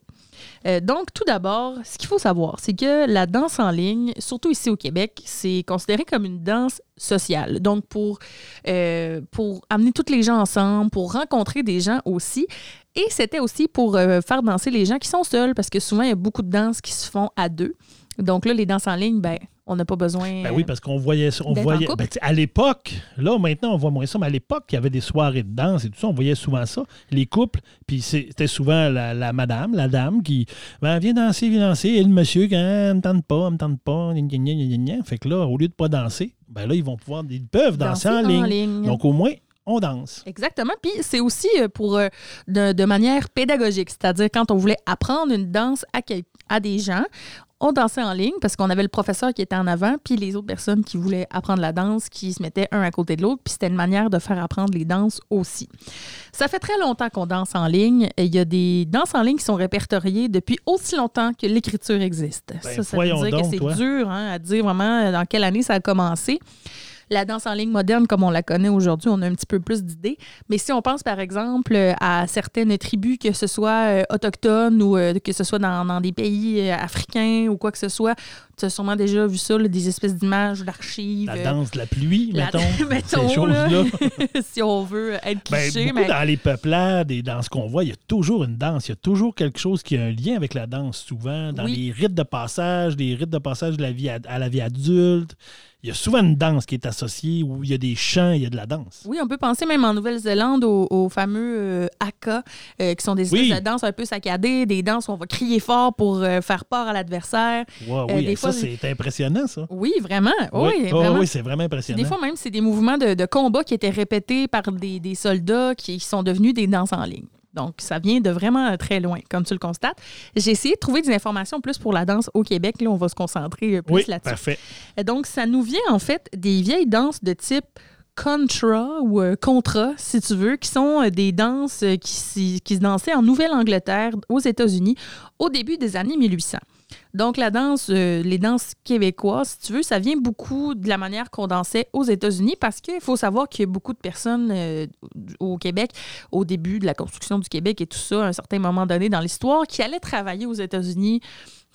Euh, donc, tout d'abord, ce qu'il faut savoir, c'est que la danse en ligne, surtout ici au Québec, c'est considéré comme une danse sociale. Donc, pour, euh, amener tous les gens ensemble, pour rencontrer des gens aussi. Et c'était aussi pour euh, faire danser les gens qui sont seuls, parce que souvent, il y a beaucoup de danses qui se font à deux. Donc là, les danses en ligne, ben, on n'a pas besoin. Ben oui, parce qu'on voyait ça. On voyait, ben, à l'époque, là, maintenant, on voit moins ça, mais à l'époque, il y avait des soirées de danse et tout ça. On voyait souvent ça. Les couples, puis c'était souvent la, la madame, la dame qui, ben, viens danser, viens danser. Et le monsieur, quand elle me tente pas, elle me tente pas, gna, gna, gna. Fait que là, au lieu de pas danser, ben là, ils vont pouvoir, ils peuvent danser, en, ligne. Donc, au moins, on danse. Exactement. Puis c'est aussi euh, pour euh, de, de manière pédagogique, c'est-à-dire quand on voulait apprendre une danse à, quel- à des gens, on dansait en ligne parce qu'on avait le professeur qui était en avant, puis les autres personnes qui voulaient apprendre la danse, qui se mettaient un à côté de l'autre, puis c'était une manière de faire apprendre les danses aussi. Ça fait très longtemps qu'on danse en ligne. Il y a des danses en ligne qui sont répertoriées depuis aussi longtemps que l'écriture existe. Ben, ça, veut dire donc, que c'est dur hein, à dire vraiment dans quelle année ça a commencé. La danse en ligne moderne, comme on la connaît aujourd'hui, on a un petit peu plus d'idées. Mais si on pense, par exemple, à certaines tribus, que ce soit euh, autochtones ou euh, que ce soit dans, dans des pays euh, africains ou quoi que ce soit, tu as sûrement déjà vu ça, là, des espèces d'images, d'archives. La danse de la pluie, la- mettons. mettons, ces choses-là. là, si on veut être Ben, cliché. mais... dans les peuplades et dans ce qu'on voit, il y a toujours une danse. Il y a toujours quelque chose qui a un lien avec la danse, souvent. Dans Oui. les rites de passage, les rites de passage de la vie à, à la vie adulte, il y a souvent une danse qui est associée où il y a des chants, il y a de la danse. Oui, on peut penser même en Nouvelle-Zélande aux, aux fameux euh, haka, euh, qui sont des Oui. de danses un peu saccadées, des danses où on va crier fort pour euh, faire peur à l'adversaire. Wow, Euh, oui, des et ça, fois, c'est impressionnant, ça. Oui, vraiment. Oui, oui, Oh, vraiment. oui, c'est vraiment impressionnant. des fois, même, c'est des mouvements de, de combat qui étaient répétés par des, des soldats qui sont devenus des danses en ligne. Donc, ça vient de vraiment très loin, comme tu le constates. J'ai essayé de trouver des informations plus pour la danse au Québec. Là, on va se concentrer euh, plus oui, là-dessus. parfait. Donc, ça nous vient en fait des vieilles danses de type contra ou euh, contra, si tu veux, qui sont euh, des danses euh, qui se dansaient en Nouvelle-Angleterre, aux États-Unis, au début des années 1800. Donc, la danse, euh, les danses québécoises, si tu veux, ça vient beaucoup de la manière qu'on dansait aux États-Unis parce qu'il faut savoir qu'il y a beaucoup de personnes euh, au Québec, au début de la construction du Québec et tout ça, à un certain moment donné dans l'histoire, qui allaient travailler aux États-Unis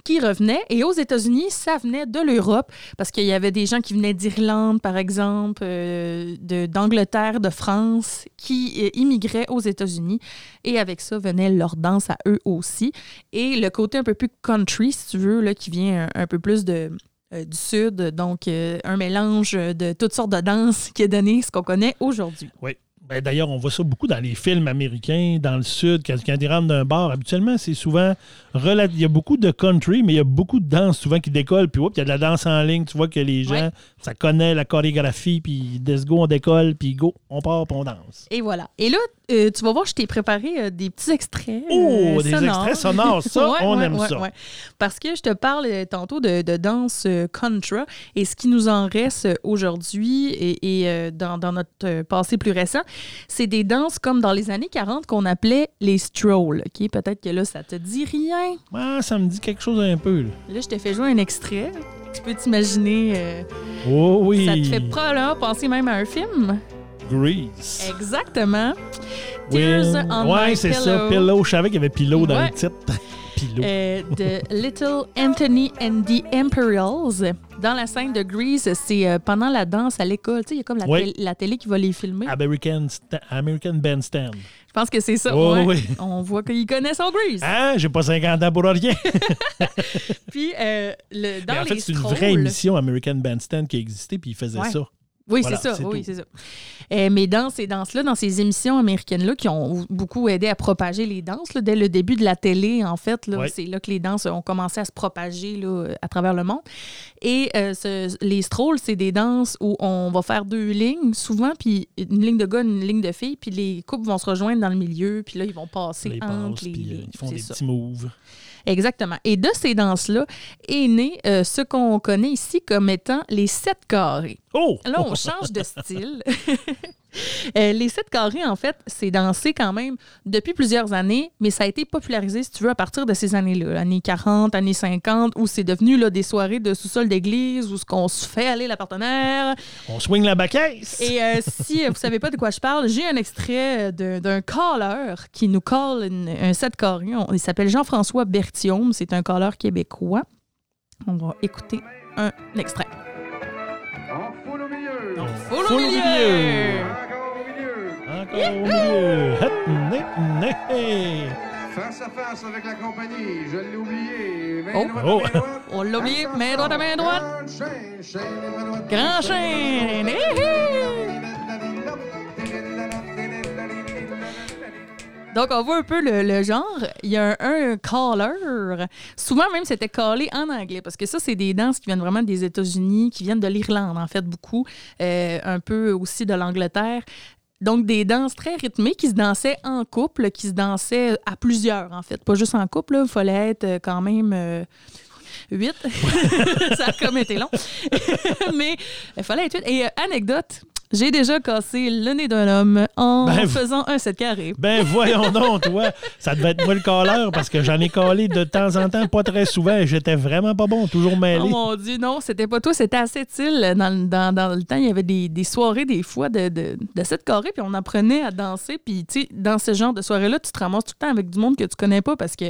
qui revenaient. Et aux États-Unis, ça venait de l'Europe, parce qu'il y avait des gens qui venaient d'Irlande, par exemple, euh, d'Angleterre, de, France, qui euh, immigraient aux États-Unis. Et avec ça, venait leur danse à eux aussi. Et le côté un peu plus country, si tu veux, là, qui vient un, peu plus de, euh, du sud, donc un mélange de toutes sortes de danses qui a donné ce qu'on connaît aujourd'hui. Oui. Ben, D'ailleurs, on voit ça beaucoup dans les films américains, dans le sud, quand, quand ils rentrent d'un bar. Habituellement, c'est souvent. Il y a beaucoup de country, mais il y a beaucoup de danse souvent qui décolle. Puis, il y a de la danse en ligne. Tu vois que les gens, Ouais. ça connaît la chorégraphie. Puis, let's go, on décolle. Puis, go, on part, puis on danse. Et voilà. Et là, euh, tu vas voir, je t'ai préparé euh, des petits extraits. Oh, euh, des sonores. extraits sonores. Ça, Ouais, on ouais, aime ouais, ça. Parce que je te parle tantôt de, de danse contra et ce qui nous en reste aujourd'hui et, et, dans, dans notre passé plus récent, c'est des danses comme dans les années 40 qu'on appelait les strolls. Peut-être que là, ça te dit rien. Ah, ça me dit quelque chose un peu. Là. Là, je te fais jouer un extrait. Tu peux t'imaginer, euh, Oh oui. ça te fait probablement penser même à un film. Grease. Exactement. Tears Oui. on ouais, c'est ça. pillow. Pillow. Je savais qu'il y avait Pillow dans Ouais. le titre. Pillow. Euh, de Little Anthony and the Imperials. Dans la scène de Grease, c'est euh, pendant la danse à l'école. Tu sais, il y a comme la, télé qui va les filmer. American, American Bandstand. Je pense que c'est ça. Oh, ouais. oui. On voit qu'il connaît son Grease. Ah, j'ai pas 50 ans pour rien. Puis, euh, le, dans Mais en fait, c'est une vraie émission American Bandstand qui existait, puis il faisait Ouais. ça. Oui, Voilà, c'est ça. Oui, c'est ça. Euh, mais dans ces danses-là, dans ces émissions américaines-là, qui ont beaucoup aidé à propager les danses, là, dès le début de la télé, en fait, c'est là que les danses ont commencé à se propager là, à travers le monde. Et euh, ce- les strolls, c'est des danses où on va faire deux lignes, souvent, puis une ligne de gars, une ligne de filles, puis les couples vont se rejoindre dans le milieu, puis là, ils vont passer Là, ils entre les puis euh, ils font des ça. petits moves. Exactement. Et de ces danses-là est né euh, ce qu'on connaît ici comme étant les sept carrés. Oh! Là, on change de style. Euh, les sept carrés, en fait, c'est dansé quand même depuis plusieurs années, mais ça a été popularisé, si tu veux, à partir de ces années-là, années 40, années 50, où c'est devenu là, des soirées de sous-sol d'église, où ce qu'on se fait aller la partenaire. On swing la baquette! Et euh, si vous savez pas de quoi je parle, j'ai un extrait d'un- caller qui nous call une- un set carré. On- il s'appelle Jean-François Berthiaume. C'est un caller québécois. On va écouter un extrait. En foule au milieu. Foule Foule au milieu. Encore! Hop, né, né. Face à face avec la compagnie. Je l'ai oublié. Main Oh. droite, Oh. main droite. On l'a oublié, main droite à main droite. Grand chaîne! Donc, on voit un peu le, le genre. Il y a un, un caller. Souvent, même, c'était callé en anglais parce que ça, c'est des danses qui viennent vraiment des États-Unis, qui viennent de l'Irlande, en fait, beaucoup. Euh, un peu aussi de l'Angleterre. Donc, des danses très rythmées qui se dansaient en couple, qui se dansaient à plusieurs, en fait. Pas juste en couple, il fallait être euh, quand même. euh, 8. ça a comme été long. Mais il fallait être 8. Et euh, anecdote, j'ai déjà cassé le nez d'un homme en Ben, faisant un 7 carré. Ben voyons donc, toi. Ça devait être moi le colleur parce que j'en ai collé de temps en temps, pas très souvent, et j'étais vraiment pas bon, toujours mêlé. Oh mon Dieu, non, c'était pas toi, c'était à Sept-Îles. Dans, dans, dans le temps, il y avait des, des soirées, des fois, de, de, de 7 carrés, puis on apprenait à danser. Puis, tu sais, dans ce genre de soirée-là, tu te ramasses tout le temps avec du monde que tu connais pas parce que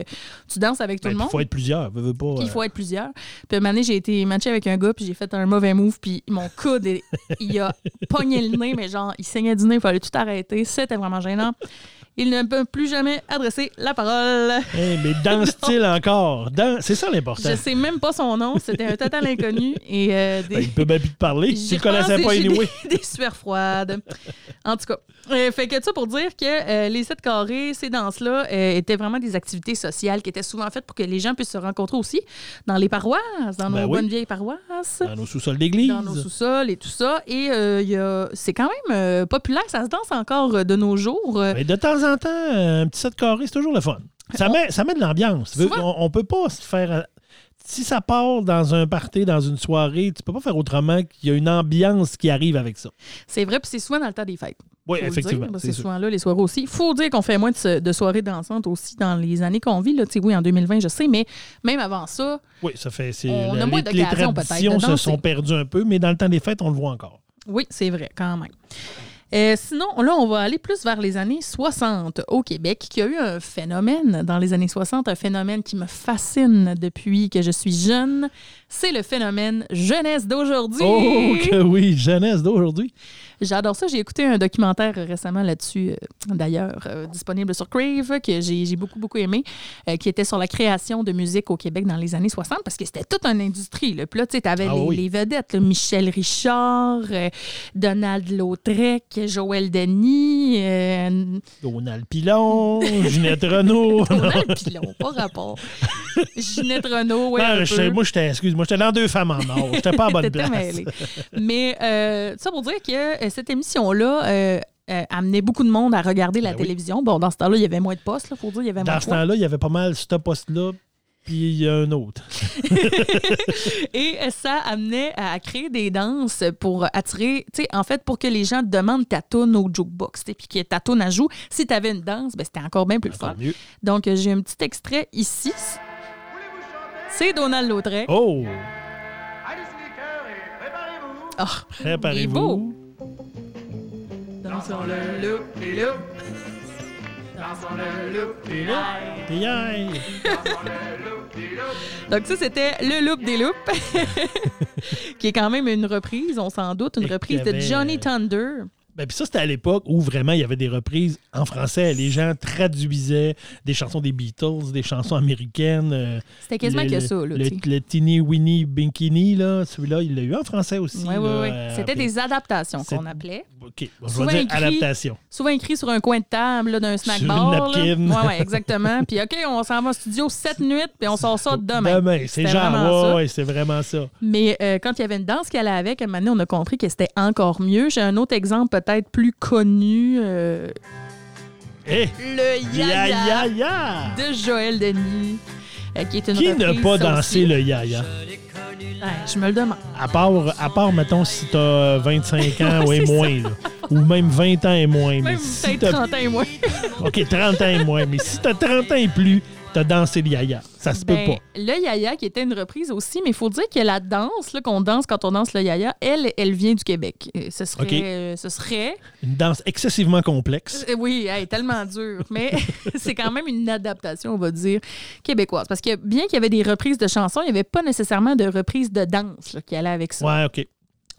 tu danses avec tout Ben, le Il monde. faut être plusieurs, veux, veux pas. Il euh, faut être plusieurs. Puis un moment donné, j'ai été matché avec un gars, puis j'ai fait un mauvais move, puis mon coude, il- il a pogné le nez, mais genre, il saignait du nez, il fallait tout arrêter. C'était vraiment gênant. Il ne peut plus jamais adresser la parole. hey, mais danse-t-il encore? Dans- C'est ça l'important. Je sais même pas son nom, c'était un total inconnu. Et euh, des- Ben, il peut bien plus te parler. Tu le connaissais pas anyway. Des, des sueurs froides. En tout cas, euh, fait que ça pour dire que euh, les sept carrés, ces danses-là, euh, étaient vraiment des activités sociales qui étaient souvent faites pour que les gens puissent se rencontrer aussi dans les paroisses, dans Ben nos oui. bonnes vieilles paroisses. Dans nos sous-sols d'église. Dans nos sous-sols et tout ça. Et c'est quand même populaire, ça se danse encore de nos jours. Mais de temps en temps, un petit set carré, c'est toujours le fun. Ça, met, ça met de l'ambiance. On, on peut pas se faire. Si ça part dans un party, dans une soirée, tu peux pas faire autrement qu'il y a une ambiance qui arrive avec ça. C'est vrai, puis c'est souvent dans le temps des fêtes. Oui, le effectivement. dire, parce c'est que sûr. souvent là, les soirées aussi. Il faut dire qu'on fait moins de, soirées dansantes aussi dans les années qu'on vit. Là. Oui, en 2020, je sais, mais même avant ça, Oui, ça fait. On la- a moins les, les traditions de se sont perdues un peu, mais dans le temps des fêtes, on le voit encore. Oui, c'est vrai, quand même. Euh, sinon, là, on va aller plus vers les années 60 au Québec, qui a eu un phénomène dans les années 60, un phénomène qui me fascine depuis que je suis jeune. C'est le phénomène jeunesse d'aujourd'hui. Oh, que oui, jeunesse d'aujourd'hui. J'adore ça. J'ai écouté un documentaire récemment là-dessus, euh, d'ailleurs, euh, disponible sur Crave, que j'ai beaucoup, beaucoup aimé, euh, qui était sur la création de musique au Québec dans les années 60, parce que c'était toute une industrie. Là. Puis là, tu sais, t'avais Ah les, oui. les vedettes, là, Michel Richard, Donald Lautrec, Joël Denis, Donald Pilon, Ginette Renault. Donald Pilon, pas rapport. Ginette Renault, ouais, un je- moi, j'étais, excuse-moi, j'étais dans deux femmes en or. J'étais pas à bonne place. Mais ça pour dire que cette émission-là euh, euh, amenait beaucoup de monde à regarder la Ben oui. télévision. Bon, dans ce temps-là, il y avait moins de postes, il faut dire, il y avait moins Dans ce temps-là, il y avait pas mal ce poste-là, puis il y a un autre. Et ça amenait à créer des danses pour attirer, tu sais, en fait, pour que les gens demandent ta toune au jukebox, tu sais, puis que ta à joue. Si tu avais une danse, ben, c'était encore bien plus Encore fun. mieux. Donc, j'ai un petit extrait ici. C'est Donald Lautrec. Oh, et préparez-vous. Oh, préparez-vous. Dansons le loop, le loop. Dansons le loop. Puis, hey, Donc ça, c'était le loop des loops, qui est quand même une reprise, on s'en doute, une Et reprise de Johnny Thunder. Ben, puis ça, c'était à l'époque où vraiment il y avait des reprises en français. Les gens traduisaient des chansons des Beatles, des chansons américaines. euh, C'était quasiment le, que ça, là, Le, le Teeny Winnie Binkini, là, celui-là, il l'a eu en français aussi. Oui, oui, oui. euh, C'était des adaptations qu'on appelait. OK, on Souvent va dire écrit- adaptation. Souvent écrit sur un coin de table d'un snack Sur une bar. là. napkin. Ouais, ouais, exactement. Puis OK, on s'en va au studio cette nuit, puis on sort ça demain. Demain, c'est C'était genre, ouais, c'est vraiment ça. Mais euh, quand il y avait une danse qui allait avec, à un moment donné, on a compris que c'était encore mieux. J'ai un autre exemple peut-être plus connu. euh, Eh, le ya, Yaya ya, ya! de Joël Denis. euh, qui est une Qui n'a pas dansé aussi. le yaya? Ouais, je me le demande. À part, à part mettons, si t'as 25 ans Ouais, ou moins, là. ou même 20 ans et moins. mais Même si peut-être t'as- 30 ans et moins. OK, 30 ans et moins. Mais si t'as 30 ans et plus, t'as dansé le yaya. Ça se Ben, peut pas. Le yaya, qui était une reprise aussi, mais il faut dire que la danse là, qu'on danse quand on danse le yaya, elle, elle vient du Québec. Euh, Ce serait. OK. euh, ce serait Une danse excessivement complexe. euh, oui, hey, tellement dur. Mais c'est quand même une adaptation, on va dire, québécoise. Parce que bien qu'il y avait des reprises de chansons, il n'y avait pas nécessairement de reprises de danse là, qui allait avec ça. Ouais, OK.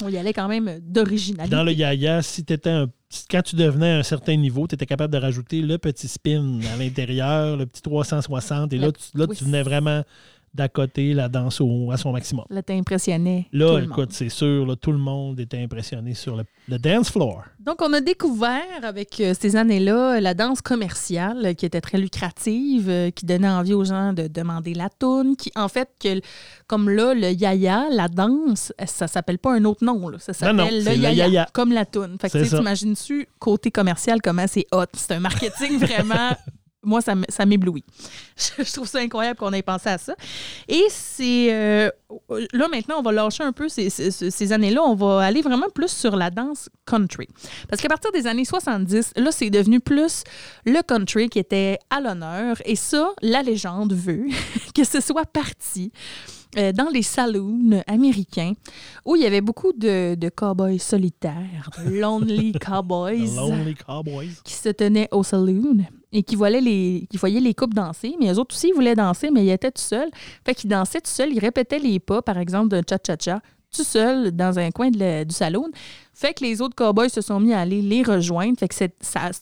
On y allait quand même d'originalité. Dans le yaya, si t'étais un quand tu devenais à un certain niveau, tu étais capable de rajouter le petit spin à l'intérieur, le petit 360, et là, tu, là, tu venais vraiment d'à côté la danse au- à son maximum. Là, t'impressionnais. tout Là, le monde. écoute, c'est sûr, là, tout le monde était impressionné sur le, le dance floor. Donc, on a découvert avec euh, ces années-là la danse commerciale qui était très lucrative, euh, qui donnait envie aux gens de demander la toune, qui, en fait, que, comme là, le yaya, la danse, euh, ça s'appelle pas un autre nom, là. ça Non, non, s'appelle c'est le le yaya, yaya. comme la toune. Fait que, t'imagines-tu, côté commercial, comment c'est hot? C'est un marketing vraiment moi, ça, m'éblouit. Je trouve ça incroyable qu'on ait pensé à ça. Et c'est. euh, là, maintenant, on va lâcher un peu ces, ces- ces années-là. On va aller vraiment plus sur la danse country. Parce qu'à partir des années 70, là, c'est devenu plus le country qui était à l'honneur. Et ça, la légende veut que ce soit parti euh, dans les saloons américains où il y avait beaucoup de, de cowboys solitaires, lonely cowboys Lonely Cowboys. qui se tenaient au saloon et qui voyaient les, qui voyaient les couples danser. Mais eux autres aussi, ils voulaient danser, mais ils étaient tout seuls. Fait qu'ils dansaient tout seuls. Ils répétaient les pas, par exemple, d'un cha-cha-cha, tout seul dans un coin de la- du saloon. Fait que les autres cowboys se sont mis à aller les rejoindre. Fait que c'est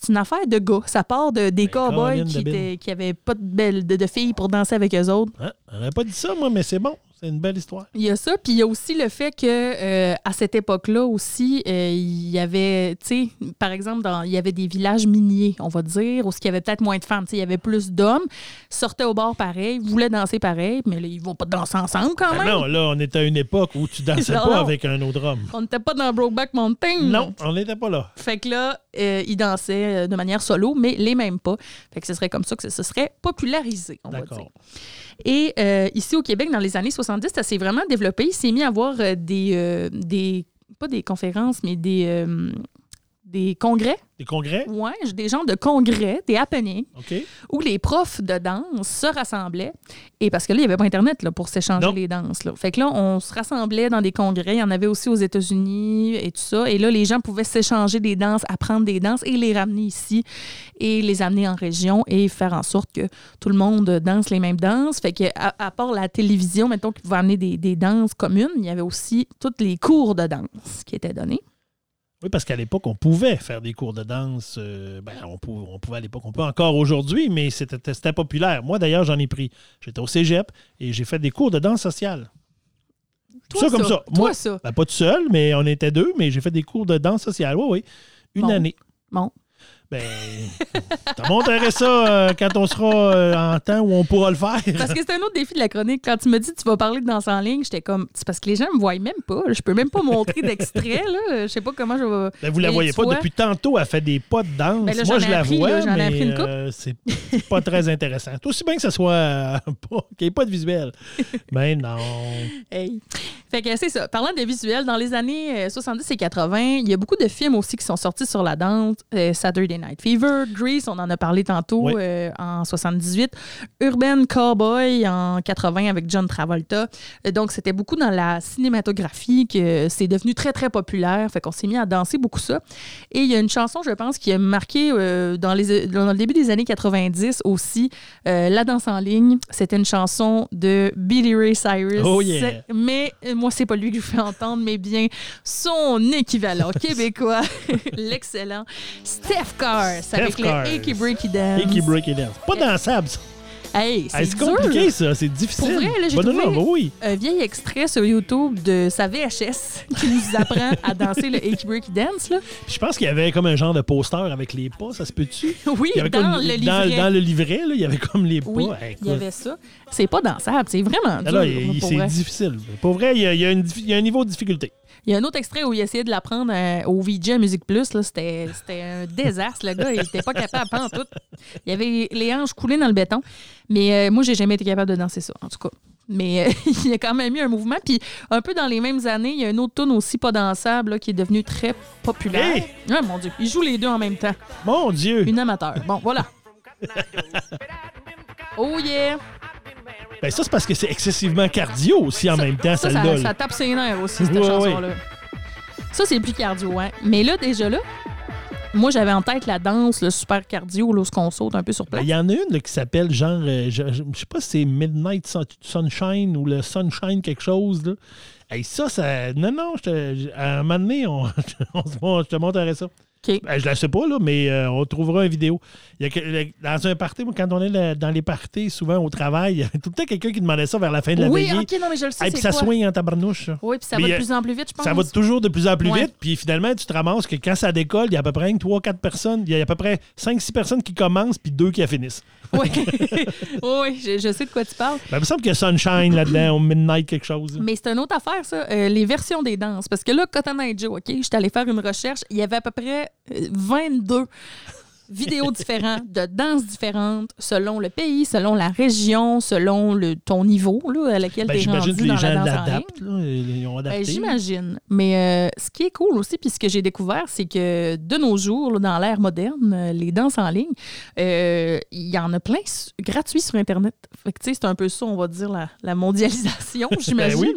une affaire de gars. Ça part de, des Ben, cowboys qui, de Bill. étaient, qui avaient pas de, belles, de, de filles pour danser avec eux autres. Hein? On n'aurait pas dit ça, moi, mais c'est bon. C'est une belle histoire. Il y a ça, puis il y a aussi le fait que euh, à cette époque-là aussi, euh, il y avait, tu sais, par exemple, dans, il y avait des villages miniers, on va dire, où il y avait peut-être moins de femmes, tu sais, il y avait plus d'hommes, sortaient au bord pareil, voulaient danser pareil, mais là, ils vont pas danser ensemble quand Ben même. non, là, on était à une époque où tu dansais Non, pas non. avec un autre homme. On n'était pas dans Brokeback Mountain. Non, on n'était pas là. Fait que là, euh, ils dansaient de manière solo, mais les mêmes pas. Fait que ce serait comme ça que ce, ce serait popularisé, on va dire. Et euh, ici au Québec, dans les années 70, ça s'est vraiment développé. Il s'est mis à avoir euh, des, euh, des, pas des conférences, mais des, des congrès? Des congrès? Ouais, des genres de congrès, des happenings, où les profs de danse se rassemblaient. Et parce que là, il n'y avait pas Internet là, pour s'échanger les danses. Là. Fait que là, on se rassemblait dans des congrès. Il y en avait aussi aux États-Unis et tout ça. Et là, les gens pouvaient s'échanger des danses, apprendre des danses et les ramener ici et les amener en région et faire en sorte que tout le monde danse les mêmes danses. Fait que à, à part la télévision, mettons, qui pouvait amener des, des danses communes, il y avait aussi tous les cours de danse qui étaient donnés. Oui, parce qu'à l'époque, on pouvait faire des cours de danse. euh, ben, on, pouvait, on pouvait à l'époque, on peut encore aujourd'hui, mais c'était c'était populaire. Moi, d'ailleurs, j'en ai pris. J'étais au cégep et j'ai fait des cours de danse sociale. Toi, ça comme ça. Toi, Moi, ça. ben, pas tout seul, mais on était deux, mais j'ai fait des cours de danse sociale. Oui, oui. Une Bon. année. Bon. Ben, t'as montré ça euh, quand on sera euh, en temps où on pourra le faire. Parce que c'est un autre défi de la chronique. Quand tu me dis que tu vas parler de danse en ligne, j'étais comme. C'est parce que les gens me voient même pas. Je peux même pas montrer d'extrait. là. Je sais pas comment je vais. Ben, vous la voyez pas vois- depuis tantôt, elle fait des pas de danse. Ben là, Moi, je la appris, vois, là, mais euh, c'est pas très intéressant. Aussi bien que ce soit qu'il n'y ait pas de visuel. Ben non. Hey. Fait que c'est ça. Parlant de visuels, dans les années euh, 70 et 80, il y a beaucoup de films aussi qui sont sortis sur la danse. Euh, Saturday Night Fever, Grease, on en a parlé tantôt Oui. euh, en 78. Urban Cowboy en 80 avec John Travolta. Euh, donc, c'était beaucoup dans la cinématographie que c'est devenu très, très populaire. Fait qu'on s'est mis à danser beaucoup ça. Et il y a une chanson, je pense, qui a marqué euh, dans, les, dans le début des années 90 aussi, euh, La danse en ligne. C'était une chanson de Billy Ray Cyrus. Oh yeah. Mais moi, c'est pas lui que je fais entendre, mais bien son équivalent québécois, l'excellent Steph Cars, avec Cars. le Achy Breaky Dance. Et qui break it down. C'est pas dansable, ça. Hey, Hey, c'est dur. compliqué, ça. C'est difficile. Pour vrai, là, j'ai trouvé- nom, oui. Un vieil extrait sur YouTube de sa VHS qui nous apprend à danser le Achy Breaky Dance. Là. Puis Je pense qu'il y avait comme un genre de poster avec les pas, ça se peut-tu? Oui, Il y avait dans comme- le livret. dans le livret, là, il y avait comme les pas. Oui, Hey, il y avait ça. C'est pas dansable, c'est vraiment dur. C'est difficile. Pour vrai, il y a, il y a une diffi- il y a un niveau de difficulté. Il y a un autre extrait où il essayait de l'apprendre euh, au VJ à Musique Plus. là. C'était c'était un désastre, le gars. Il était pas capable, en tout. Il avait les hanches coulées dans le béton. Mais euh, moi, j'ai jamais été capable de danser ça, en tout cas. Mais euh, il y a quand même eu un mouvement. Puis un peu dans les mêmes années, il y a une autre tune aussi pas dansable là, qui est devenue très populaire. Hey! Ah mon Dieu, ils jouent les deux en même temps. Mon Dieu! Une amateur. Bon, voilà. Oh yeah! Ben ça, c'est parce que c'est excessivement cardio aussi en même temps, Ça, ça, tape ses nerfs aussi, cette Ouais, chanson-là. Ça, c'est plus cardio, hein. Mais là, déjà là, moi, j'avais en tête la danse, le super cardio, là, où qu'on saute un peu sur Ben, place. Il y en a une là, qui s'appelle genre, euh, je, je- je sais pas si c'est Midnight Sun- Sunshine ou le Sunshine quelque chose. Là. Hey, ça, ça. Non, non, je te- à un moment donné, on, je te montrerai ça. Ben, je la sais pas, là, mais euh, on trouvera une vidéo. Il y a que- le- dans un party, moi, quand on est dans les parties, souvent au travail, il y a tout le temps quelqu'un qui demandait ça vers la fin de la Oui, veillée. OK, non, mais je le sais, Hey, puis ça quoi? swing en tabarnouche. Oui, puis ça Mais va de a- plus en plus vite, je pense. Ça va toujours de plus en plus Ouais. vite. Puis finalement, tu te ramasses que quand ça décolle, il y a à peu près 3-4 personnes. Il y a à peu près 5-6 personnes qui commencent, puis 2 qui la finissent. Oui, oui je, je sais de quoi tu parles. Ben, il me semble qu'il y a Sunshine là-dedans, au Midnight quelque chose. Mais c'est une autre affaire, ça, euh, les versions des danses. Parce que là, Cotton Eye Joe, OK, j'étais allée faire une recherche, il y avait à peu près euh, 22 vidéos différents, de danses différentes, selon le pays, selon la région, selon le, ton niveau là, à laquelle Ben, tu es J'imagine rendu que dans les la gens danse en ligne. l'adaptent. là, Ils ont Ben. J'imagine. Mais euh, ce qui est cool aussi, puis ce que j'ai découvert, c'est que de nos jours, là, dans l'ère moderne, euh, les danses en ligne, euh, il y en a plein gratuits sur Internet. Fait que, c'est un peu ça, on va dire, la, la mondialisation, j'imagine. oui.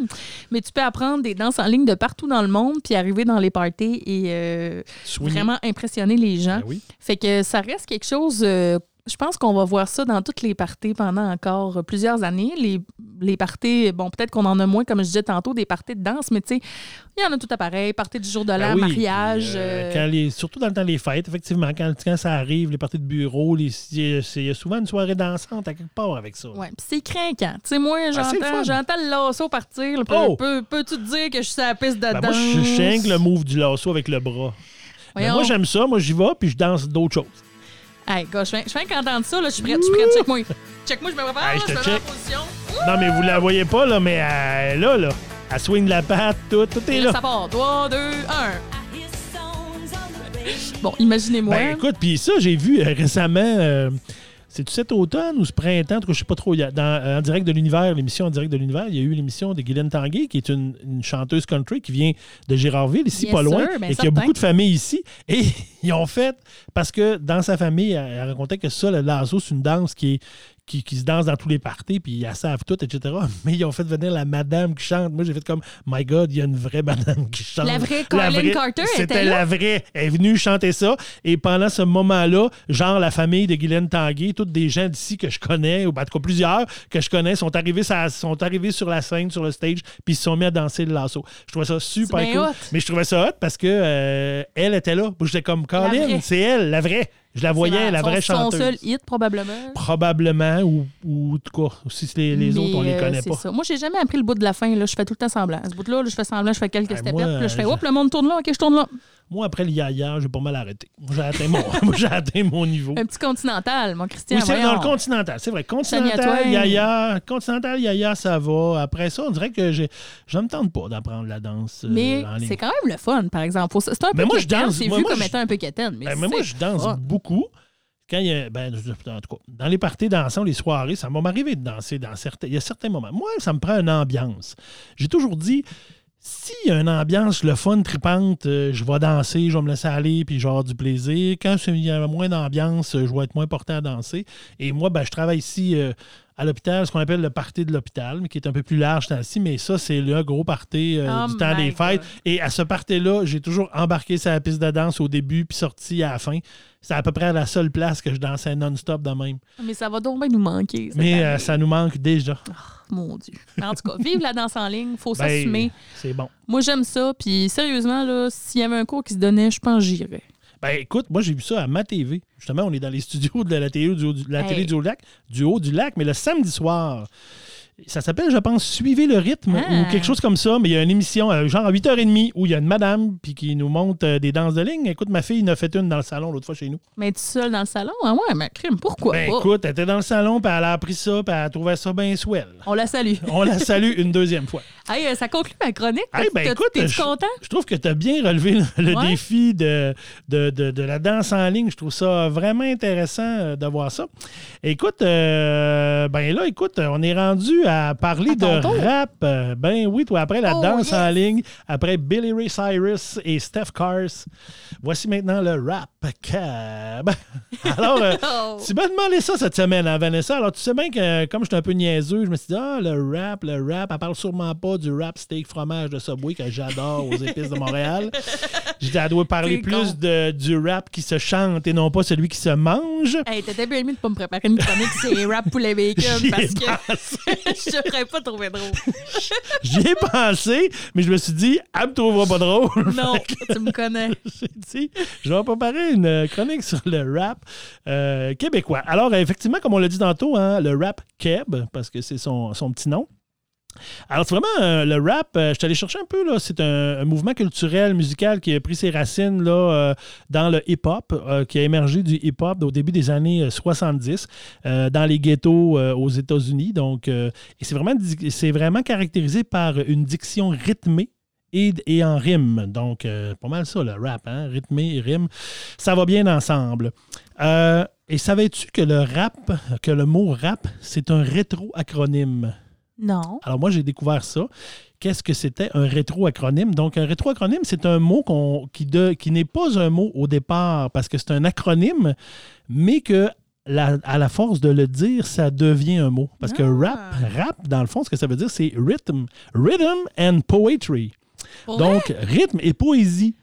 Mais tu peux apprendre des danses en ligne de partout dans le monde, puis arriver dans les parties et euh, vraiment impressionner les gens. Ben oui. Fait que ça reste quelque chose. euh, je pense qu'on va voir ça dans toutes les parties pendant encore euh, plusieurs années. Les, les parties, bon, peut-être qu'on en a moins, comme je disais tantôt, des parties de danse, mais tu sais, il y en a tout à pareil. Parties du jour de l'an, Ben oui, mariage. euh, quand les- surtout dans le temps des fêtes, effectivement, quand, quand ça arrive, les parties de bureau, il y a souvent une soirée dansante à quelque part avec ça. Ouais, puis c'est craquant. Tu sais, moi, Ah, j'entends, j'entends le lasso partir. là, puis Oh! peux- Peux-tu te dire que je suis sur la piste de Ben, danse? moi, je je que le move du lasso avec le bras. Voyons. moi, j'aime ça. Moi, j'y vais, puis je danse d'autres choses. Hey, gars, je viens, je viens qu'entendre ça, là, je suis prête, je suis prête, check-moi. Check-moi, je me prépare, Hey, je je te me mets en check. position. Non, mais vous la voyez pas, là, mais elle, là, là, elle swing la patte, tout, tout est Et là, là. ça part. 3, 2, 1. Bon, imaginez-moi. Ben, écoute, puis ça, j'ai vu euh, récemment, euh, c'est-tu cet automne ou ce printemps, en tout cas, je sais pas trop, dans, euh, en direct de l'univers, l'émission en direct de l'univers, il y a eu l'émission de Guylaine Tanguay, qui est une, une chanteuse country qui vient de Gérardville, ici pas loin, sûr, ben et qui a beaucoup de familles ici. Et ils ont fait, parce que dans sa famille, elle, elle racontait que ça, le lasso, c'est une danse qui est qui, qui se danse dans tous les parties, puis elles savent tout, etc. Mais ils ont fait venir la madame qui chante. Moi, j'ai fait comme, My God, il y a une vraie madame qui chante. La vraie Colin Carter C'était était là? la vraie. Elle est venue chanter ça. Et pendant ce moment-là, genre la famille de Guylaine Tanguay, toutes des gens d'ici que je connais, ou en tout cas plusieurs que je connais, sont arrivés, sur la- sont arrivés sur la scène, sur le stage, puis ils se sont mis à danser le lasso. Je trouvais ça super cool. hot. Mais je trouvais ça hot parce que euh, elle était là. Moi, J'étais comme, Colin, vraie. c'est elle, la vraie. Je la voyais, la son- vraie son chanteuse. seul hit, probablement. Probablement, ou, ou en tout cas, si c'est les, les autres, on les euh, connaît pas. ça. Moi, j'ai jamais appris le bout de la fin. Là. Je fais tout le temps semblant. À ce bout-là, là, je fais semblant, je fais quelques Ah, steps moi, puis là, je fais, hop, le monde tourne là, ok, je tourne là. Moi, après le yaya, j'ai pas mal arrêté. Moi, j'ai atteint mon, moi, atteint mon niveau. Un petit continental, mon Christian. Oui, c'est dans le continental, c'est vrai. Continental, yaya, continental, yaya, ça va. Après ça, on dirait que je ne me tente pas d'apprendre la danse euh, Mais c'est quand même le fun, par exemple. C'est un peu Mais moi, je quétaine, danse. C'est Moi, vu moi, comme je- étant un peu quétaine. Mais, Ben, mais moi, je danse fun. beaucoup. Quand il y a, ben, en tout cas, dans les parties dansants, les soirées, ça va m'arriver de danser dans certains. Il y a certains moments. Moi, ça me prend une ambiance. J'ai toujours dit, s'il y a une ambiance, le fun, tripante, euh, je vais danser, je vais me laisser aller, puis je vais avoir du plaisir. Quand il y a moins d'ambiance, je vais être moins porté à danser. Et moi, ben, je travaille ici euh, à l'hôpital, ce qu'on appelle le party de l'hôpital, mais qui est un peu plus large temps-ci, mais ça, c'est le gros party euh, Oh du temps my des fêtes. God. Et à ce party-là, j'ai toujours embarqué sur la piste de danse au début, puis sorti à la fin. C'est à peu près la seule place que je dansais non-stop de même. Mais ça va donc bien nous manquer. Mais euh, ça nous manque déjà. Mon Dieu. Mais en tout cas, vive la danse en ligne, faut Ben, s'assumer. c'est bon. Moi, j'aime ça. Puis sérieusement, là, s'il y avait un cours qui se donnait, je pense que j'irais. Ben écoute, moi j'ai vu ça à ma TV. Justement, on est dans les studios de la télé du haut du, la Hey. télé du haut du lac, du haut du lac, mais le samedi soir. Ça s'appelle, je pense, Suivez le rythme Ah. ou quelque chose comme ça, mais il y a une émission, euh, genre à 8h30, où il y a une madame puis qui nous montre euh, des danses de ligne. Écoute, ma fille en a fait une dans le salon l'autre fois chez nous. Mais tu seul dans le salon? Ah ouais, mais crime, pourquoi Ben pas? écoute, elle était dans le salon, puis elle a appris ça, puis elle trouvait ça bien swell. On la salue. On la salue une deuxième fois. Hey, euh, ça conclut ma chronique. Hey, ben, écoute, je- content? Je trouve que tu as bien relevé le, le Ouais. défi de, de, de- de la danse en ligne. Je trouve ça vraiment intéressant de voir ça. Écoute, euh, ben là, écoute, on est rendu à parler À de rap. Euh, Ben oui, toi, après la Oh, danse yes. en ligne, après Billy Ray Cyrus et Steph Cars, voici maintenant le rap cab. Alors, euh, Oh. tu m'as demandé ça cette semaine, hein, Vanessa. Alors, tu sais bien que euh, comme j'étais un peu niaiseux, je me suis dit, ah, le rap, le rap, elle parle sûrement pas du rap steak fromage de Subway que j'adore aux épices de Montréal. J'ai dit, elle doit parler plus de, du rap qui se chante et non pas celui qui se mange. Hey, t'étais bien mieux de pas me préparer une chronique c'est rap poulet bacon parce que. je t'aurais pas trouvé drôle. J'y ai pensé, mais je me suis dit, elle me trouvera pas drôle. Non, tu me connais. J'ai dit, je vais préparer une chronique sur le rap euh, québécois. Alors, effectivement, comme on l'a dit tantôt, hein, le rap Keb, parce que c'est son, son petit nom. Alors, c'est vraiment euh, le rap, euh, je suis allé chercher un peu, c'est un, mouvement culturel, musical qui a pris ses racines là, euh, dans le hip-hop, qui a émergé du hip-hop au début des années euh, 70 euh, dans les ghettos aux États-Unis. Donc, et c'est vraiment, caractérisé par une diction rythmée et, et en rime. Donc, pas mal ça, le rap, hein? rythmé rime. Ça va bien ensemble. Et savais-tu que le rap, que le mot rap, c'est un rétro-acronyme? Non. Alors moi, j'ai découvert ça. Qu'est-ce que c'était un rétro-acronyme? Donc, un rétro-acronyme, c'est un mot qui, de- qui n'est pas un mot au départ parce que c'est un acronyme, mais que la- à la force de le dire, ça devient un mot. Parce que Ah. rap, rap, dans le fond, ce que ça veut dire, c'est rhythm. Rhythm and poetry. Donc, rythme et poésie.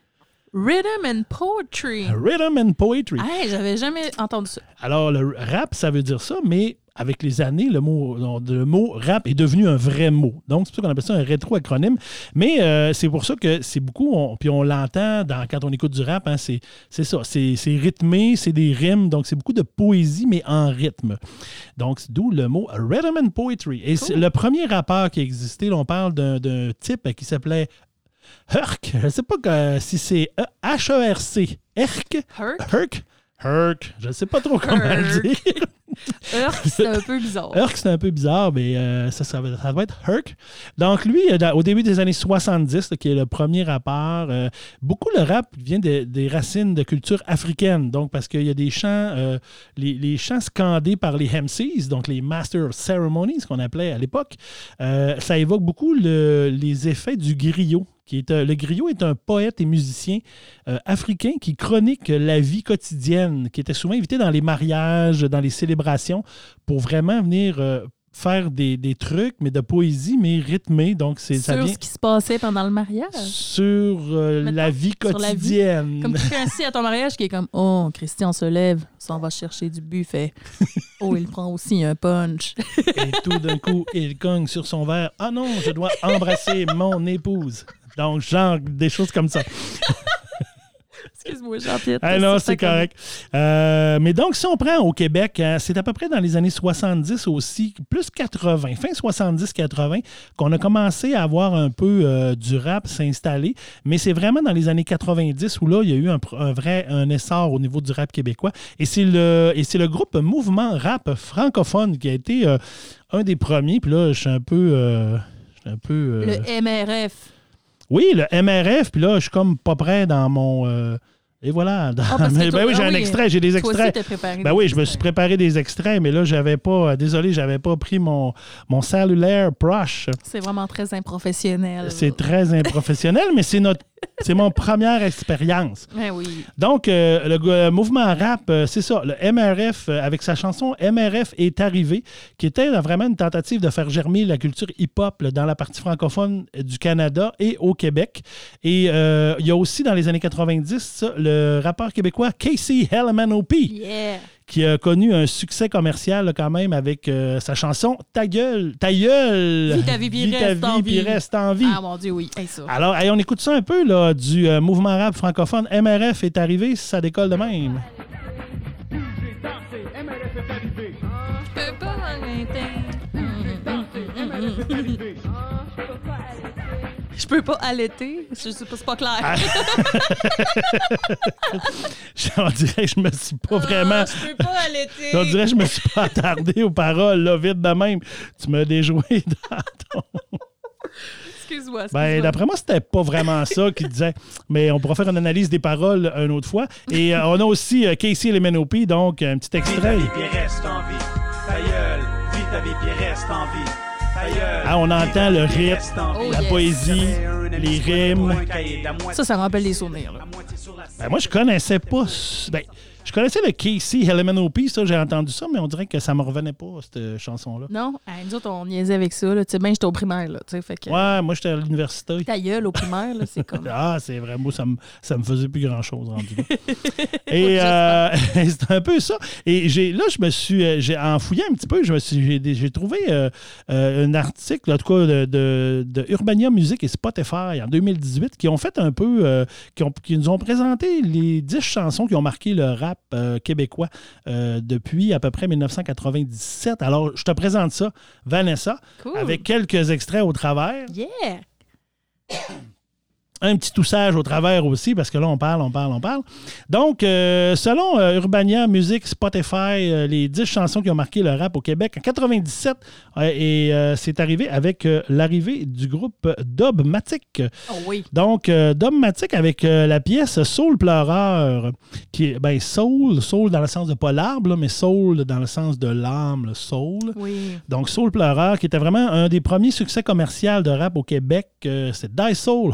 Rhythm and poetry. Rhythm and poetry. Hey, j'avais jamais entendu ça. Alors, le rap, ça veut dire ça, mais avec les années, le mot, le mot rap est devenu un vrai mot. Donc, c'est pour ça qu'on appelle ça un rétro-acronyme. Mais euh, c'est pour ça que c'est beaucoup, on- puis on l'entend dans- quand on écoute du rap, hein, c'est c'est ça, c'est c'est rythmé, c'est des rimes, donc c'est beaucoup de poésie, mais en rythme. Donc, d'où le mot rhythm and poetry. Et c'est le premier rappeur qui a existé, là, on parle d'un d'un type qui s'appelait Herc. Je ne sais pas que- si c'est E- H-E-R-C. Herc? Herc? Herc? Herc. Je ne sais pas trop comment le dire. Herc, c'est un peu bizarre. Herc, c'est un peu bizarre, mais euh, ça, ça, ça être Herc. Donc, lui, euh, au début des années 70, là, qui est le premier rappeur, euh, beaucoup le rap vient de- des racines de culture africaine. Donc, parce qu'il y a des chants, les, chants scandés par les MCs, donc les Master of Ceremonies, qu'on appelait à l'époque, ça évoque beaucoup le- les effets du griot. Qui est, euh, le griot est un poète et musicien euh, africain qui chronique la vie quotidienne, qui était souvent invité dans les mariages, dans les célébrations, pour vraiment venir euh, faire des, des trucs, mais de poésie, mais rythmé. Donc, c'est, ça Sur vient ce qui se passait pendant le mariage? sur euh, la vie sur la vie. quotidienne. Comme quelqu'un assis à ton mariage qui est comme Oh, Christian se lève, s'en va chercher du buffet. Oh, il prend aussi un punch. Et tout d'un coup, il cogne sur son verre. Ah non, je dois embrasser mon épouse. Donc, genre, des choses comme ça. Excuse-moi, Jean-Pierre. Ah non, c'est comme- correct. Euh, mais donc, si on prend au Québec, hein, c'est à peu près dans les années 70 aussi, plus 80, fin 70-80, qu'on a commencé à avoir un peu euh, du rap s'installer. Mais c'est vraiment dans les années 90 où là, il y a eu un, vrai un essor au niveau du rap québécois. Et c'est le, et c'est le groupe Mouvement Rap francophone qui a été euh, un des premiers. Puis là, je suis un peu. euh, un peu euh, Le MRF. Oui, le MRF, puis là, je suis comme pas près dans mon. euh, et voilà. Dans- Ah, parce que ben toi- oui, j'ai ah un oui, extrait, j'ai des Toi aussi, extraits. t'as préparé. Ben des oui, je me suis extraits. préparé des extraits, mais là, j'avais pas. euh, désolé, j'avais pas pris mon, mon cellulaire proche. C'est vraiment très improfessionnel. C'est très improfessionnel, mais c'est notre. C'est mon première expérience. Ben oui. Donc, euh, le mouvement rap, euh, c'est ça. Le MRF, euh, avec sa chanson MRF est arrivé, qui était euh, vraiment une tentative de faire germer la culture hip-hop là, dans la partie francophone du Canada et au Québec. Et il y a aussi, dans les années 90, ça, le rappeur québécois Casey Hellman-OP, Yeah. Qui a connu un succès commercial là, quand même avec euh, sa chanson Ta gueule, ta gueule, Vis ta vie, puis reste reste en vie. Ah mon Dieu, oui. Hey, ça. Alors, hey, on écoute ça un peu là, du euh, mouvement rap francophone. MRF est arrivé, ça décolle de même. Je peux pas. Je peux pas allaiter. Je sais pas, c'est pas clair. Ah, On dirait que je me suis pas vraiment. Ah, je peux pas allaiter. On dirait que je me suis pas attardé aux paroles, là, vite de même. Tu m'as déjoué dans ton. Excuse-moi. Ben, excuse-moi. d'après moi, c'était pas vraiment ça qu'il disait. Mais on pourra faire une analyse des paroles une autre fois. Et euh, on a aussi euh, Casey Lemon-OP, donc un petit ta extrait. vie, puis reste en vie. Ta gueule, vis ta vie, puis reste en vie. Ah, on entend le rythme. Oh, la yes. poésie, les rimes. Ça, ça me rappelle des souvenirs. Là. Ben, moi, je connaissais pas. Ben, je connaissais le Casey Lemon-OP, ça, j'ai entendu ça, mais on dirait que ça me revenait pas, cette chanson-là. Non? Hey, nous autres, on niaisait avec ça. Là. Tu sais, ben, j'étais au primaire. Là, tu sais, fait que, Ouais, moi, j'étais à l'université. Ta gueule au primaire, là, c'est comme. Ah, c'est vrai, moi, ça me, ça me faisait plus grand-chose rendu là. Et euh, c'est un peu ça. Et j'ai, là, je me suis, euh, j'ai, en fouillant un petit peu, je me suis, j'ai, j'ai trouvé euh, euh, un article, en tout cas, de, de, de Urbania Music et Spotify en 2018 qui ont fait un peu, qui, ont, qui nous ont présenté les 10 chansons qui ont marqué le rap euh, québécois euh, depuis à peu près 1997. Alors, je te présente ça, Vanessa, Cool. avec quelques extraits au travers. Yeah! Un petit toussage au travers aussi, parce que là, on parle, on parle, on parle. Donc, euh, selon euh, Urbania Music, Spotify, euh, les 10 chansons qui ont marqué le rap au Québec en 97, et c'est arrivé avec l'arrivée du groupe Dubmatic. Oh oui. Donc, Dubmatic avec la pièce Soul Pleureur, qui est, ben, Soul, Soul dans le sens de pas l'arbre, mais Soul dans le sens de l'âme, le Soul. Oui. Donc, Soul Pleureur, qui était vraiment un des premiers succès commerciaux de rap au Québec, c'est Die Soul,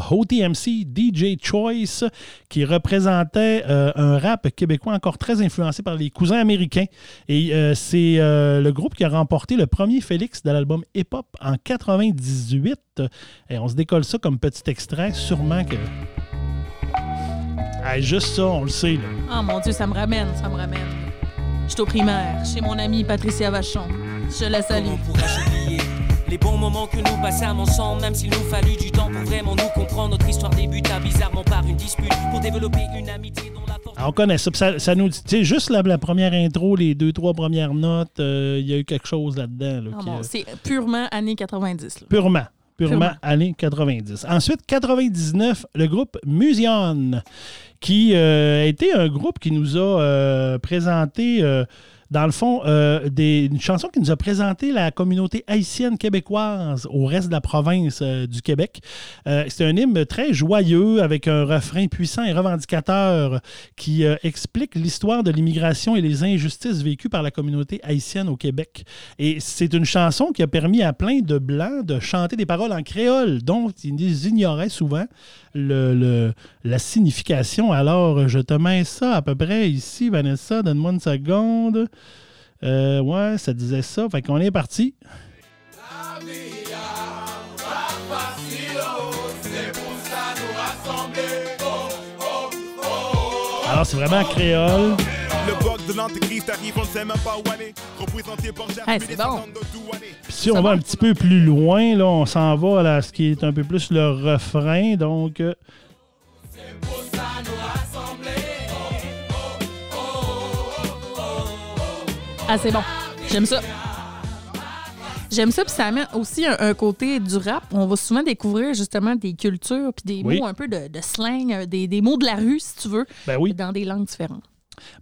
DJ Choice, qui représentait euh, un rap québécois encore très influencé par les cousins américains. Et euh, c'est euh, le groupe qui a remporté le premier Félix de l'album Hip Hop en 98. Et on se décolle ça comme petit extrait, sûrement que. juste ça, on le sait. Là. Oh mon Dieu, ça me ramène, ça me ramène. Je suis au primaire, chez mon amie Patricia Vachon. Je la salue les bons moments que nous passâmes ensemble, même s'il nous fallut du temps pour vraiment nous comprendre. Notre histoire débuta bizarrement par une dispute pour développer une amitié dont la force. on connaît ça, ça, nous dit, tu sais, juste la, la, première intro, les deux, trois premières notes, euh, il y a eu quelque chose là-dedans. Ah bon, C'est purement années 90. Purement. Purement, années 90. Ensuite, 99, le groupe Musion, qui euh, a été un groupe qui nous a euh, présenté dans le fond, euh, une chanson qui nous a présenté la communauté haïtienne québécoise au reste de la province euh, du Québec. Euh, c'est un hymne très joyeux avec un refrain puissant et revendicateur qui explique l'histoire de l'immigration et les injustices vécues par la communauté haïtienne au Québec. Et c'est une chanson qui a permis à plein de Blancs de chanter des paroles en créole dont ils ignoraient souvent la signification. Alors, je te mets ça à peu près ici, Vanessa, donne-moi une seconde. Euh, ouais, ça disait ça. Fait qu'on est parti. Alors, c'est vraiment créole. Hey, c'est bon. Puis si on va un petit peu plus loin, là, on s'en va à ce qui est un peu plus le refrain. Donc. Euh, Ah, c'est bon. J'aime ça. J'aime ça, puis ça amène aussi un, côté du rap. On va souvent découvrir justement des cultures, puis des mots un peu de, slang, euh, des, des, mots de la rue, si tu veux, ben oui. dans des langues différentes.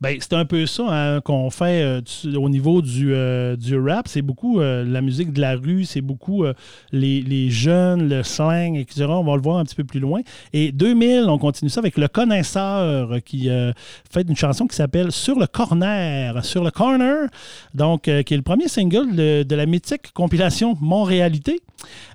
Ben, c'est un peu ça hein, qu'on fait euh, au niveau du, euh, du rap. C'est beaucoup euh, la musique de la rue, c'est beaucoup les, les, jeunes, le slang, etc. On va le voir un petit peu plus loin. Et 2000, on continue ça avec Le Connaisseur qui fait une chanson qui s'appelle Sur le Corner. Sur le Corner, donc, qui est le premier single de, de la mythique compilation Montréalité.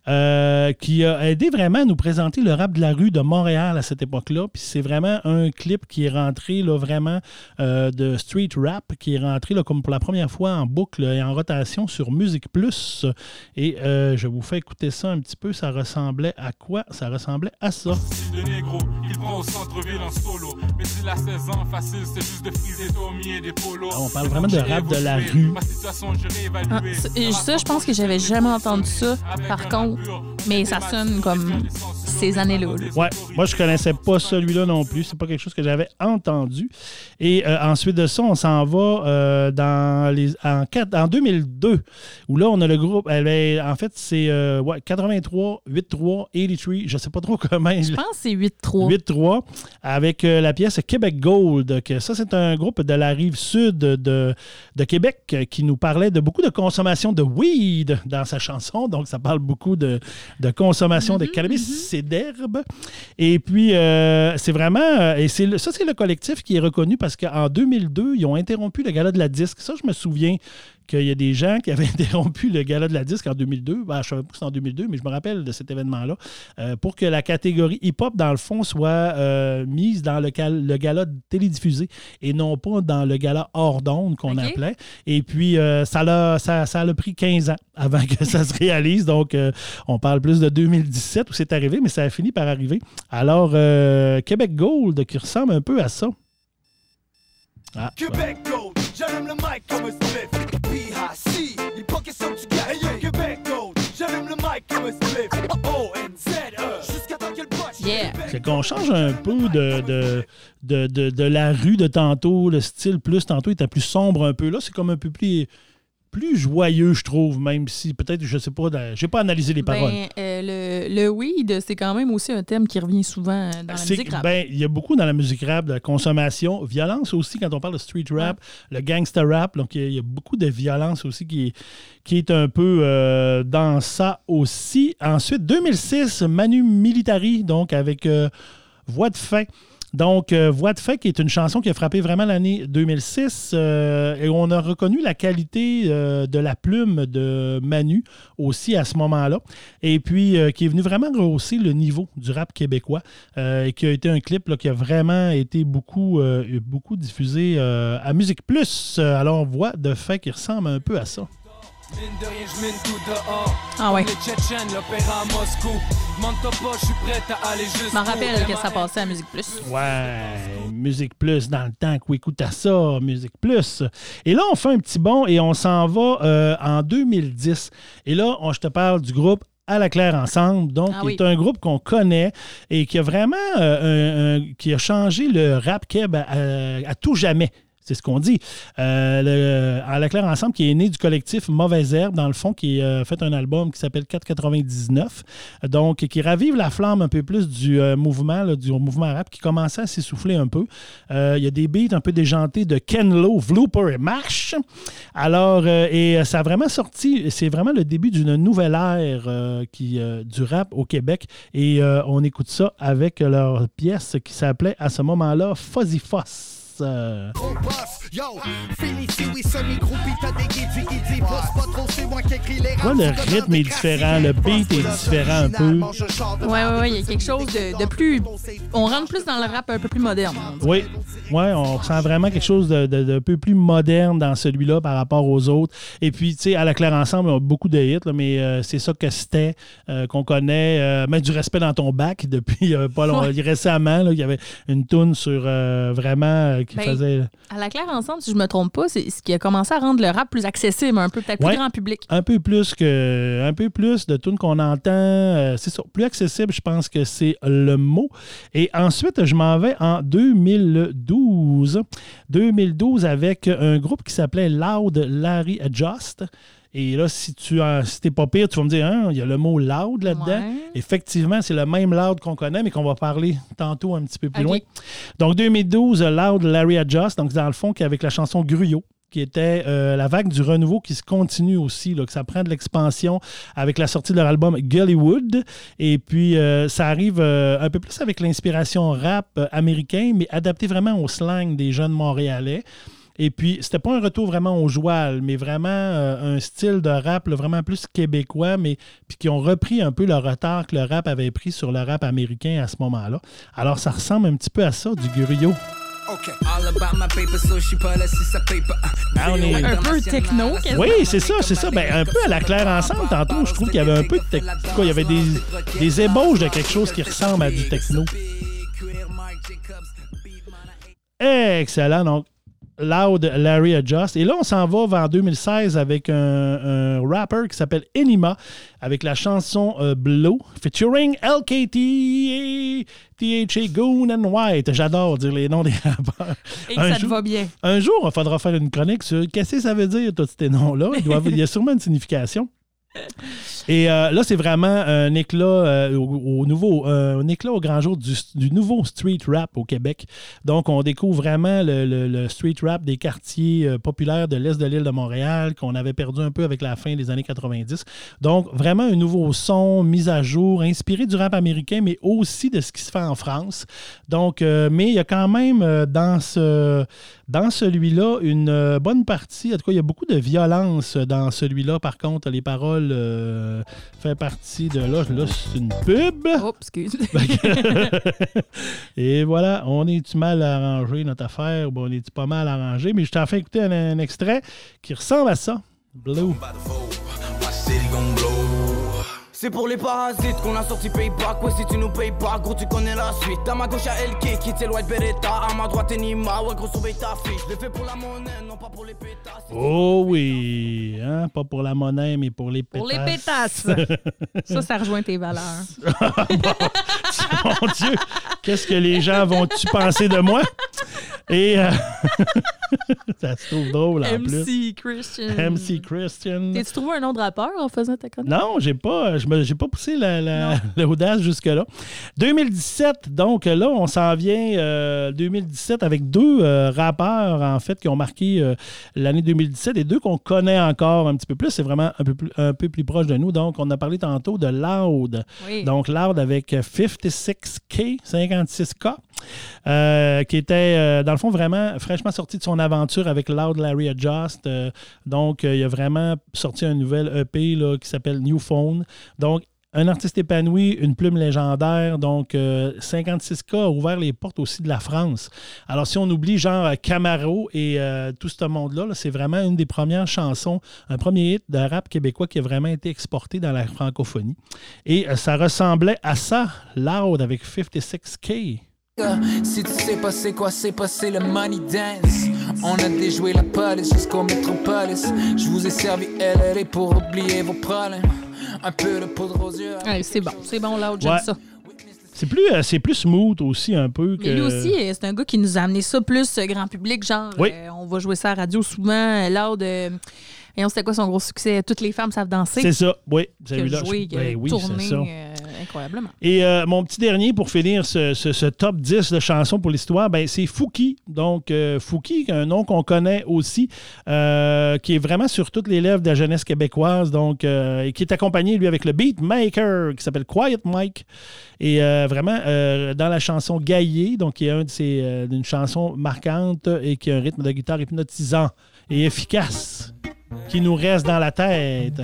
Euh, qui a aidé vraiment à nous présenter le rap de la rue de Montréal à cette époque-là. Puis c'est vraiment un clip qui est rentré là, vraiment euh, de street rap, qui est rentré là, comme pour la première fois en boucle et en rotation sur Musique Plus. Et euh, je vous fais écouter ça un petit peu. Ça ressemblait à quoi? Ça ressemblait à ça. On parle vraiment de rap de la rue. Ah, ça, je pense que j'avais jamais entendu ça. Par contre, mais ça sonne comme ces années-là. Ouais, moi je connaissais pas celui-là non plus. C'est pas quelque chose que j'avais entendu. Et euh, ensuite de ça, on s'en va euh, dans les en, en 2002 où là on a le groupe. en fait, c'est euh, ouais, 83, 8-3, 83. Je sais pas trop comment. Je pense que c'est 8-3. 8-3 avec la pièce Québec Gold. Que ça, c'est un groupe de la rive sud de, de Québec qui nous parlait de beaucoup de consommation de weed dans sa chanson. Donc, ça parle beaucoup de, consommation de mhm, cannabis, c'est mhm. d'herbe. Et puis, euh, c'est vraiment. Euh, et c'est ça, c'est le collectif qui est reconnu parce qu'en 2002, ils ont interrompu le gala de la disque. Ça, je me souviens qu'il y a des gens qui avaient interrompu le gala de la disque en 2002. Ben, je ne savais pas que c'était en 2002, mais je me rappelle de cet événement-là. Euh, pour que la catégorie hip-hop, dans le fond, soit euh, mise dans le, le, gala télédiffusé et non pas dans le gala hors d'onde qu'on appelait. Et puis, euh, ça, a, ça, ça a pris 15 ans avant que ça se réalise. Donc, on parle plus de 2017 où c'est arrivé, mais ça a fini par arriver. Alors, Québec Gold, qui ressemble un peu à ça. Ah, Québec Gold, j'allume le mic comme un C'est qu'on change un peu de, de, de, la rue de tantôt, le style plus tantôt était plus sombre un peu. Là, c'est comme un peu plus plus joyeux, je trouve, même si peut-être, je sais pas, j'ai pas analysé les paroles. Ben, euh, le, le weed, c'est quand même aussi un thème qui revient souvent dans la C'est- musique rap. ben, il y a beaucoup dans la musique rap de consommation, violence aussi quand on parle de street rap, le gangster rap. Donc, il y a- il y, a beaucoup de violence aussi qui est, qui est un peu euh, dans ça aussi. Ensuite, 2006, Manu Militari, donc avec euh, Voix de fin. Donc, euh, Voix de fait, qui est une chanson qui a frappé vraiment l'année 2006, euh, et on a reconnu la qualité euh, de la plume de Manu aussi à ce moment-là, et puis qui est venu vraiment rehausser le niveau du rap québécois, et qui a été un clip qui a vraiment été beaucoup, beaucoup diffusé à Musique Plus. Alors, Voix de fait qui ressemble un peu à ça. Mine de rien, je mine tout dehors. Ah ouais. Les Tchétchènes, l'opéra à Moscou. Demande-toi pas, je suis prête à aller juste. Je m'en rappelle que ça passait à Musique Plus. Ouais, Musique Plus dans le temps qu'on écoute à ça, Musique Plus. Et là, on fait un petit bond et on s'en va euh, en 2010. Et là, on- je te parle du groupe à la claire ensemble, donc Ah qui oui. est un groupe qu'on connaît et qui a vraiment euh, un- un- qui a changé le rap keb à, à- à tout jamais. C'est ce qu'on dit. Euh, à la claire ensemble, qui est né du collectif Mauvaise Herbe, dans le fond, qui a euh, fait un album qui s'appelle 499, donc qui ravive la flamme un peu plus du euh, mouvement, du mouvement rap, qui commençait à s'essouffler un peu. Il y a des beats un peu déjantés de Ken Lo, Vlooper et Marsh. Alors, et ça a vraiment sorti, c'est vraiment le début d'une nouvelle ère qui, du rap au Québec. Et on écoute ça avec leur pièce qui s'appelait à ce moment-là Fuzzy Foss. Euh, Gros boss, yo, fini si oui, semi-groupie, t'as des guidis, guidis, boss pas trop, c'est moi qui écris les vois, le rythme est différent, le beat est différent un peu. Ouais, ouais, ouais, il y a quelque chose de, de plus. On rentre plus dans le rap un peu plus moderne. Oui, ouais, on ressent vraiment quelque chose de, de- de peu plus moderne dans celui-là par rapport aux autres. Et puis, tu sais, à la claire ensemble, on a beaucoup de hits, là, mais euh, c'est ça que c'était, euh, qu'on connaît. Euh, mettre du respect dans ton bac depuis euh, pas longtemps. Ouais. Récemment, là, il y avait une toune sur euh, vraiment qui Ben, faisait À la claire ensemble, si je me trompe pas, c'est ce qui a commencé à rendre le rap plus accessible, un peu peut-être plus grand public. un peu plus que un peu plus de tunes qu'on entend. euh, c'est ça, plus accessible, je pense que c'est le mot. Et ensuite, je m'en vais en 2012. 2012 avec un groupe qui s'appelait Loud Larry Adjust. Et là, si tu si t'es pas pire, tu vas me dire, Hein, il y a le mot loud là-dedans. Ouais. Effectivement, c'est le même loud qu'on connaît, mais qu'on va parler tantôt un petit peu plus loin. Donc, 2012, Loud Larry Adjust, donc dans le fond, qui avec la chanson Gruyot qui était euh, la vague du renouveau qui se continue aussi, là, que ça prend de l'expansion avec la sortie de leur album Gullywood. Et puis, euh, ça arrive euh, un peu plus avec l'inspiration rap américain, mais adapté vraiment au slang des jeunes Montréalais. Et puis, c'était pas un retour vraiment au joual, mais vraiment euh, un style de rap là, vraiment plus québécois, mais puis qui ont repris un peu le retard que le rap avait pris sur le rap américain à ce moment-là. Alors, ça ressemble un petit peu à ça, du pas. Ah, on est- Un peu techno. Oui, c'est ça, c'est ça. Ben, un peu à la claire ensemble, tantôt, je trouve qu'il y avait un peu de techno. Il y avait des, des ébauches de quelque chose qui ressemble à du techno. Excellent. Donc, Loud Larry Adjust. Et là, on s'en va vers 2016 avec un, un rapper qui s'appelle Enima avec la chanson euh, Blow featuring LKT, THA Goon and White. J'adore dire les noms des rappeurs. Et que Un ça te jour- va bien. un jour, il faudra faire une chronique sur qu'est-ce que ça veut dire, tous ces noms-là. Il, doit- il y a sûrement une signification. Et euh, là, c'est vraiment un éclat euh, au, au nouveau, euh, un éclat au grand jour du, nouveau street rap au Québec. Donc, on découvre vraiment le, le- street rap des quartiers populaires de l'est de l'île de Montréal qu'on avait perdu un peu avec la fin des années 90. Donc, vraiment un nouveau son, mis à jour, inspiré du rap américain, mais aussi de ce qui se fait en France. Donc, mais il y a quand même dans ce dans celui-là, une bonne partie, en tout cas, il y a beaucoup de violence dans celui-là. Par contre, les paroles euh, font partie de là. Là, c'est une pub. Oh, excuse. Et voilà, on est-tu mal arrangé notre affaire? Bon, on est-tu pas mal arrangé? Mais je t'en fais écouter un, un extrait qui ressemble à ça. Blue. C'est pour les parasites qu'on a sorti payback. Ouais, si tu nous payes pas, gros, tu connais la suite. À ma gauche, à LK qui t'est White Beretta. À ma droite, Enima. Ouais, gros, surveille ta fiche. Je l'ai fait pour la monnaie, non pas pour les pétasses. Oh oui, hein? pas pour la monnaie, mais pour les pétasses. Pour les pétasses. ça, ça rejoint tes valeurs. Mon Dieu, qu'est-ce que les gens vont-tu penser de moi? Et euh, ça se trouve drôle en plus. MC Christian. MC Christian. T'as-tu trouvé un nom de rappeur en faisant ta chronique? Non, j'ai pas, j'ai pas poussé la- la- l'audace jusque-là. 2017, donc là, on s'en vient euh, 2017 avec deux euh, rappeurs, en fait, qui ont marqué euh, l'année 2017 et deux qu'on connaît encore un petit peu plus. C'est vraiment un peu, plus, un peu plus proche de nous. Donc, on a parlé tantôt de Loud. Oui. Donc, Loud avec 56K, 56K. euh, qui était, euh, dans le fond, vraiment fraîchement sorti de son aventure avec Loud Larry Adjust. Euh, donc, euh, il a vraiment sorti un nouvel EP qui s'appelle New Phone. Donc, un artiste épanoui, une plume légendaire. Donc, euh, 56K a ouvert les portes aussi de la France. Alors, si on oublie genre euh, Camaro et euh, tout ce monde-là, là, c'est vraiment une des premières chansons, un premier hit de rap québécois qui a vraiment été exporté dans la francophonie. Et euh, ça ressemblait à ça, Loud avec 56K. Si tu sais pas c'est quoi, c'est passé le money dance. On a déjoué la police jusqu'au métropolis. Je vous ai servi LRE pour oublier vos problèmes. Un peu de poudre aux yeux. Ouais, c'est bon, c'est bon, Loud, j'aime Ouais. ça. C'est plus, euh, c'est plus smooth aussi un peu que. Mais lui aussi, euh, c'est un gars qui nous a amené ça plus euh, grand public, genre Oui. euh, on va jouer ça à la radio souvent, Loud. euh, et on sait quoi son gros succès? Toutes les femmes savent danser. C'est ça, oui. Qui a Celui-là. joué, je- qui a ben oui, tourné c'est ça. euh, incroyablement. Et euh, mon petit dernier pour finir ce, ce- ce top 10 de chansons pour l'histoire, ben, c'est Fouki. Donc, euh, Fouki, un nom qu'on connaît aussi, euh, qui est vraiment sur toutes les lèvres de la jeunesse québécoise, donc, euh, et qui est accompagné, lui, avec le beatmaker qui s'appelle Quiet Mike. Et euh, vraiment, euh, dans la chanson Gaillé, donc, qui est un de ces, euh, une chanson marquante et qui a un rythme de guitare hypnotisant et efficace, qui nous reste dans la tête.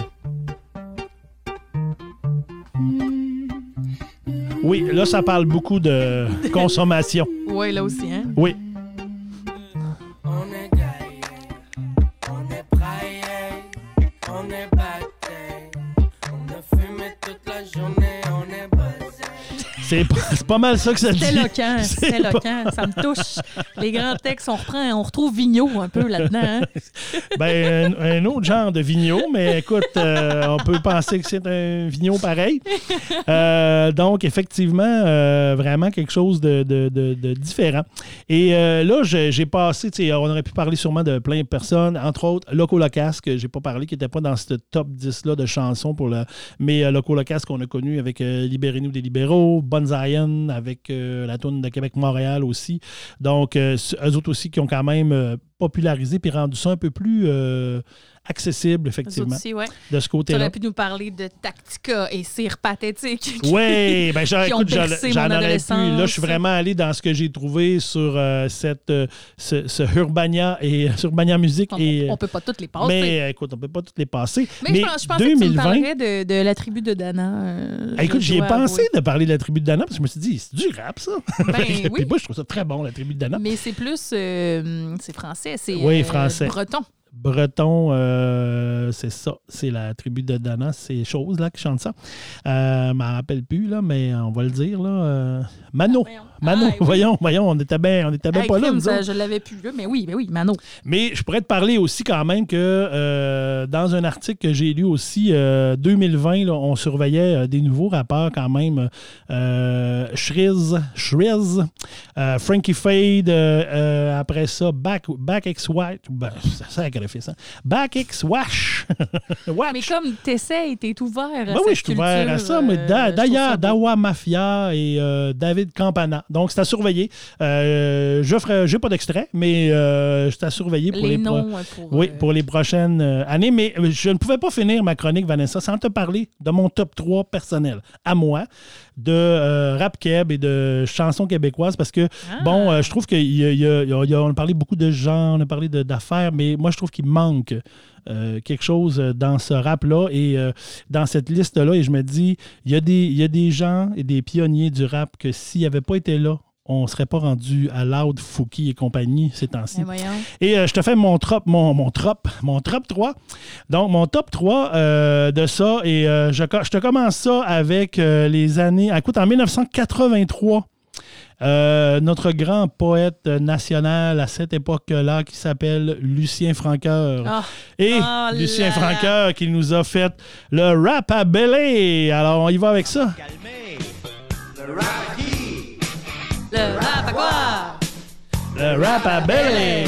Oui, là, ça parle beaucoup de consommation. Ouais, là aussi, hein? Oui. C'est pas, pas mal ça que ça dit. C'est éloquent, c'est pas- éloquent, ça me touche. Les grands textes, on reprend, on retrouve Vigneault un peu là-dedans. hein? Ben, un, un autre genre de vigneault, mais écoute, euh, on peut penser que c'est un vigneault pareil. Euh, donc, effectivement, euh, vraiment quelque chose de, de- de- de différent. Et là, j'ai passé, on aurait pu parler sûrement de plein de personnes, entre autres Loco Locas, que j'ai pas parlé, qui n'était pas dans ce top 10-là de chansons pour le. Mais Loco Locas qu'on a connu avec Libérez-nous des libéraux, Avec euh, la tourne de Québec-Montréal aussi. Donc, euh, eux autres aussi qui ont quand même euh, popularisé puis rendu ça un peu plus accessible, effectivement, ouais. de ce Tu côté-là. aurais pu nous parler de Tactica et Cire Pathétique. Oui, ben ont écoute, j'en, aurais pu. Là, je suis vraiment allé dans ce que j'ai trouvé sur euh, cette, euh, ce, ce Urbania et sur Urbania Musique. On, et, on peut pas toutes les passer. mais euh, écoute, on peut pas toutes les passer. Mais, je, pense- je pensais que tu me 2020, de, de la tribu de Dana. euh, écoute, j'y ai pensé avouer. de parler de la tribu de Dana parce que je me suis dit, c'est du rap, ça. Ben Puis oui. moi, je trouve ça très bon, la tribu de Dana. Mais c'est plus. euh, c'est français, c'est. Oui, euh, français. Breton. Breton, euh, c'est ça. C'est la tribu de Dana, ces choses-là qui chantent ça. Euh, je m'en rappelle plus, là, mais on va le dire. Là, euh, Mano. Voyons. Mano, Ah, oui. voyons, voyons, on était bien on était bien Hey, pas là, crime, je l'avais plus là, mais oui, mais oui, Mano. Mais je pourrais te parler aussi quand même que euh, dans un article que j'ai lu aussi, euh, 2020, là, on surveillait des nouveaux rappeurs quand même. Shriz, Shriz, Frankie Fade, après ça, Back, Back X Wash, ben, c'est ça. Back X Wash. Watch. Mais comme t'essayes, t'es ouvert. à Ben cette oui, je suis ouvert à ça, mais euh, Da- d'ailleurs. Dawa Mafia et euh, David Campana. Donc, c'est à surveiller. Euh, je ferai, j'ai pas d'extrait, mais c'est à surveiller pour les, noms pour. oui, pour les prochaines années. Mais je ne pouvais pas finir ma chronique, Vanessa, sans te parler de mon top 3 personnel à moi, de euh, rap keb et de chansons québécoises, parce que, Ah. bon, euh, je trouve qu'on a parlé beaucoup de gens, on a parlé d'affaires, mais moi, je trouve qu'il manque euh, quelque chose dans ce rap-là et dans cette liste-là. Et je me dis, il y, a des- il y a des gens et des pionniers du rap que s'ils n'avaient pas été là, on ne serait pas rendu à Loud, Fouki et compagnie ces temps-ci. ben. Et euh, je te fais mon top, mon, mon trop, mon top 3. Donc, mon top 3 euh, de ça. Et euh, je, te commence ça avec euh, les années. Écoute, en 1983. euh, notre grand poète national à cette époque-là qui s'appelle Lucien Franqueur. Ah. Et Oh Lucien. Franqueur qui nous a fait le rap à belé. Alors, on y va avec ça. Le rap à quoi? Le rap à belé.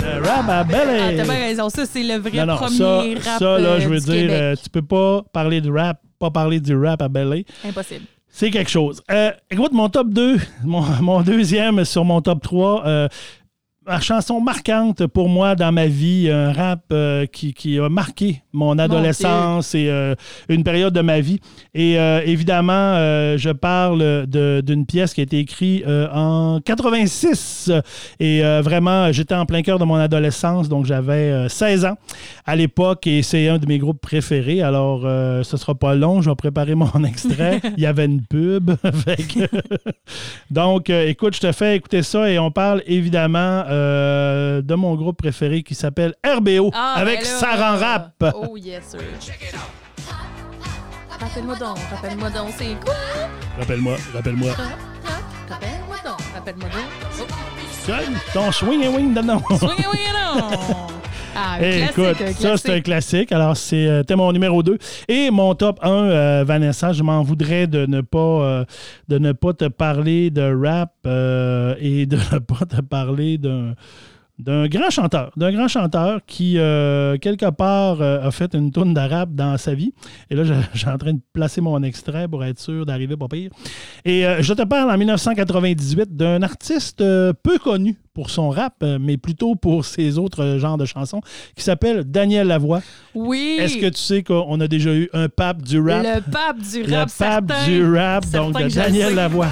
Le rap à Ah, belly. t'as bien raison. Ça, c'est le vrai Non, non, premier ça, rap ça, là, euh, je veux dire, euh, tu peux pas parler de rap, pas parler du rap à belly. Impossible. C'est quelque chose. Euh, écoute, mon top 2, mon, mon deuxième sur mon top 3, euh, ma chanson marquante pour moi dans ma vie, un rap euh, qui, qui a marqué mon adolescence et euh, une période de ma vie. Et euh, évidemment, je parle d'une pièce qui a été écrite en 86. Et vraiment, j'étais en plein cœur de mon adolescence, donc j'avais euh, 16 ans à l'époque et c'est un de mes groupes préférés. Alors, ce sera pas long, je vais préparer mon extrait. Il y avait une pub. Donc, écoute, je te fais écouter ça et on parle évidemment euh, de mon groupe préféré qui s'appelle RBO Ah, avec ben là, Saran Rap. Oh, yes, sir. Rappelle-moi donc, rappelle-moi donc, c'est quoi? Rappelle-moi, rappelle-moi. Rappelle-moi donc, rappelle-moi donc. Ton swing and wing dedans. Oh, swing it, wing it on. Ah, classique, écoute, un ça c'est un classique. classique. Alors c'est, euh, c'était mon numéro 2 et mon top 1 euh, Vanessa, je m'en voudrais de ne pas euh, de ne pas te parler de rap euh, et de ne pas te parler d'un d'un grand chanteur, d'un grand chanteur qui, euh, quelque part, euh, a fait une tourne de rap dans sa vie. Et là, je, je suis en train de placer mon extrait pour être sûr d'arriver pas pire. Et euh, je te parle en 1998 d'un artiste peu connu pour son rap, mais plutôt pour ses autres genres de chansons, qui s'appelle Daniel Lavoie. Oui. Est-ce que tu sais qu'on a déjà eu un pape du rap? Le pape du Le rap, pape certain. du rap, donc de le Daniel. Lavoie.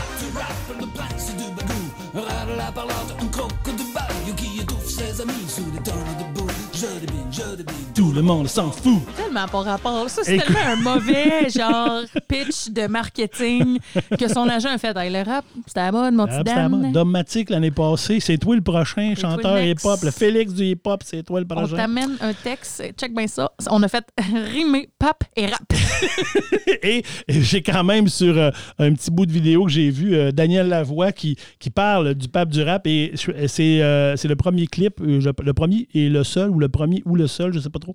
Tout le monde s'en fout. Tellement pas rapport. Ça, c'est Écoute- tellement un mauvais genre pitch de marketing que son agent a fait. Hey, le rap, c'était à mode, mon petit. Dan. Dogmatique l'année passée. C'est toi le prochain chanteur hip-hop. Le Félix du hip-hop, c'est toi le On prochain. t'amène un texte, check bien ça. On a fait rimer pape et rap. Et j'ai quand même sur euh, un petit bout de vidéo que j'ai vu euh, Daniel Lavoie qui, qui parle du pape du rap et c'est euh, c'est le premier clip, le premier et le seul ou le premier ou le seul, je sais pas trop,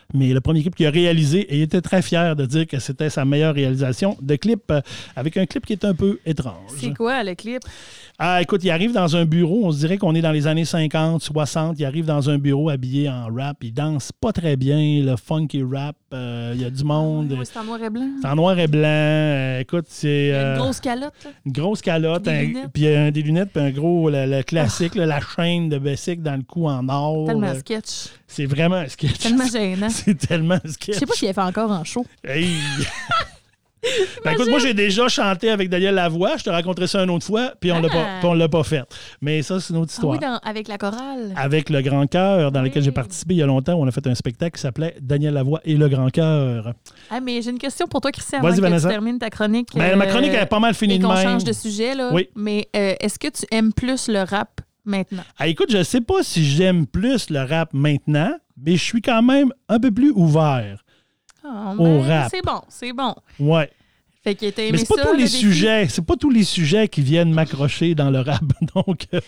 mais le premier clip qu'il a réalisé et il était très fier de dire que c'était sa meilleure réalisation de clip euh, avec un clip qui est un peu étrange. C'est quoi le clip? Ah, écoute, il arrive dans un bureau, on se dirait qu'on est dans les années 50, 60. Il arrive dans un bureau habillé en rap. Il danse pas très bien, le funky rap. euh, il y a du monde. Ouais, c'est en noir et blanc. C'est en noir et blanc. Euh, écoute, c'est. Euh, une grosse calotte. là. une grosse calotte, Des un- lunettes. puis un- des lunettes, puis un gros, le, le classique, là, la chaîne de Bessic dans le cou en or. Tellement sketch. C'est vraiment un sketch. Tellement gênant. C'est tellement un Je sketch. sais pas s'il a fait encore en show. Hey! Ben, écoute, moi, j'ai déjà chanté avec Daniel Lavoie. Je te raconterai ça une autre fois, puis on l'a pas, Ah. on l'a pas fait. Mais ça, c'est une autre Ah histoire. oui, dans- avec la chorale. Avec le Grand Cœur, dans lequel Oui. j'ai participé il y a longtemps, on a fait un spectacle qui s'appelait Daniel Lavoie et le Grand Cœur. Ah, mais j'ai une question pour toi, Christian, Vas-y, avant que Vanessa. tu termines ta chronique. Ben, ma euh, chronique elle est pas mal finie et de même. change de sujet, là. Oui. Mais euh, est-ce que tu aimes plus le rap maintenant? Ah, écoute, je sais pas si j'aime plus le rap maintenant, mais je suis quand même un peu plus ouvert. Ah, Au ben, rap. C'est bon, c'est bon. Ouais. Fait que Mais c'est pas ça, tous les sujets, c'est pas tous les sujets qui viennent m'accrocher dans le rap. Donc, euh,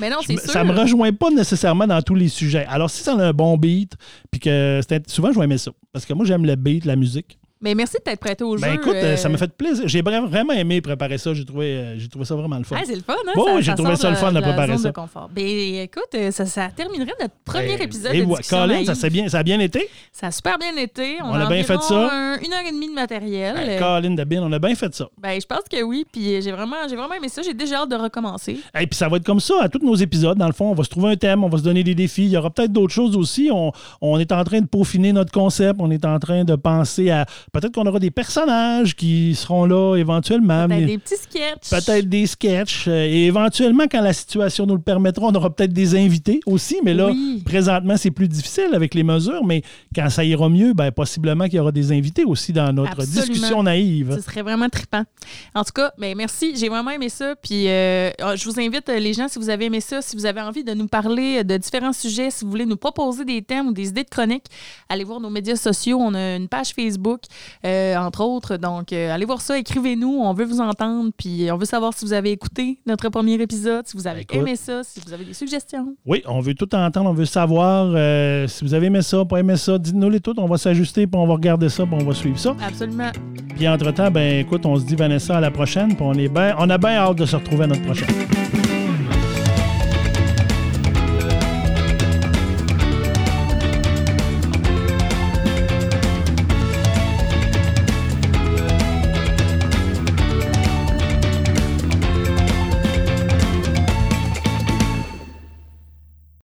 Mais non, c'est sûr. ça me rejoint pas nécessairement dans tous les sujets. Alors, si ça a un bon beat, puis que souvent, je vais aimer ça. Parce que moi, j'aime le beat, la musique. Mais merci de t'être prêté au Ben jeu. écoute, euh, euh, ça m'a fait plaisir. J'ai vra- vraiment aimé préparer ça. J'ai trouvé, euh, j'ai trouvé ça vraiment le fun. Ah, c'est le fun, hein? J'ai trouvé ça le fun de préparer zone ça. de confort. Ben écoute, euh, ça, ça terminerait notre premier Eh, épisode et de Colin, ça, s'est bien, ça a bien été? Ça a super bien été. On, On a bien fait ça. un- une heure et demie de matériel. Euh, Colin on a bien fait ça. ben, je pense que oui. Puis euh, j'ai vraiment, j'ai vraiment aimé ça. J'ai déjà hâte de recommencer. Et puis ça va être comme ça à tous nos épisodes. Dans le fond, on va se trouver un thème, on va se donner des défis. Il y aura peut-être d'autres choses aussi. On, on est en train de peaufiner notre concept. On est en train de penser à. Peut-être qu'on aura des personnages qui seront là éventuellement. Peut-être des petits sketchs. Peut-être des sketchs. Et éventuellement, quand la situation nous le permettra, on aura peut-être des invités aussi. Mais là, Oui. présentement, c'est plus difficile avec les mesures. Mais quand ça ira mieux, ben, possiblement qu'il y aura des invités aussi dans notre Absolument. discussion naïve. Ce serait vraiment trippant. En tout cas, ben merci. J'ai vraiment aimé ça. Puis euh, je vous invite, euh, les gens, si vous avez aimé ça, si vous avez envie de nous parler de différents sujets, si vous voulez nous proposer des thèmes ou des idées de chroniques, allez voir nos médias sociaux. On a une page Facebook, euh, entre autres. Donc, euh, allez voir ça. Écrivez-nous. On veut vous entendre. Puis on veut savoir si vous avez écouté notre premier épisode, si vous avez Écoute. aimé ça, si vous avez des suggestions. Oui, on veut tout entendre, on veut savoir euh, si vous avez aimé ça, pas aimé ça. Dites-nous les toutes, on va s'ajuster, puis on va regarder ça, puis on va suivre ça. Absolument. Puis entre-temps, ben écoute, on se dit Vanessa à la prochaine, puis on est ben, on a bien hâte de se retrouver à notre prochaine.